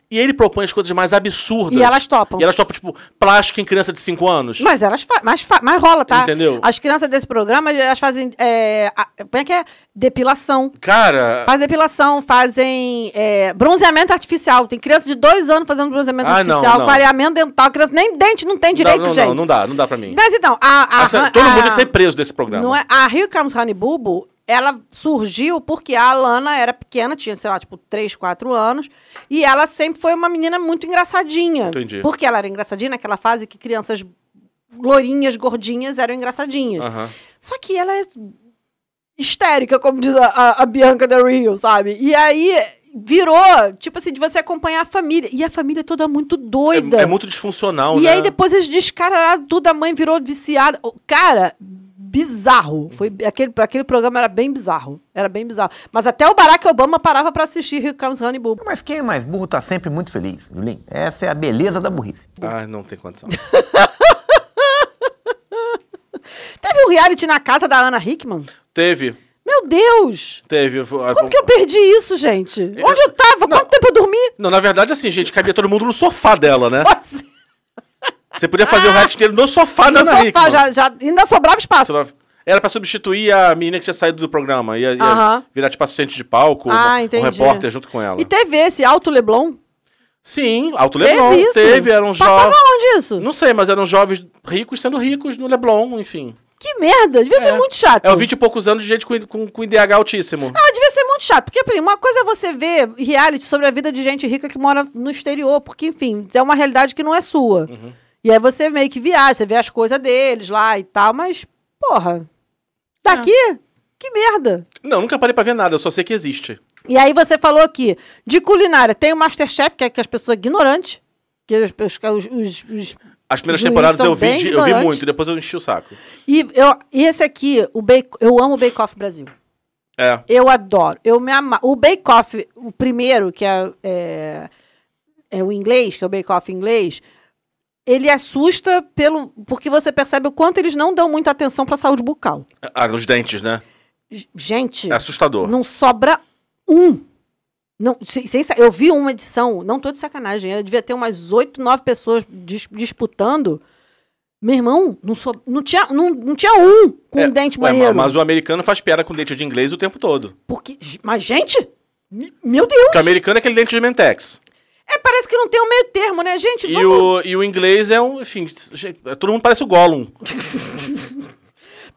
Speaker 2: E ele propõe as coisas mais absurdas.
Speaker 1: E elas topam.
Speaker 2: E elas topam, tipo, plástico em criança de 5 anos.
Speaker 1: Mas elas mas, mas rola, tá?
Speaker 2: Entendeu?
Speaker 1: As crianças desse programa, elas fazem. É, a- como é que é? Depilação.
Speaker 2: Cara.
Speaker 1: Fazem depilação, fazem é, bronzeamento artificial. Tem criança de dois anos fazendo bronzeamento
Speaker 2: Ah, não,
Speaker 1: artificial,
Speaker 2: não.
Speaker 1: clareamento dental. Criança nem dente não tem direito,
Speaker 2: não, não,
Speaker 1: gente.
Speaker 2: não, não dá, não dá pra mim.
Speaker 1: Mas então, a. a,
Speaker 2: Essa- todo
Speaker 1: a-
Speaker 2: mundo tinha que ser preso desse programa.
Speaker 1: Não é, a Here Comes Honey Bubo, ela surgiu porque a Alana era pequena, tinha, sei lá, tipo, 3, 4 anos, e ela sempre foi uma menina muito engraçadinha.
Speaker 2: Entendi.
Speaker 1: Porque ela era engraçadinha naquela fase que crianças lourinhas, gordinhas eram engraçadinhas.
Speaker 2: Aham.
Speaker 1: Só que ela é histérica, como diz a, a- Bianca Del Rio, sabe? E aí virou, tipo assim, de você acompanhar a família. E a família toda muito doida.
Speaker 2: É, é muito disfuncional,
Speaker 1: E
Speaker 2: né?
Speaker 1: aí depois eles descaralharam tudo, a mãe virou viciada. Cara, bizarro. Foi, aquele, aquele programa era bem bizarro. Era bem bizarro. Mas até o Barack Obama parava pra assistir Here Comes Honey Boo.
Speaker 10: Mas quem é mais burro tá sempre muito feliz, Julinho. Essa é a beleza da burrice.
Speaker 2: Ah, não tem condição.
Speaker 1: Teve um reality na casa da Ana Hickman?
Speaker 2: teve,
Speaker 1: Meu Deus!
Speaker 2: teve.
Speaker 1: Como que eu perdi isso, gente? Onde eu tava? Quanto tempo eu dormi?
Speaker 2: Não, na verdade, assim, gente, cabia todo mundo no sofá dela, né?
Speaker 1: Nossa,
Speaker 2: Você podia fazer o reality inteiro no sofá da
Speaker 1: no
Speaker 2: Ana
Speaker 1: sofá, já, já, ainda sobrava espaço.
Speaker 2: Sobrava- Era pra substituir a menina que tinha saído do programa. Ia, ia
Speaker 1: Aham.
Speaker 2: virar, tipo, assistente de palco,
Speaker 1: Ah,
Speaker 2: um
Speaker 1: entendi.
Speaker 2: repórter junto com ela.
Speaker 1: E teve esse, Alto Leblon?
Speaker 2: Sim, Alto
Speaker 1: Teve
Speaker 2: Leblon.
Speaker 1: isso?
Speaker 2: Teve, eram jovens.
Speaker 1: onde isso?
Speaker 2: Não sei, mas eram jovens ricos sendo ricos no Leblon, enfim.
Speaker 1: Que merda, devia ser muito chato.
Speaker 2: É o 20 e poucos anos de gente com, com, com IDH altíssimo.
Speaker 1: Ah, devia ser muito chato. Porque, uma coisa é você ver reality sobre a vida de gente rica que mora no exterior. Porque, enfim, é uma realidade que não é sua.
Speaker 2: Uhum.
Speaker 1: E aí você meio que viaja, você vê as coisas deles lá e tal. Mas, porra, daqui, que merda.
Speaker 2: Não, nunca parei pra ver nada, eu só sei que existe.
Speaker 1: E aí você falou aqui, de culinária, tem o Masterchef, que é que as pessoas ignorantes. Que os, os, os, os-
Speaker 2: As primeiras temporadas eu vi, de- eu vi muito, depois eu enchi o saco.
Speaker 1: e, eu, e esse aqui, o Bake, eu amo o Bake Off Brasil.
Speaker 2: É.
Speaker 1: Eu adoro. Eu me ama... O Bake Off, o primeiro, que é, é, é o inglês, que é o Bake Off inglês, ele assusta pelo porque você percebe o quanto eles não dão muita atenção para a saúde bucal.
Speaker 2: Ah, os dentes, né?
Speaker 1: Gente,
Speaker 2: É assustador.
Speaker 1: não sobra um. Não, sem- sem sa- eu vi uma edição, não tô de sacanagem, ela devia ter umas oito, nove pessoas dis- disputando. Meu irmão, não, so, não, tinha, não, não tinha um com
Speaker 2: É,
Speaker 1: um dente
Speaker 2: ué,
Speaker 1: maneiro.
Speaker 2: mas o americano faz piada com dente de inglês o tempo todo.
Speaker 1: Porque, mas, gente, Meu Deus!
Speaker 2: Porque o americano é aquele dente de Mentex.
Speaker 1: É, parece que não tem um meio termo, né, gente?
Speaker 2: E
Speaker 1: Vamos...
Speaker 2: o, e o inglês é um, enfim, gente, todo mundo parece o Gollum.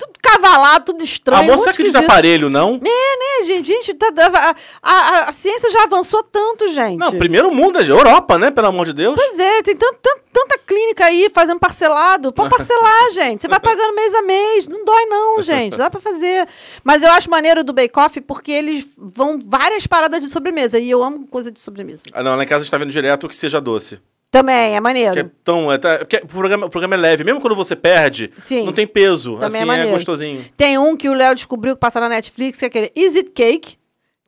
Speaker 1: Tudo cavalado, tudo estranho.
Speaker 2: a moça
Speaker 1: muito
Speaker 2: acredita
Speaker 1: esquisito.
Speaker 2: aparelho, não?
Speaker 1: É, né, gente? Gente, tá, a, a, a ciência já avançou tanto, gente.
Speaker 2: Não, primeiro mundo, é Europa, né? Pelo amor de Deus.
Speaker 1: Pois é, tem tant, tant- tanta clínica aí fazendo parcelado. Pode parcelar, gente. Você vai pagando mês a mês. Não dói, não, gente. Dá pra fazer. Mas eu acho maneiro do Bake Off porque eles vão várias paradas de sobremesa. E eu amo coisa de sobremesa.
Speaker 2: Ah, não, em casa a gente tá vendo direto que seja doce.
Speaker 1: Também, é maneiro.
Speaker 2: Que é tão. É, tá- porque o, programa, o programa é leve. Mesmo quando você perde,
Speaker 1: Sim.
Speaker 2: não tem peso.
Speaker 1: Também é
Speaker 2: assim, é,
Speaker 1: maneiro.
Speaker 2: gostosinho.
Speaker 1: Tem um que o Léo descobriu que passa na Netflix, que é aquele Is It Cake?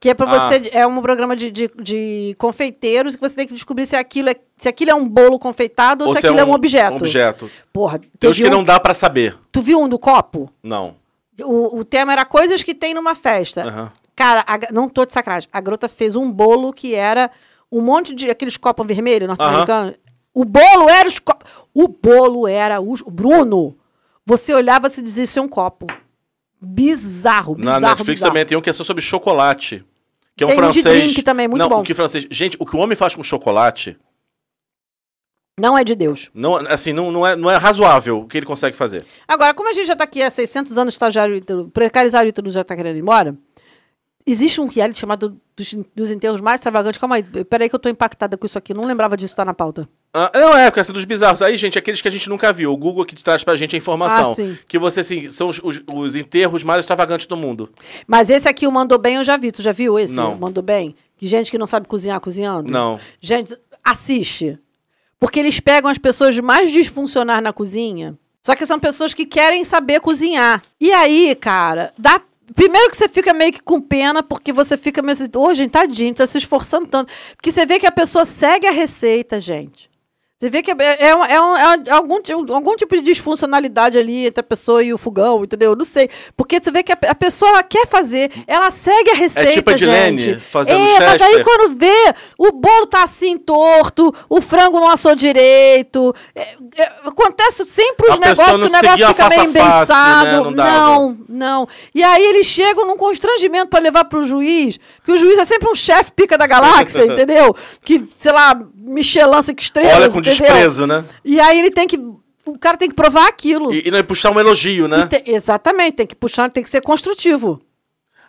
Speaker 1: Que é pra
Speaker 2: Ah.
Speaker 1: você. É um programa de, de, de confeiteiros que você tem que descobrir se aquilo é, se aquilo é um bolo confeitado ou, se aquilo é um objeto.
Speaker 2: Um objeto.
Speaker 1: Porra,
Speaker 2: Tem uns
Speaker 1: teve
Speaker 2: que
Speaker 1: um-
Speaker 2: não dá pra saber.
Speaker 1: Tu viu um do copo?
Speaker 2: Não.
Speaker 1: O, o tema era coisas que tem numa festa.
Speaker 2: Aham.
Speaker 1: Cara, a não tô de sacanagem. A garota fez um bolo que era um monte de aqueles copos vermelhos norte-americanos. O bolo era os copos. O bolo era os. O Bruno. Você olhava e dizia isso é um copo. Bizarro, bizarro.
Speaker 2: Na Netflix
Speaker 1: bizarro.
Speaker 2: também tem um que é só sobre chocolate. Que é um
Speaker 1: Tem um de
Speaker 2: francês.
Speaker 1: drink também, muito
Speaker 2: não,
Speaker 1: bom.
Speaker 2: O que francês. Gente, o que o homem faz com chocolate,
Speaker 1: Não é de Deus.
Speaker 2: não, assim, não, não, é, não é razoável o que ele consegue fazer.
Speaker 1: Agora, como a gente já tá aqui há 600 anos, estagiário ítalo, precarizar o ítalo já tá querendo ir embora, existe um reality chamado dos, dos enterros mais extravagantes. Calma aí, peraí que eu tô impactada com isso aqui. Não lembrava disso, tá na pauta.
Speaker 2: Ah, não, é, porque essa dos bizarros. Aí, gente, aqueles que a gente nunca viu. O Google que traz pra gente a informação.
Speaker 1: Ah, sim.
Speaker 2: Que você, assim, são os, os, os enterros mais extravagantes do mundo.
Speaker 1: Mas esse aqui, o Mandou Bem, eu já vi. Tu já viu esse?
Speaker 2: Não.
Speaker 1: Mandou Bem? Gente que não sabe cozinhar, cozinhando?
Speaker 2: Não.
Speaker 1: Gente, assiste. Porque eles pegam as pessoas mais disfuncionais na cozinha. Só que são pessoas que querem saber cozinhar. E aí, cara, dá. Primeiro que você fica meio que com pena, porque você fica meio assim, ô, gente, tadinho, tá se esforçando tanto. Porque você vê que a pessoa segue a receita, gente. Você vê que é, é, é um- é um- algum, ti- algum tipo de disfuncionalidade ali entre a pessoa e o fogão, entendeu? Não sei. Porque você vê que a, a pessoa ela quer fazer, ela segue a receita,
Speaker 2: tipo a fazendo
Speaker 1: é, mas aí
Speaker 2: Chester.
Speaker 1: quando vê, o bolo tá assim torto, o frango não assou direito. é, é, acontece sempre os
Speaker 2: A
Speaker 1: negócios que o negócio fica meio embençado.
Speaker 2: né? Não
Speaker 1: não, não. E aí eles chegam num constrangimento pra levar pro juiz, que o juiz é sempre um chefe pica da galáxia, entendeu? Que, sei lá, Michelin cinco estrelas,
Speaker 2: Olha com
Speaker 1: entendeu?
Speaker 2: desprezo, né?
Speaker 1: E aí ele tem que. O cara tem que provar aquilo.
Speaker 2: E, e não é puxar um elogio, né?
Speaker 1: E te- exatamente, tem que puxar, tem que ser construtivo.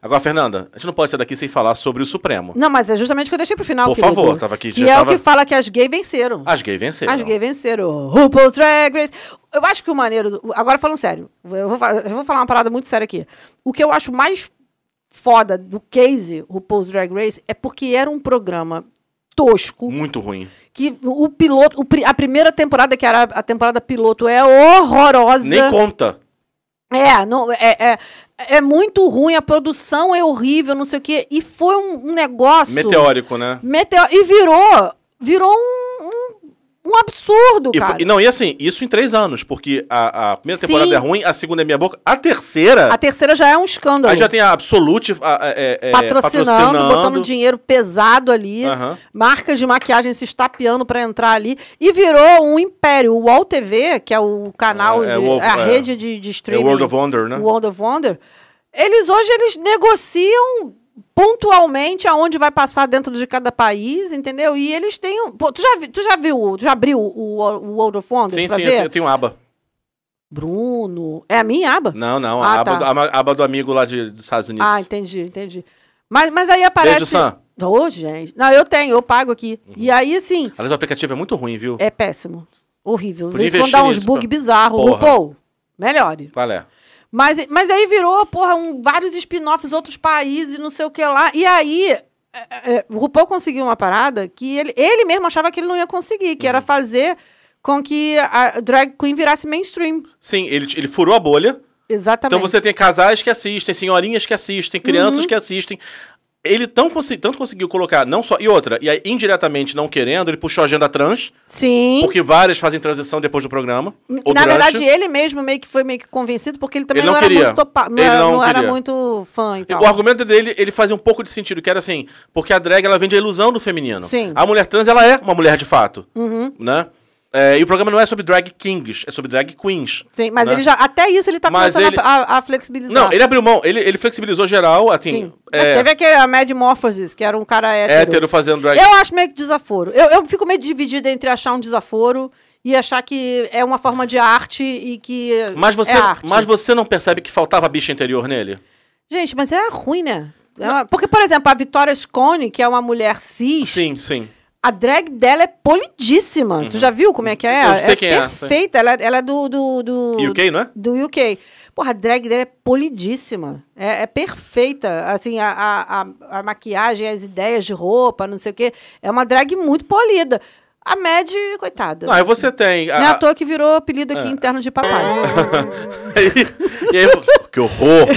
Speaker 2: Agora, Fernanda, a gente não pode sair daqui sem falar sobre o Supremo.
Speaker 1: Não, mas é justamente o que eu deixei pro final.
Speaker 2: Por
Speaker 1: querido.
Speaker 2: favor, tava aqui,
Speaker 1: Que
Speaker 2: já
Speaker 1: é
Speaker 2: tava-
Speaker 1: o que fala que as gays venceram.
Speaker 2: As gays venceram.
Speaker 1: As gays venceram. RuPaul's Drag Race. Eu acho que o maneiro. do- Agora falando sério, eu vou, eu vou falar uma parada muito séria aqui. O que eu acho mais foda do case RuPaul's Drag Race é porque era um programa tosco.
Speaker 2: Muito ruim.
Speaker 1: Que o piloto. o a primeira temporada, que era a temporada piloto, é horrorosa.
Speaker 2: Nem conta.
Speaker 1: É, não, é, é, é muito ruim, a produção é horrível, não sei o quê. E foi um, um negócio.
Speaker 2: Meteórico, né?
Speaker 1: Meteo- e virou. Virou um, um, absurdo,
Speaker 2: E,
Speaker 1: cara.
Speaker 2: e não, e assim, isso em três anos, porque a, a primeira
Speaker 1: Sim.
Speaker 2: temporada é ruim, a segunda é minha boca, a terceira.
Speaker 1: A terceira já é um escândalo.
Speaker 2: Aí já tem a Absolute a- é, é,
Speaker 1: patrocinando, botando dinheiro pesado ali,
Speaker 2: Aham.
Speaker 1: marcas de maquiagem se estapeando pra entrar ali, e virou um império. O UOL TV, que é o canal,
Speaker 2: É, é
Speaker 1: de-
Speaker 2: o
Speaker 1: é a
Speaker 2: é.
Speaker 1: rede de, de
Speaker 2: É
Speaker 1: streaming.
Speaker 2: o World of Wonder, né?
Speaker 1: o World of Wonder, eles hoje eles negociam pontualmente aonde vai passar dentro de cada país, entendeu? E eles têm. Pô, tu já, tu já viu, tu já abriu o, o World of Wonder
Speaker 2: Sim,
Speaker 1: pra
Speaker 2: sim, eu
Speaker 1: ver?
Speaker 2: tenho, eu tenho aba.
Speaker 1: Bruno, é a minha aba?
Speaker 2: Não, não, a,
Speaker 1: Ah,
Speaker 2: aba,
Speaker 1: tá.
Speaker 2: do, a aba do amigo lá de, dos Estados Unidos.
Speaker 1: Ah, entendi, entendi. Mas, mas aí aparece...
Speaker 2: Beijo, Sam.
Speaker 1: Ô, gente. Não, eu tenho, eu pago aqui.
Speaker 2: Uhum.
Speaker 1: E aí, assim,
Speaker 2: Aliás, o aplicativo é muito ruim, viu?
Speaker 1: é péssimo. Horrível. Quando
Speaker 2: investir
Speaker 1: dá uns bug
Speaker 2: pô.
Speaker 1: bizarros. RuPaul, melhore.
Speaker 2: Qual é?
Speaker 1: Mas, mas aí virou, porra, um, vários spin-offs, outros países, não sei o que lá. E aí, é, é, o RuPaul conseguiu uma parada que ele, ele mesmo achava que ele não ia conseguir, que era
Speaker 2: Uhum.
Speaker 1: fazer com que a drag queen virasse mainstream.
Speaker 2: Sim, ele, ele furou a bolha.
Speaker 1: Exatamente.
Speaker 2: Então você tem casais que assistem, senhorinhas que assistem, crianças
Speaker 1: Uhum.
Speaker 2: que assistem. Ele tão consi- tanto conseguiu colocar, não só. E outra, e aí, indiretamente não querendo, ele puxou a agenda trans,
Speaker 1: Sim.
Speaker 2: porque várias fazem transição depois do programa.
Speaker 1: Na verdade, ele mesmo meio que foi meio que convencido, porque ele também
Speaker 2: Ele
Speaker 1: não,
Speaker 2: não
Speaker 1: era
Speaker 2: queria.
Speaker 1: muito topa, não, era,
Speaker 2: não
Speaker 1: não era muito fã e tal.
Speaker 2: O argumento dele, ele fazia um pouco de sentido, que era assim, porque a drag, ela vende a ilusão do feminino.
Speaker 1: Sim.
Speaker 2: A mulher trans, ela é uma mulher de fato,
Speaker 1: Uhum.
Speaker 2: né? É, e o programa não é sobre drag kings, é sobre drag queens.
Speaker 1: Sim, mas
Speaker 2: né?
Speaker 1: ele já. Até isso ele tá
Speaker 2: Mas
Speaker 1: começando
Speaker 2: ele-
Speaker 1: a, a- flexibilizar.
Speaker 2: Não, ele abriu mão, ele, ele flexibilizou geral, assim.
Speaker 1: Sim.
Speaker 2: É,
Speaker 1: Teve aquele a Mad Morphosis, que era um cara hétero.
Speaker 2: hétero fazendo drag
Speaker 1: Eu acho meio que desaforo. Eu, eu fico meio dividida entre achar um desaforo e achar que é uma forma de arte e que
Speaker 2: Mas você,
Speaker 1: é arte.
Speaker 2: mas você não percebe que faltava bicha interior nele?
Speaker 1: Gente, mas é ruim, né? É uma- Porque, por exemplo, a Vitória Scone, que é uma mulher cis,
Speaker 2: Sim, sim.
Speaker 1: A drag dela é polidíssima. Tu já viu como é que é?
Speaker 2: Eu sei
Speaker 1: é
Speaker 2: quem é,
Speaker 1: perfeita. Ela, ela é do, do, do...
Speaker 2: UK, não é?
Speaker 1: Do UK. Porra, a drag dela é polidíssima. É, é perfeita. Assim, a, a, a, a maquiagem, as ideias de roupa, não sei o quê. É uma drag muito polida. A Mad, coitada.
Speaker 2: Não, aí você tem.
Speaker 1: Não é à toa que virou apelido aqui
Speaker 2: É.
Speaker 1: interno de papai.
Speaker 2: e aí, que horror!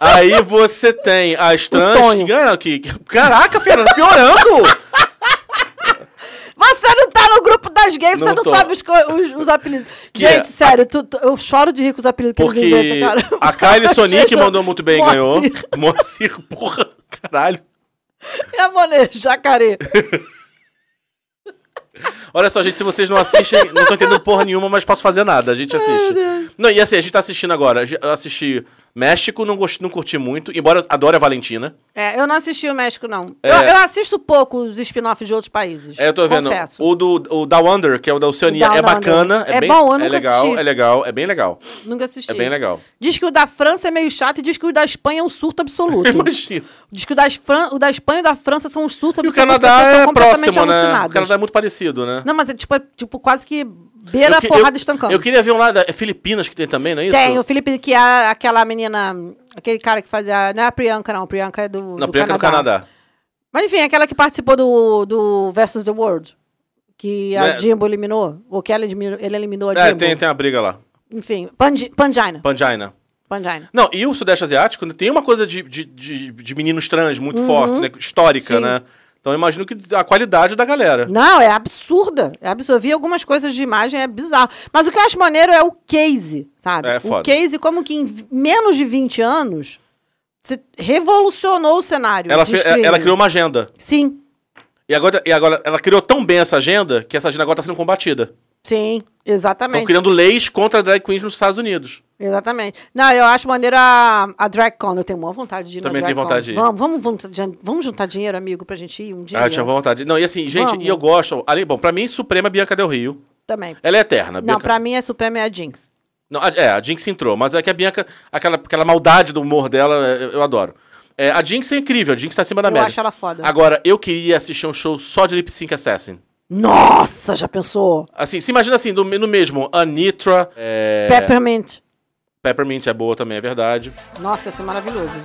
Speaker 2: Aí você tem as trans que ganham. Que, caraca, Fernanda, piorando!
Speaker 1: Você não tá no grupo das gays,
Speaker 2: Não
Speaker 1: você não
Speaker 2: tô.
Speaker 1: sabe os, os- os apelidos.
Speaker 2: Que
Speaker 1: Gente,
Speaker 2: é-
Speaker 1: sério, tu- tu- eu choro de rir com os apelidos que
Speaker 2: Porque
Speaker 1: eles inventam, cara.
Speaker 2: a Kylie Sonic mandou muito bem e ganhou. Moacir, porra, caralho.
Speaker 1: A Monet, jacaré.
Speaker 2: Olha só, gente, se vocês não assistem, não estão entendendo porra nenhuma, mas posso fazer nada. A gente assiste. Não, e assim, a gente tá assistindo agora. Eu assisti México, não, gost... não curti muito, embora eu adore a Valentina.
Speaker 1: É, eu não assisti o México, não.
Speaker 2: É.
Speaker 1: Eu, eu assisto pouco os spin-offs de outros países.
Speaker 2: É, eu tô vendo.
Speaker 1: Confesso.
Speaker 2: O do o Down Under, que é o da Oceania, é bacana. É,
Speaker 1: É
Speaker 2: bem,
Speaker 1: bom, eu
Speaker 2: é
Speaker 1: nunca
Speaker 2: legal,
Speaker 1: assisti.
Speaker 2: é legal, é bem legal.
Speaker 1: Nunca assisti.
Speaker 2: É bem legal.
Speaker 1: Diz que o da França é meio chato e diz que o da Espanha é um surto absoluto.
Speaker 2: Imagina.
Speaker 1: Diz que o da, Fran... o da Espanha e o da França são um surto
Speaker 2: E o
Speaker 1: absoluto.
Speaker 2: Canadá é próximo, né? O. Canadá é muito parecido, né?
Speaker 1: Não, mas é tipo, é, tipo quase que beira
Speaker 2: Eu
Speaker 1: porrada
Speaker 2: eu,
Speaker 1: estancando.
Speaker 2: Eu queria ver um lá, da, é Filipinas que tem também, não é isso?
Speaker 1: Tem, o Felipe, que é aquela menina, aquele cara que fazia. Não é a Priyanka, não. A Priyanka é do.
Speaker 2: Na
Speaker 1: do
Speaker 2: Priyanka
Speaker 1: Canadá.
Speaker 2: Canadá.
Speaker 1: Mas enfim, aquela que participou do, do Versus the World. Que a
Speaker 2: Né?
Speaker 1: Jimbo eliminou. Ou que ela eliminou, ele eliminou a
Speaker 2: É,
Speaker 1: Jimbo.
Speaker 2: tem, tem uma briga lá.
Speaker 1: Enfim, Pangi- Pangina.
Speaker 2: Pangina.
Speaker 1: Pangina.
Speaker 2: Não, e o Sudeste Asiático né, tem uma coisa de, de, de, de meninos trans muito
Speaker 1: Uhum.
Speaker 2: forte, né? Histórica,
Speaker 1: Sim.
Speaker 2: né? Então eu imagino que a qualidade da galera.
Speaker 1: Não, é absurda. É absurda. Eu vi algumas coisas de imagem, é bizarro. Mas o que eu acho maneiro é o case, sabe?
Speaker 2: É,
Speaker 1: o
Speaker 2: foda.
Speaker 1: case, como que em menos de 20 anos, você revolucionou o cenário.
Speaker 2: Ela,
Speaker 1: de
Speaker 2: fe-
Speaker 1: streaming.
Speaker 2: ela criou uma agenda.
Speaker 1: Sim,
Speaker 2: E agora, e agora ela criou tão bem essa agenda que essa agenda agora está sendo combatida.
Speaker 1: Sim,
Speaker 2: Estão
Speaker 1: exatamente.
Speaker 2: criando leis contra drag queens nos Estados Unidos.
Speaker 1: Exatamente. Não, eu acho maneiro a, a DragCon. Eu tenho maior vontade de ir
Speaker 2: Também
Speaker 1: na
Speaker 2: tenho vontade de ir.
Speaker 1: Vamos, vamos, vamos, vamos juntar dinheiro, amigo, pra gente ir um dia.
Speaker 2: Ah, eu tinha vontade. Não, e assim, gente,
Speaker 1: Vamos.
Speaker 2: e eu gosto. Ali, bom, pra mim, Suprema é Bianca Del Rio.
Speaker 1: Também.
Speaker 2: Ela é eterna.
Speaker 1: Não,
Speaker 2: Bianca...
Speaker 1: pra mim a Suprema é a Jinx.
Speaker 2: Não, a- é, a Jinx entrou, mas é que a Bianca, aquela, aquela maldade do humor dela, eu, eu adoro. É, a Jinx é incrível, a Jinx tá acima da
Speaker 1: Eu
Speaker 2: média.
Speaker 1: acho ela foda.
Speaker 2: Agora, eu queria assistir um show só de Lip Sync Assassin.
Speaker 1: Nossa, já pensou?
Speaker 2: Assim, se imagina assim, no, no mesmo, Anitra, é,
Speaker 1: Peppermint.
Speaker 2: Peppermint é boa também, é verdade.
Speaker 1: Nossa, ia ser maravilhoso.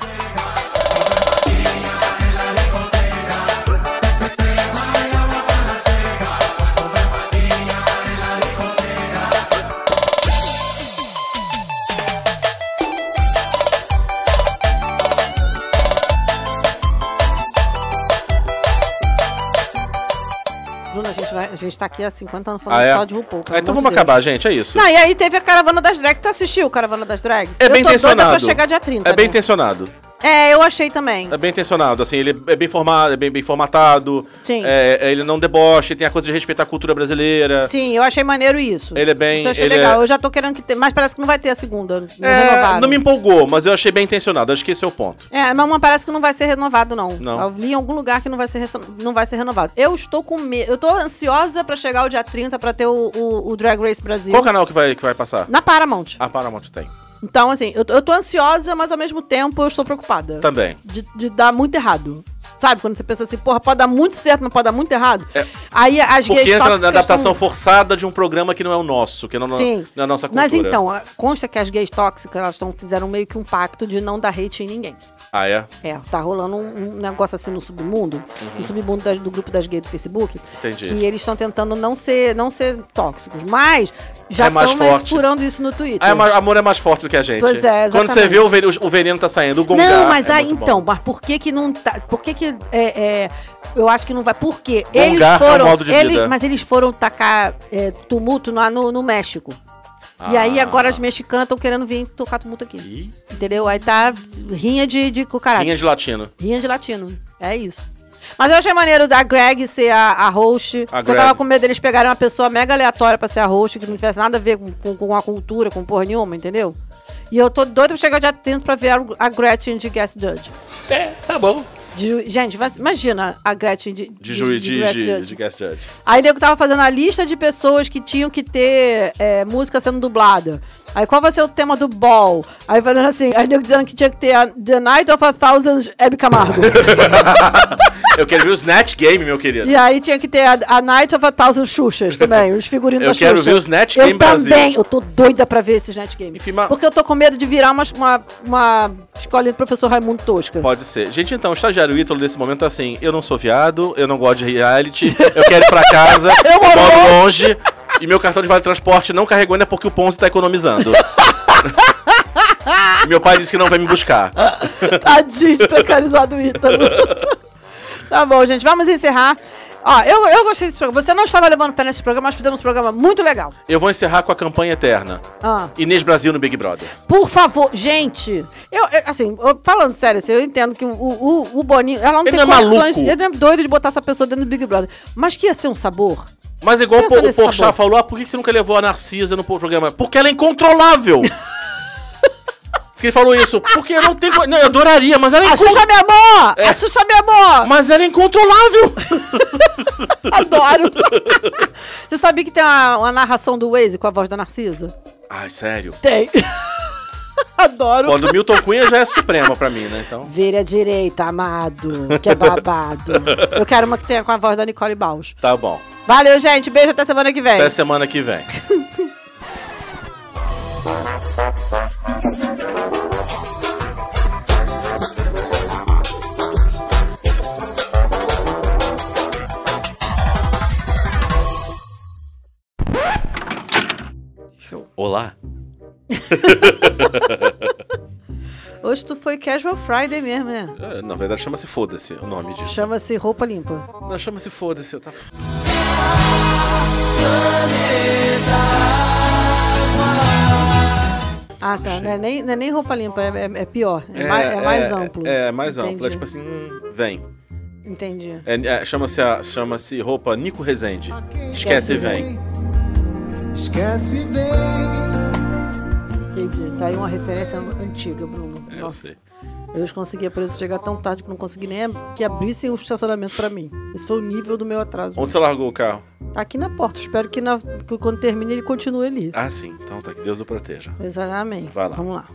Speaker 1: A gente, tá aqui há 50 anos falando
Speaker 2: Ah, é?
Speaker 1: só de RuPaul.
Speaker 2: Ah, então vamos
Speaker 1: de
Speaker 2: acabar, gente, é isso.
Speaker 1: Não, e aí teve a Caravana das Drags. Tu assistiu Caravana das Drags?
Speaker 2: É bem
Speaker 1: eu tô doida
Speaker 2: intencionado.
Speaker 1: pra chegar dia 30.
Speaker 2: É bem
Speaker 1: né?
Speaker 2: intencionado.
Speaker 1: É, eu achei também.
Speaker 2: É bem intencionado, assim, ele é bem formado, é bem, bem formatado.
Speaker 1: Sim.
Speaker 2: É, é, ele não deboche, tem a coisa de respeitar a cultura brasileira.
Speaker 1: Sim, eu achei maneiro isso.
Speaker 2: Ele é bem-
Speaker 1: Isso eu achei
Speaker 2: ele
Speaker 1: legal.
Speaker 2: é-
Speaker 1: Eu já tô querendo que tenha. Mas parece que não vai ter a segunda. Não
Speaker 2: É, não me empolgou, mas eu achei bem intencionado. Acho que esse é o ponto.
Speaker 1: É, mas uma parece que não vai ser renovado, não.
Speaker 2: Não.
Speaker 1: Eu li em algum lugar que não vai ser, não vai ser renovado. Eu estou com medo. Eu tô ansiosa pra chegar o dia 30 pra ter o, o- o Drag Race Brasil.
Speaker 2: Qual canal que vai, que vai passar?
Speaker 1: Na Paramount.
Speaker 2: A Paramount tem.
Speaker 1: Então, assim, eu, eu tô ansiosa, mas ao mesmo tempo eu estou preocupada.
Speaker 2: Também.
Speaker 1: De, de dar muito errado. Sabe? Quando você pensa assim, porra, pode dar muito certo, mas pode dar muito errado.
Speaker 2: É.
Speaker 1: Aí as
Speaker 2: Porque
Speaker 1: gays
Speaker 2: entra na adaptação
Speaker 1: tão-
Speaker 2: forçada de um programa que não é o nosso, que não, não-
Speaker 1: Sim.
Speaker 2: não é a nossa cultura.
Speaker 1: Mas então, consta que as gays tóxicas, elas tão, fizeram meio que um pacto de não dar hate em ninguém.
Speaker 2: Ah, é?
Speaker 1: É, tá rolando um, um negócio assim no submundo, no submundo das- do grupo das gays do Facebook,
Speaker 2: Uhum. Entendi.
Speaker 1: que eles estão tentando não ser, não ser tóxicos, mas já
Speaker 2: É mais forte.
Speaker 1: furando isso no Twitter.
Speaker 2: Ah, é amor é mais forte do que a gente.
Speaker 1: Pois é,
Speaker 2: Quando você
Speaker 1: exatamente.
Speaker 2: vê o veneno, o veneno tá saindo, o gongar
Speaker 1: Não, mas
Speaker 2: é
Speaker 1: aí então,
Speaker 2: bom.
Speaker 1: mas por que que não tá, por que que é, é, eu acho que não vai, por quê? Eles
Speaker 2: é um
Speaker 1: foram,
Speaker 2: modo de
Speaker 1: ele-
Speaker 2: vida.
Speaker 1: mas eles foram tacar é, tumulto lá no, no México. E aí
Speaker 2: Ah.
Speaker 1: agora as mexicanas estão querendo vir tocar tumulto aqui.
Speaker 2: Ih,
Speaker 1: Entendeu? Aí tá rinha de, de com caralho.
Speaker 2: Rinha de latino.
Speaker 1: Rinha de latino. É isso. Mas eu achei maneiro da Greg ser a, a host.
Speaker 2: A
Speaker 1: porque eu tava
Speaker 2: Greg.
Speaker 1: com medo deles pegarem uma pessoa mega aleatória pra ser a host, que não tivesse nada a ver com, com, com a cultura, com porra nenhuma, entendeu? E eu tô doida pra chegar dia 30 pra ver a, a Gretchen de Guest Judge.
Speaker 8: É, tá bom.
Speaker 1: De gente, imagina a Gretchen de,
Speaker 2: De juiz de, de,
Speaker 1: Judge.
Speaker 2: de guest judge.
Speaker 1: Aí o nego tava fazendo a lista de pessoas que tinham que ter é, música sendo dublada. Aí qual vai ser o tema do ball? Aí fazendo assim, aí nego dizendo que tinha que ter a The Night of a Thousand Hebe Camargo.
Speaker 2: Eu quero ver o Snatch Game, meu querido.
Speaker 1: e aí tinha que ter a, a Night of a Thousand Xuxas também, os figurinos
Speaker 2: Eu
Speaker 1: da
Speaker 2: quero
Speaker 1: Xuxa.
Speaker 2: ver o Snatch
Speaker 1: eu
Speaker 2: Game Brasil.
Speaker 1: também, eu tô doida pra ver esse Snatch Game.
Speaker 2: Enfim, mas-
Speaker 1: Porque eu tô com medo de virar uma, uma, uma escolinha do professor Raimundo Tosca.
Speaker 2: Pode ser. Gente, então, o estagiário Ítalo nesse momento tá assim: eu não sou viado, eu não gosto de reality, eu quero ir pra casa, eu moro longe, e meu cartão de vale transporte não carregou ainda porque o Ponzi tá economizando. meu pai disse que não vai me buscar.
Speaker 1: Tadinho de precarizado Ítalo. Tá bom, gente, vamos encerrar. Ó, eu, eu gostei desse programa. Você não estava levando pé nesse programa, mas fizemos um programa muito legal.
Speaker 2: Eu vou encerrar com a campanha eterna.
Speaker 1: Ah,
Speaker 2: Inês Brasil no Big Brother.
Speaker 1: por favor, gente, eu, eu, assim, eu- falando sério, assim, eu entendo que o, o, o Boninho, ela não
Speaker 2: Ele
Speaker 1: tem
Speaker 2: não é
Speaker 1: condições,
Speaker 2: maluco.
Speaker 1: ele é doido de botar essa pessoa dentro do Big Brother, mas que ia ser um sabor.
Speaker 2: Mas igual
Speaker 1: Pensa
Speaker 2: o, o Porchat
Speaker 1: sabor.
Speaker 2: falou, ah, por que você nunca levou a Narcisa no programa? Porque ela é incontrolável. Que ele falou isso. Porque eu não tenho... Não, eu adoraria, mas ela é
Speaker 1: A Xuxa
Speaker 2: incontrolável.
Speaker 1: me amor! A Xuxa me amor!
Speaker 2: Mas ela é incontrolável.
Speaker 1: Adoro! Você sabia que tem uma, uma narração do Waze com a voz da Narcisa?
Speaker 2: Ai, sério.
Speaker 1: Tem. Adoro.
Speaker 2: Bom, do Milton Cunha já é suprema pra mim, né? Então...
Speaker 1: Vire à direita, amado, que é babado. Eu quero uma que tenha com a voz da Nicole Baus.
Speaker 2: Tá bom.
Speaker 1: Valeu, gente. Beijo até semana que vem.
Speaker 2: Até semana que vem. Olá.
Speaker 1: Hoje tu foi Casual Friday mesmo, né?
Speaker 2: É, Na verdade, chama-se Foda-se o nome disso.
Speaker 1: Chama-se roupa limpa.
Speaker 2: Não, chama-se Foda-se. Eu tava...
Speaker 1: Ah, tá. Não é nem, não é nem roupa limpa, é, é- é pior. É, mais, é mais amplo.
Speaker 2: É, é mais amplo. É
Speaker 1: Entendi.
Speaker 2: tipo assim, hum, vem.
Speaker 1: Entendi.
Speaker 2: É, é, chama-se a- chama-se roupa Nico Rezende. Esquece e vem.
Speaker 1: Entendi. Tá aí uma referência antiga, Bruno.
Speaker 2: É, eu
Speaker 1: Nossa.
Speaker 2: sei.
Speaker 1: Eu hoje conseguia por isso chegar tão tarde que não consegui nem que abrissem o estacionamento pra mim. Esse foi o nível do meu atraso.
Speaker 2: Onde você largou o carro?
Speaker 1: Tá aqui na porta. Espero que, na- que quando termine ele continue ali.
Speaker 2: Ah, sim. Então tá, que Deus o proteja.
Speaker 1: Exatamente.
Speaker 2: Vai lá.
Speaker 1: Vamos lá.